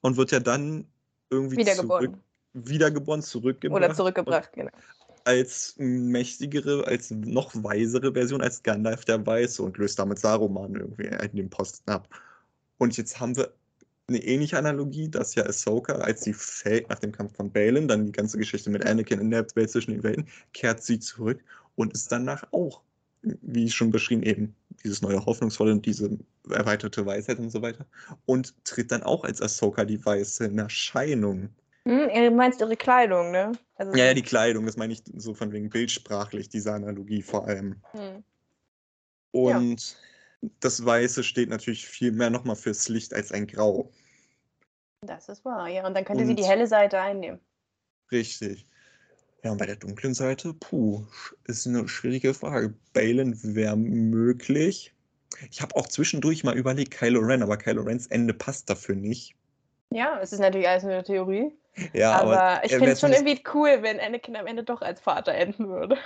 und wird ja dann irgendwie Wiedergeboren. zurück, wiedergeboren, zurückgebracht. Oder zurückgebracht, genau. Als mächtigere, als noch weisere Version als Gandalf der Weiße und löst damit Saruman irgendwie in den Posten ab. Und jetzt haben wir eine ähnliche Analogie, dass ja Ahsoka, als sie fällt nach dem Kampf von Balin, dann die ganze Geschichte mit Anakin in der Welt zwischen den Welten, kehrt sie zurück und ist danach auch, wie schon beschrieben, eben dieses neue Hoffnungsvolle und diese erweiterte Weisheit und so weiter. Und tritt dann auch als Ahsoka die Weiße in Erscheinung. Hm, du meinst ihre Kleidung, ne? Also Ja, ja, die Kleidung, das meine ich so von wegen bildsprachlich, diese Analogie vor allem. Hm. Und das Weiße steht natürlich viel mehr nochmal fürs Licht als ein Grau. Das ist wahr, ja. Und dann könnte sie die Und- helle Seite einnehmen. Richtig. Ja, und bei der dunklen Seite, puh, ist eine schwierige Frage. Balin wäre möglich. Ich habe auch zwischendurch mal überlegt, Kylo Ren, aber Kylo Rens Ende passt dafür nicht. Ja, es ist natürlich alles nur eine Theorie. Ja, aber, ich er finde es schon irgendwie cool, wenn Anakin am Ende doch als Vater enden würde.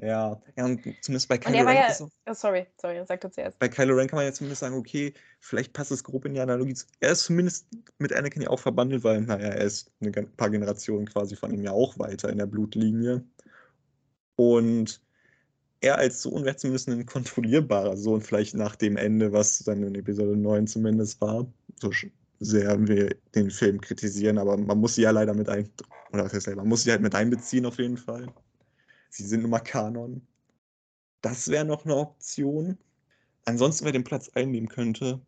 Ja, ja, und zumindest bei Kylo Ren ja. so- Oh, sorry, sorry, sag du zuerst. bei Kylo Ren kann man ja zumindest sagen, okay, vielleicht passt es grob in die Analogie. zu- Er ist zumindest mit Anakin ja auch verbandelt, weil, naja, er ist ein paar Generationen quasi von ihm ja auch weiter in der Blutlinie. Und er als Sohn wäre zumindest ein kontrollierbarer Sohn, vielleicht nach dem Ende, was dann in Episode 9 zumindest war. So sehr wir den Film kritisieren, aber man muss sie ja leider mit ein, oder was heißt man muss sie halt mit einbeziehen auf jeden Fall. Sie sind nun mal Kanon. Das wäre noch eine Option. Ansonsten, wer den Platz einnehmen könnte,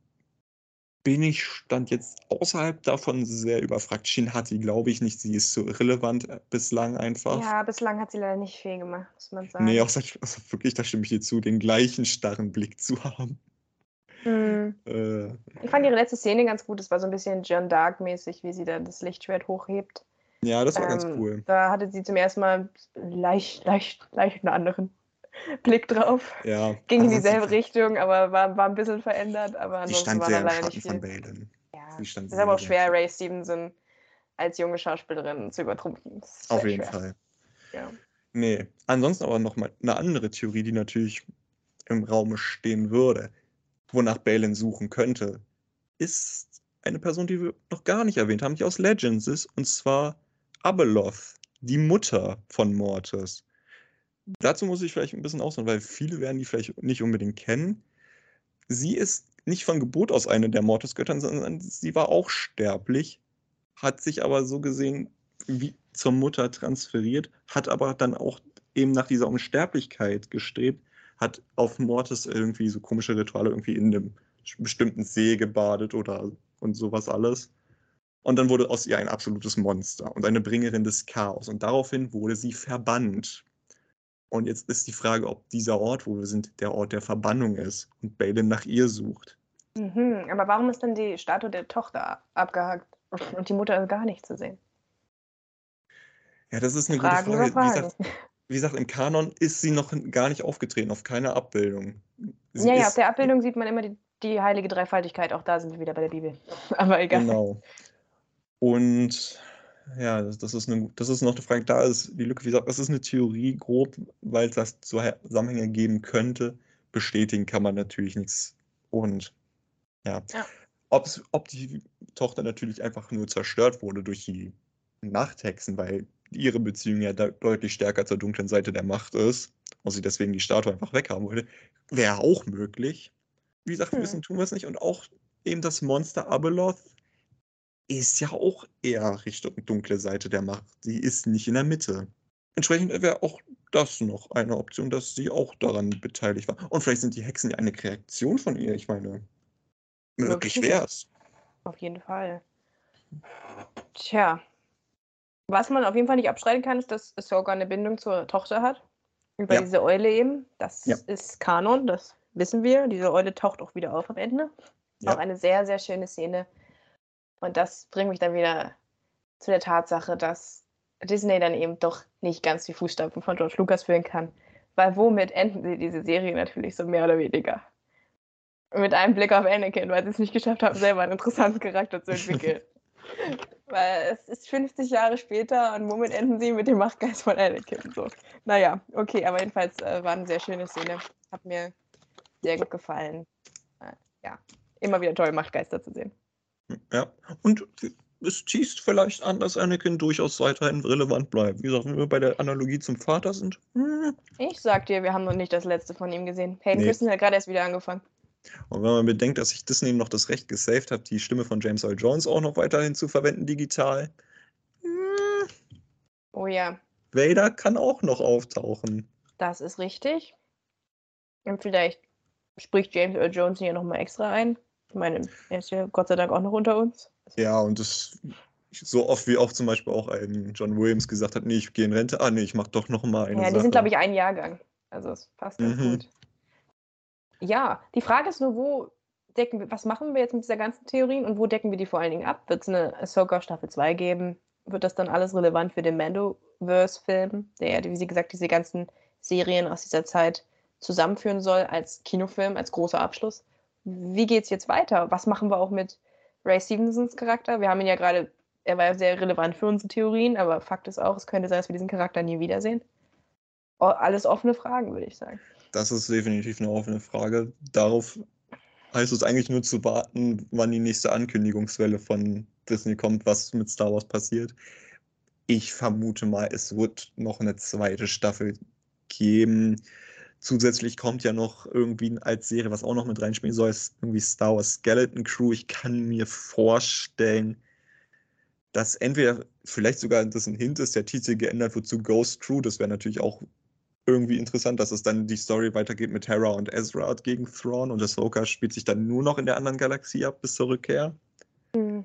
bin ich stand jetzt außerhalb davon sehr überfragt. Shin Hati glaube ich nicht, sie ist so irrelevant äh, bislang einfach. Ja, bislang hat sie leider nicht viel gemacht, muss man sagen. nee, außer, also wirklich, da stimme ich dir zu, den gleichen starren Blick zu haben. Hm. Äh, Ich fand ihre letzte Szene ganz gut. Es war so ein bisschen John Dark-mäßig, wie sie dann das Lichtschwert hochhebt. ja, das war ganz Ähm, cool. Da hatte sie zum ersten Mal leicht, leicht, leicht einen anderen Blick drauf. Ja. Ging in ansonsten- dieselbe Richtung, aber war, war ein bisschen verändert. Aber ansonsten war sehr da leider nicht von viel. Balin. Ja. Sie stand Es ist aber auch schwer, Ray Stevenson als junge Schauspielerin zu übertrumpfen. Auf jeden schwer. Fall. Ja. Nee, ansonsten aber nochmal eine andere Theorie, die natürlich im Raum stehen würde, wonach Balin suchen könnte, ist eine Person, die wir noch gar nicht erwähnt haben, die aus Legends ist, und zwar Abeloth, die Mutter von Mortis. Dazu muss ich vielleicht ein bisschen ausholen, weil viele werden die vielleicht nicht unbedingt kennen. Sie ist nicht von Geburt aus eine der Mortis-Göttern, sondern sie war auch sterblich, hat sich aber so gesehen wie zur Mutter transferiert, hat aber dann auch eben nach dieser Unsterblichkeit gestrebt, hat auf Mortis irgendwie so komische Rituale irgendwie in einem bestimmten See gebadet oder und sowas alles. Und dann wurde aus ihr ein absolutes Monster und eine Bringerin des Chaos. Und daraufhin wurde sie verbannt. Und jetzt ist die Frage, ob dieser Ort, wo wir sind, der Ort der Verbannung ist und Balin nach ihr sucht. Mhm. Aber warum ist dann die Statue der Tochter abgehakt und die Mutter ist gar nicht zu sehen? Ja, das ist eine Fragen gute Frage. Wie gesagt, wie gesagt, im Kanon ist sie noch gar nicht aufgetreten, auf keiner Abbildung. Sie Ja, ja, auf der Abbildung sieht man immer die, die heilige Dreifaltigkeit. Auch da sind wir wieder bei der Bibel. Aber egal. Genau. Und ja, das, das, ist eine, das ist noch eine Frage. Da ist die Lücke, wie gesagt, das ist eine Theorie grob, weil es das Zusammenhänge geben könnte. Bestätigen kann man natürlich nichts. Und ja, Ja. Ob's, ob die Tochter natürlich einfach nur zerstört wurde durch die Nachthexen, weil ihre Beziehung ja de deutlich stärker zur dunklen Seite der Macht ist und sie deswegen die Statue einfach weghaben wollte, wäre auch möglich. Wie gesagt, Hm. wissen tun wir es nicht. Und auch eben das Monster Abeloth ist ja auch eher Richtung dunkle Seite der Macht. Sie ist nicht in der Mitte. Entsprechend wäre auch das noch eine Option, dass sie auch daran beteiligt war. Und vielleicht sind die Hexen ja eine Kreation von ihr. Ich meine, möglich Möglich. wär's. Auf jeden Fall. Tja. Was man auf jeden Fall nicht abstreiten kann, ist, dass Ahsoka eine Bindung zur Tochter hat. Über Ja. diese Eule eben. Das Ja. ist Kanon, das wissen wir. Diese Eule taucht auch wieder auf am Ende. Ja. Auch eine sehr, sehr schöne Szene. Und das bringt mich dann wieder zu der Tatsache, dass Disney dann eben doch nicht ganz die Fußstapfen von George Lucas füllen kann. Weil womit enden sie diese Serie natürlich so mehr oder weniger? Mit einem Blick auf Anakin, weil sie es nicht geschafft haben, selber einen interessanten Charakter zu entwickeln. weil es ist 50 Jahre später und womit enden sie mit dem Machtgeist von Anakin? So. Naja, okay, aber jedenfalls äh, war eine sehr schöne Szene. Hat mir sehr gut gefallen. Äh, ja, immer wieder toll, Machtgeister zu sehen. Ja, und es teast vielleicht an, dass Anakin durchaus weiterhin relevant bleibt. Wie gesagt, wenn wir bei der Analogie zum Vater sind. Hm. Ich sag dir, wir haben noch nicht das letzte von ihm gesehen. Hayden Nee. Christensen hat gerade erst wieder angefangen. Und wenn man bedenkt, dass sich Disney noch das Recht gesaved hat, die Stimme von James Earl Jones auch noch weiterhin zu verwenden digital. hm, Oh ja, Vader kann auch noch auftauchen. das ist richtig. Und vielleicht spricht James Earl Jones hier nochmal extra ein. Ich meine, er ist ja Gott sei Dank auch noch unter uns. Ja, und das so oft wie auch zum Beispiel auch ein John Williams gesagt hat, nee, ich gehe in Rente. Ah, nee, ich mach doch noch mal eine Ja, die Sache. sind, glaube ich, ein Jahrgang. Also es passt ganz Mhm. gut. Ja, die Frage ist nur, wo decken wir, was machen wir jetzt mit dieser ganzen Theorien und wo decken wir die vor allen Dingen ab? Wird es eine Ahsoka Staffel 2 geben? Wird das dann alles relevant für den Mandoverse-Film, der wie Sie gesagt, diese ganzen Serien aus dieser Zeit zusammenführen soll als Kinofilm, als großer Abschluss? Wie geht es jetzt weiter? Was machen wir auch mit Ray Stevensons Charakter? Wir haben ihn ja gerade, er war ja sehr relevant für unsere Theorien, aber Fakt ist auch, es könnte sein, dass wir diesen Charakter nie wiedersehen. Alles offene Fragen, würde ich sagen. Das ist definitiv eine offene Frage. Darauf heißt es eigentlich nur zu warten, wann die nächste Ankündigungswelle von Disney kommt, was mit Star Wars passiert. Ich vermute mal, es wird noch eine zweite Staffel geben. Zusätzlich kommt ja noch irgendwie als Serie, was auch noch mit reinspielen soll, ist irgendwie Star Wars Skeleton Crew. Ich kann mir vorstellen, dass entweder vielleicht sogar das ein Hint ist, der Titel geändert wird zu Ghost Crew. Das wäre natürlich auch irgendwie interessant, dass es dann die Story weitergeht mit Hera und Ezra gegen Thrawn und Ahsoka spielt sich dann nur noch in der anderen Galaxie ab bis zur Rückkehr. Wäre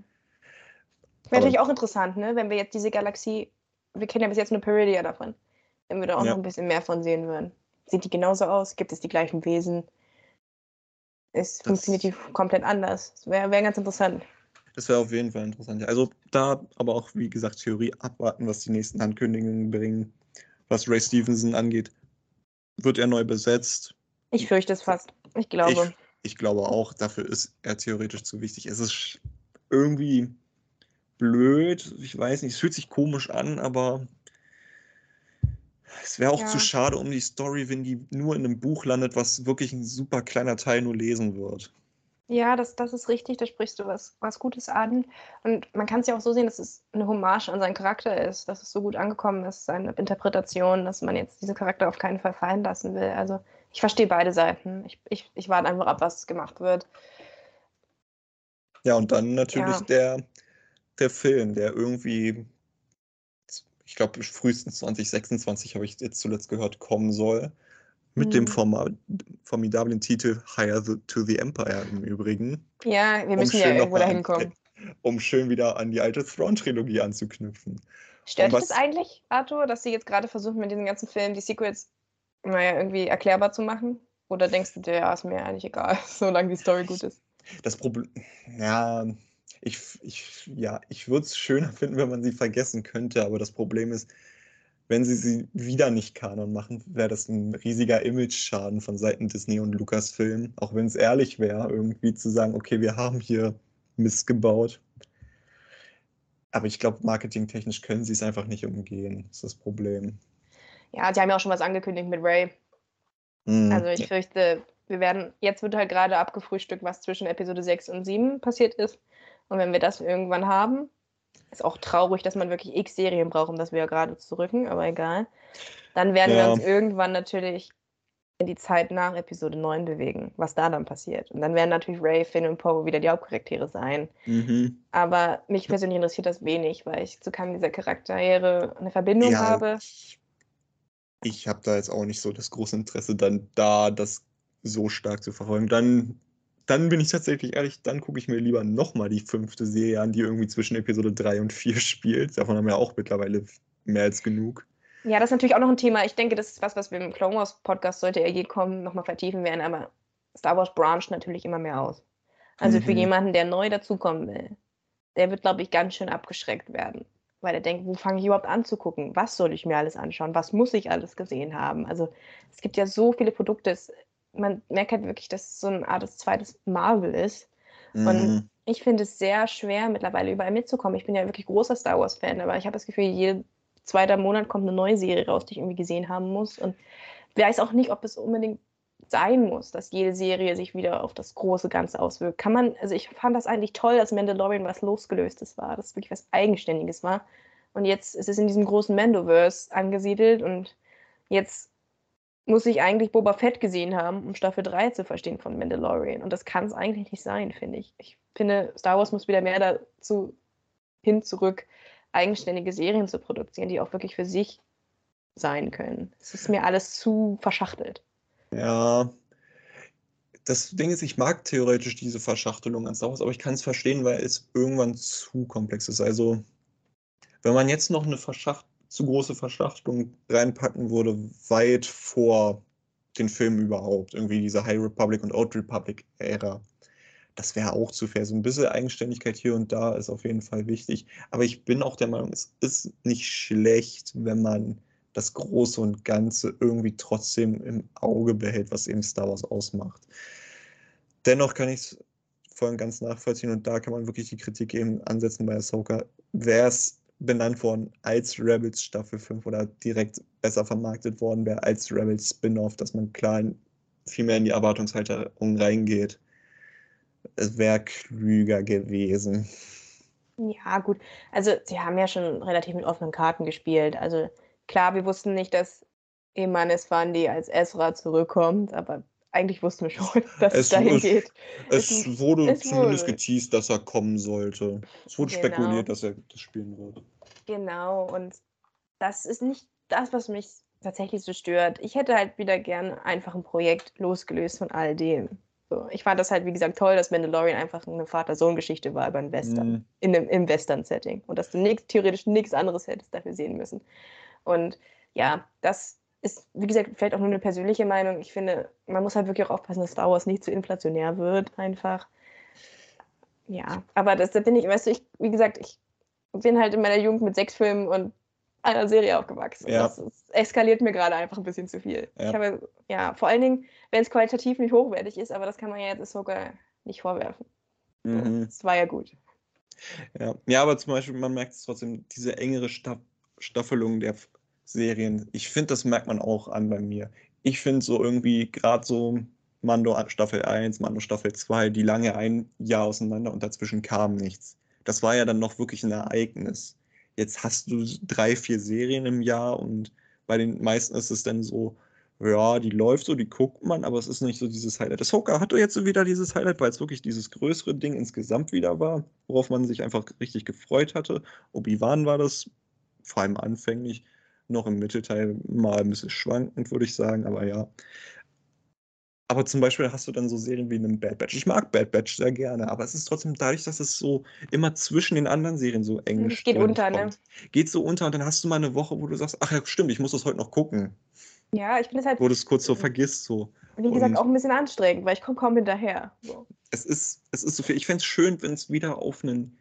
Aber- natürlich auch interessant, ne? wenn wir jetzt diese Galaxie, wir kennen ja bis jetzt nur Peridia davon, wenn wir da auch Ja. noch ein bisschen mehr von sehen würden. Sieht die genauso aus? Gibt es die gleichen Wesen? Es funktioniert die komplett anders. Wäre wär ganz interessant. Das wäre auf jeden Fall interessant. Also da aber auch, wie gesagt, Theorie abwarten, was die nächsten Ankündigungen bringen. Was Ray Stevenson angeht, wird er neu besetzt. Ich fürchte es fast. Ich glaube. Ich, ich glaube auch, dafür ist er theoretisch zu wichtig. Es ist irgendwie blöd. Ich weiß nicht, es fühlt sich komisch an, aber es wäre auch Ja. zu schade um die Story, wenn die nur in einem Buch landet, was wirklich ein super kleiner Teil nur lesen wird. Ja, das, das ist richtig, da sprichst du was, was Gutes an. Und man kann es ja auch so sehen, dass es eine Hommage an seinen Charakter ist, dass es so gut angekommen ist, seine Interpretation, dass man jetzt diesen Charakter auf keinen Fall fallen lassen will. Also ich verstehe beide Seiten. Ich, ich, ich warte einfach ab, was gemacht wird. Ja, und dann natürlich Ja. der, der Film, der irgendwie, ich glaube, frühestens 2026 habe ich jetzt zuletzt gehört, kommen soll. Mit dem Mhm. forma- formidablen Titel Higher to the Empire im Übrigen. Ja, wir Um müssen ja schön noch irgendwo dahin kommen. Um schön wieder an die alte Throne-Trilogie anzuknüpfen. Stört dich das eigentlich, Arthur, dass sie jetzt gerade versuchen, mit diesen ganzen Filmen die Sequels, naja, irgendwie erklärbar zu machen? Oder denkst du dir, ja, ist mir eigentlich egal, solange die Story gut ist? Das Problem, ja, ich, ich, ja, ich würde es schöner finden, wenn man sie vergessen könnte, aber das Problem ist, wenn sie sie wieder nicht Kanon machen, wäre das ein riesiger Image-Schaden von Seiten Disney und Lucasfilm, auch wenn es ehrlich wäre, irgendwie zu sagen, okay, wir haben hier Mist gebaut. Aber ich glaube, marketingtechnisch können sie es einfach nicht umgehen, ist das Problem. Ja, sie haben ja auch schon was angekündigt mit Ray. Hm, Also ich fürchte, wir werden, jetzt wird halt gerade abgefrühstückt, was zwischen Episode 6 und 7 passiert ist. Und wenn wir das irgendwann haben, ist auch traurig, dass man wirklich x Serien braucht, um das wieder gerade zu rücken, aber egal. Dann werden wir Ja. uns irgendwann natürlich in die Zeit nach Episode 9 bewegen, was da dann passiert. Und dann werden natürlich Ray, Finn und Poe wieder die Hauptcharaktere sein. mhm. Aber mich persönlich interessiert das wenig, weil ich zu keinem dieser Charaktere eine Verbindung Ja, habe. ich, ich habe da jetzt auch nicht so das große Interesse, dann da das so stark zu verfolgen. Dann, dann bin ich tatsächlich ehrlich, dann gucke ich mir lieber nochmal die fünfte Serie an, die irgendwie zwischen Episode 3 und 4 spielt. Davon haben wir auch mittlerweile mehr als genug. Ja, das ist natürlich auch noch ein Thema. Ich denke, das ist was, was wir im Clone Wars Podcast, sollte er je kommen, nochmal vertiefen werden. Aber Star Wars brancht natürlich immer mehr aus. Also für Mhm. jemanden, der neu dazukommen will, der wird, glaube ich, ganz schön abgeschreckt werden. Weil er denkt, wo fange ich überhaupt an zu gucken? Was soll ich mir alles anschauen? Was muss ich alles gesehen haben? Also es gibt ja so viele Produkte. Es, man merkt halt wirklich, dass es so eine Art des zweites Marvel ist. Und Mhm. ich finde es sehr schwer, mittlerweile überall mitzukommen. Ich bin ja wirklich großer Star Wars-Fan, aber ich habe das Gefühl, jeden zweiter Monat kommt eine neue Serie raus, die ich irgendwie gesehen haben muss. Und weiß auch nicht, ob es unbedingt sein muss, dass jede Serie sich wieder auf das große Ganze auswirkt. Kann man, also ich fand das eigentlich toll, dass Mandalorian was losgelöstes war, dass es wirklich was Eigenständiges war. Und jetzt ist es in diesem großen Mandoverse angesiedelt und jetzt muss ich eigentlich Boba Fett gesehen haben, um Staffel 3 zu verstehen von Mandalorian. Und das kann es eigentlich nicht sein, finde ich. Ich finde, Star Wars muss wieder mehr dazu hin zurück, eigenständige Serien zu produzieren, die auch wirklich für sich sein können. Es ist mir alles zu verschachtelt. Ja. Das Ding ist, ich mag theoretisch diese Verschachtelung an Star Wars, aber ich kann es verstehen, weil es irgendwann zu komplex ist. Also, wenn man jetzt noch eine Verschacht zu große Verschachtelung reinpacken würde, weit vor den Filmen überhaupt, irgendwie diese High Republic und Old Republic Ära, das wäre auch zu fair. So ein bisschen Eigenständigkeit hier und da ist auf jeden Fall wichtig. Aber ich bin auch der Meinung, es ist nicht schlecht, wenn man das Große und Ganze irgendwie trotzdem im Auge behält, was eben Star Wars ausmacht. Dennoch kann ich es voll und ganz nachvollziehen und da kann man wirklich die Kritik eben ansetzen bei Ahsoka. Wäre es benannt worden als Rebels Staffel 5 oder direkt besser vermarktet worden wäre als Rebels Spin-off, dass man klar viel mehr in die Erwartungshalterung reingeht. Es wäre klüger gewesen. Ja, gut. Also, sie haben ja schon relativ mit offenen Karten gespielt. Also, klar, wir wussten nicht, dass Emanes Fandi als Ezra zurückkommt, aber eigentlich wussten wir schon, dass es, es dahin es, geht. Es, es wurde es zumindest wurde. geteased, dass er kommen sollte. Es wurde genau. spekuliert, dass er das spielen würde. Genau, und das ist nicht das, was mich tatsächlich so stört. Ich hätte halt wieder gern einfach ein Projekt losgelöst von all dem. So, ich fand das halt, wie gesagt, toll, dass Mandalorian einfach eine Vater-Sohn-Geschichte war über Western, mm. in einem, im Western-Setting. Und dass du nix, theoretisch nichts anderes hättest dafür sehen müssen. Und ja, das ist, wie gesagt, vielleicht auch nur eine persönliche Meinung. Ich finde, man muss halt wirklich auch aufpassen, dass Star Wars nicht zu inflationär wird, einfach. Ja, aber das, da bin ich, weißt du, ich, wie gesagt, ich bin halt in meiner Jugend mit sechs Filmen und einer Serie aufgewachsen. Ja. Das ist, eskaliert mir gerade einfach ein bisschen zu viel. Ja. Ich habe, ja, vor allen Dingen, wenn es qualitativ nicht hochwertig ist, aber das kann man ja jetzt sogar nicht vorwerfen. Mhm. Das war ja gut. Ja. ja, aber zum Beispiel, man merkt es trotzdem, diese engere Staffelung der Serien. Ich finde, das merkt man auch an bei mir. Ich finde so irgendwie gerade so Mando Staffel 1, Mando Staffel 2, die lange ein Jahr auseinander und dazwischen kam nichts. Das war ja dann noch wirklich ein Ereignis. Jetzt hast du drei, vier Serien im Jahr und bei den meisten ist es dann so, ja, die läuft so, die guckt man, aber es ist nicht so dieses Highlight. Das Hooker hatte jetzt so wieder dieses Highlight, weil es wirklich dieses größere Ding insgesamt wieder war, worauf man sich einfach richtig gefreut hatte. Obi-Wan war das, vor allem anfänglich noch im Mittelteil mal ein bisschen schwankend, würde ich sagen, aber ja. Aber zum Beispiel hast du dann so Serien wie einen Bad Batch. Ich mag Bad Batch sehr gerne, aber es ist trotzdem dadurch, dass es so immer zwischen den anderen Serien so eng ist. Geht unter, ne? Geht so unter und dann hast du mal eine Woche, wo du sagst, ach ja, stimmt, ich muss das heute noch gucken. Ja, ich finde es halt. Wo du es kurz so vergisst, so. Wie gesagt, und auch ein bisschen anstrengend, weil ich komme kaum hinterher. So. Es, ist, es ist so viel. Ich fände es schön, wenn es wieder auf einen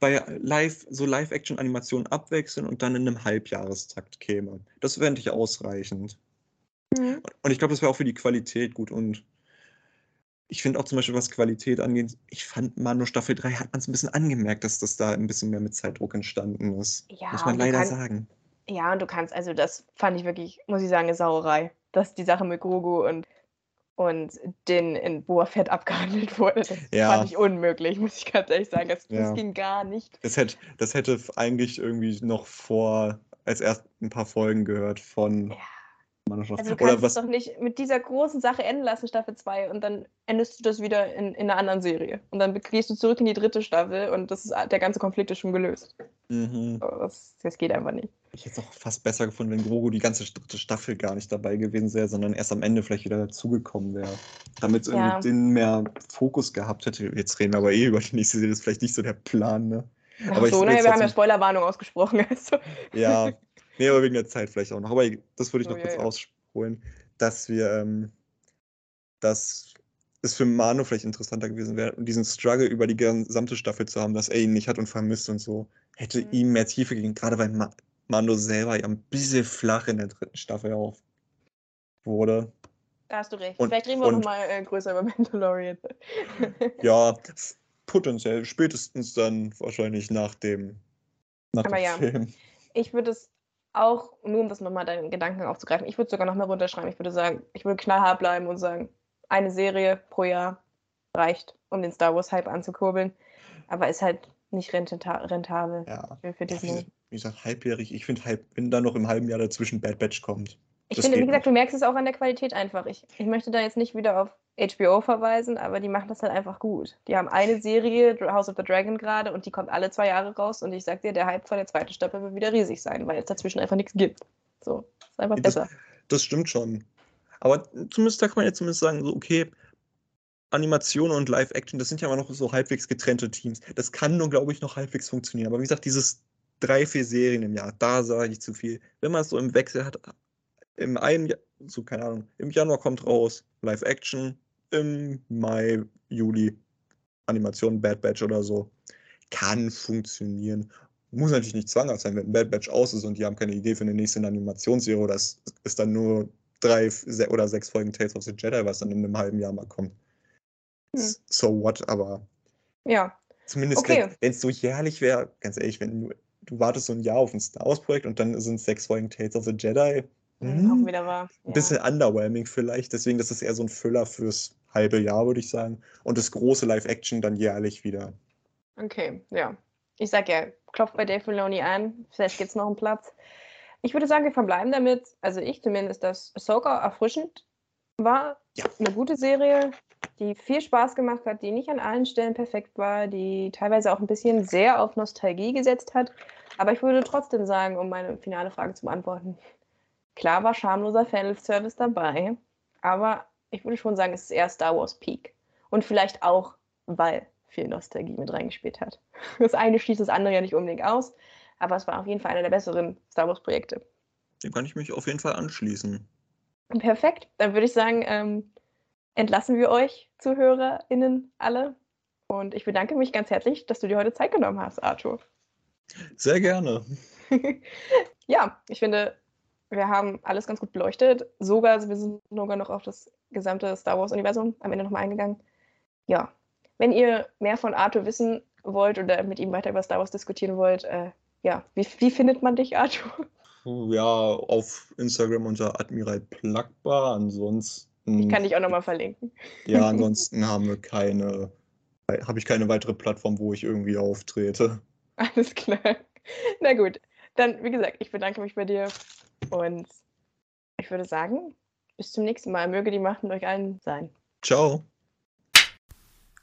bei Live, so Live-Action-Animationen abwechseln und dann in einem Halbjahrestakt käme. Das fände ich ausreichend. Mhm. Und ich glaube, das wäre auch für die Qualität gut. Und ich finde auch zum Beispiel, was Qualität angeht, ich fand Mano Staffel 3 hat man es ein bisschen angemerkt, dass das da ein bisschen mehr mit Zeitdruck entstanden ist. Ja, muss man leider kann, sagen. Ja, und du kannst, also das fand ich wirklich, muss ich sagen, eine Sauerei. Dass die Sache mit Grogu und und den in Boa Fett abgehandelt wurde. Das ja. fand ich unmöglich, muss ich ganz ehrlich sagen. Das, ja. das ging gar nicht. Das hätte, das hätte eigentlich irgendwie noch vor, als erst ein paar Folgen gehört von ja. Also du kannst was, es doch nicht mit dieser großen Sache enden lassen, Staffel 2, und dann endest du das wieder in, in einer anderen Serie. Und dann gehst du zurück in die dritte Staffel und das ist, der ganze Konflikt ist schon gelöst. Mhm. Das, das geht einfach nicht. Ich hätte es auch fast besser gefunden, wenn Grogu die ganze dritte Staffel gar nicht dabei gewesen wäre, sondern erst am Ende vielleicht wieder dazugekommen wäre. Damit es ja. irgendwie mehr Fokus gehabt hätte. Jetzt reden wir aber eh über die nächste Serie, das ist vielleicht nicht so der Plan, ne? Ach aber so, ne, wir haben ja Spoilerwarnung ausgesprochen. Also. Ja, Nee, aber wegen der Zeit vielleicht auch noch. Aber das würde ich noch oh, kurz ja, ja. ausholen, dass wir, ähm, dass es für Manu vielleicht interessanter gewesen wäre, diesen Struggle über die gesamte Staffel zu haben, dass er ihn nicht hat und vermisst und so, hätte mhm. ihm mehr Tiefe gegeben, gerade weil Ma Mando selber ja ein bisschen flach in der dritten Staffel auf wurde. Da hast du recht. Und, vielleicht reden wir und, noch mal äh, größer über Mandalorian. ja, potenziell spätestens dann wahrscheinlich nach dem, nach Aber dem ja, Film. Ich würde es auch, nur um das nochmal deinen Gedanken aufzugreifen, ich würde sogar noch mal runterschreiben. Ich würde sagen, ich würde knallhart bleiben und sagen, eine Serie pro Jahr reicht, um den Star Wars Hype anzukurbeln. Aber ist halt nicht rentabel Ja. für, für Disney. Wie gesagt, halbjährig. Ich finde, halb, wenn da noch im halben Jahr dazwischen Bad Batch kommt. Ich finde, wie gesagt, noch. du merkst es auch an der Qualität einfach. Ich, ich möchte da jetzt nicht wieder auf HBO verweisen, aber die machen das halt einfach gut. Die haben eine Serie, House of the Dragon gerade, und die kommt alle zwei Jahre raus. Und ich sag dir, der Hype von der zweiten Staffel wird wieder riesig sein, weil es dazwischen einfach nichts gibt. So, ist einfach Das- besser. Das stimmt schon. Aber zumindest, da kann man jetzt zumindest sagen, so, okay, Animation und Live-Action, das sind ja immer noch so halbwegs getrennte Teams. Das kann nur, glaube ich, noch halbwegs funktionieren. Aber wie gesagt, dieses drei, vier Serien im Jahr, da sage ich zu viel. Wenn man es so im Wechsel hat, im einen so keine Ahnung, im Januar kommt raus Live-Action, im Mai, Juli Animation, Bad Batch oder so. Kann funktionieren. Muss natürlich nicht zwanghaft sein, wenn Bad Batch aus ist und die haben keine Idee für eine nächste Animationsserie oder es ist dann nur drei oder sechs Folgen Tales of the Jedi, was dann in einem halben Jahr mal kommt. Hm. So what, aber Ja, zumindest Okay. wenn es so jährlich wäre, ganz ehrlich, wenn du, du wartest so ein Jahr auf ein Star Wars Projekt und dann sind sechs Folgen Tales of the Jedi, hm. wieder wahr. ein Ja. bisschen underwhelming vielleicht, deswegen das ist eher so ein Füller fürs halbe Jahr, würde ich sagen. Und das große Live-Action dann jährlich wieder. Okay, ja. Ich sag ja, klopft bei Dave Filoni an, vielleicht gibt's noch einen Platz. Ich würde sagen, wir verbleiben damit, also ich zumindest, dass Ahsoka erfrischend war. Ja. Eine gute Serie, die viel Spaß gemacht hat, die nicht an allen Stellen perfekt war, die teilweise auch ein bisschen sehr auf Nostalgie gesetzt hat. Aber ich würde trotzdem sagen, um meine finale Frage zu beantworten, klar war schamloser Fanservice dabei, aber ich würde schon sagen, es ist eher Star Wars Peak. Und vielleicht auch, weil viel Nostalgie mit reingespielt hat. Das eine schließt das andere ja nicht unbedingt aus, aber es war auf jeden Fall einer der besseren Star Wars-Projekte. Dem kann ich mich auf jeden Fall anschließen. Perfekt, dann würde ich sagen, ähm, entlassen wir euch, ZuhörerInnen, alle. Und ich bedanke mich ganz herzlich, dass du dir heute Zeit genommen hast, Arthur. Sehr gerne. ja, ich finde, wir haben alles ganz gut beleuchtet. Sogar, also wir sind sogar noch auf das gesamte Star Wars-Universum am Ende nochmal eingegangen. Ja, wenn ihr mehr von Arthur wissen wollt oder mit ihm weiter über Star Wars diskutieren wollt, äh, ja, wie, wie findet man dich, Arthur? Ja, auf Instagram unter Admiral Plagbar. Ansonsten. Ich kann dich auch nochmal verlinken. Ja, ansonsten haben wir keine, habe ich keine weitere Plattform, wo ich irgendwie auftrete. Alles klar. Na gut, dann, wie gesagt, ich bedanke mich bei dir und ich würde sagen, bis zum nächsten Mal. Möge die Macht mit euch allen sein. Ciao.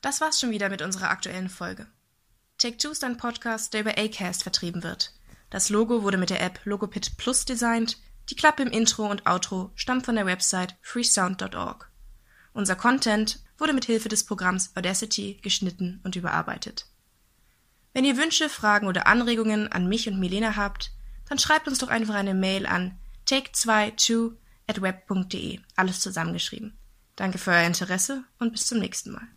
Das war's schon wieder mit unserer aktuellen Folge. Take Two ist ein Podcast, der über Acast vertrieben wird. Das Logo wurde mit der App Logopit Plus designt. Die Klappe im Intro und Outro stammt von der Website freesound.org. Unser Content wurde mit Hilfe des Programms Audacity geschnitten und überarbeitet. Wenn ihr Wünsche, Fragen oder Anregungen an mich und Milena habt, dann schreibt uns doch einfach eine Mail an take22 at web.de. Alles zusammengeschrieben. Danke für euer Interesse und bis zum nächsten Mal.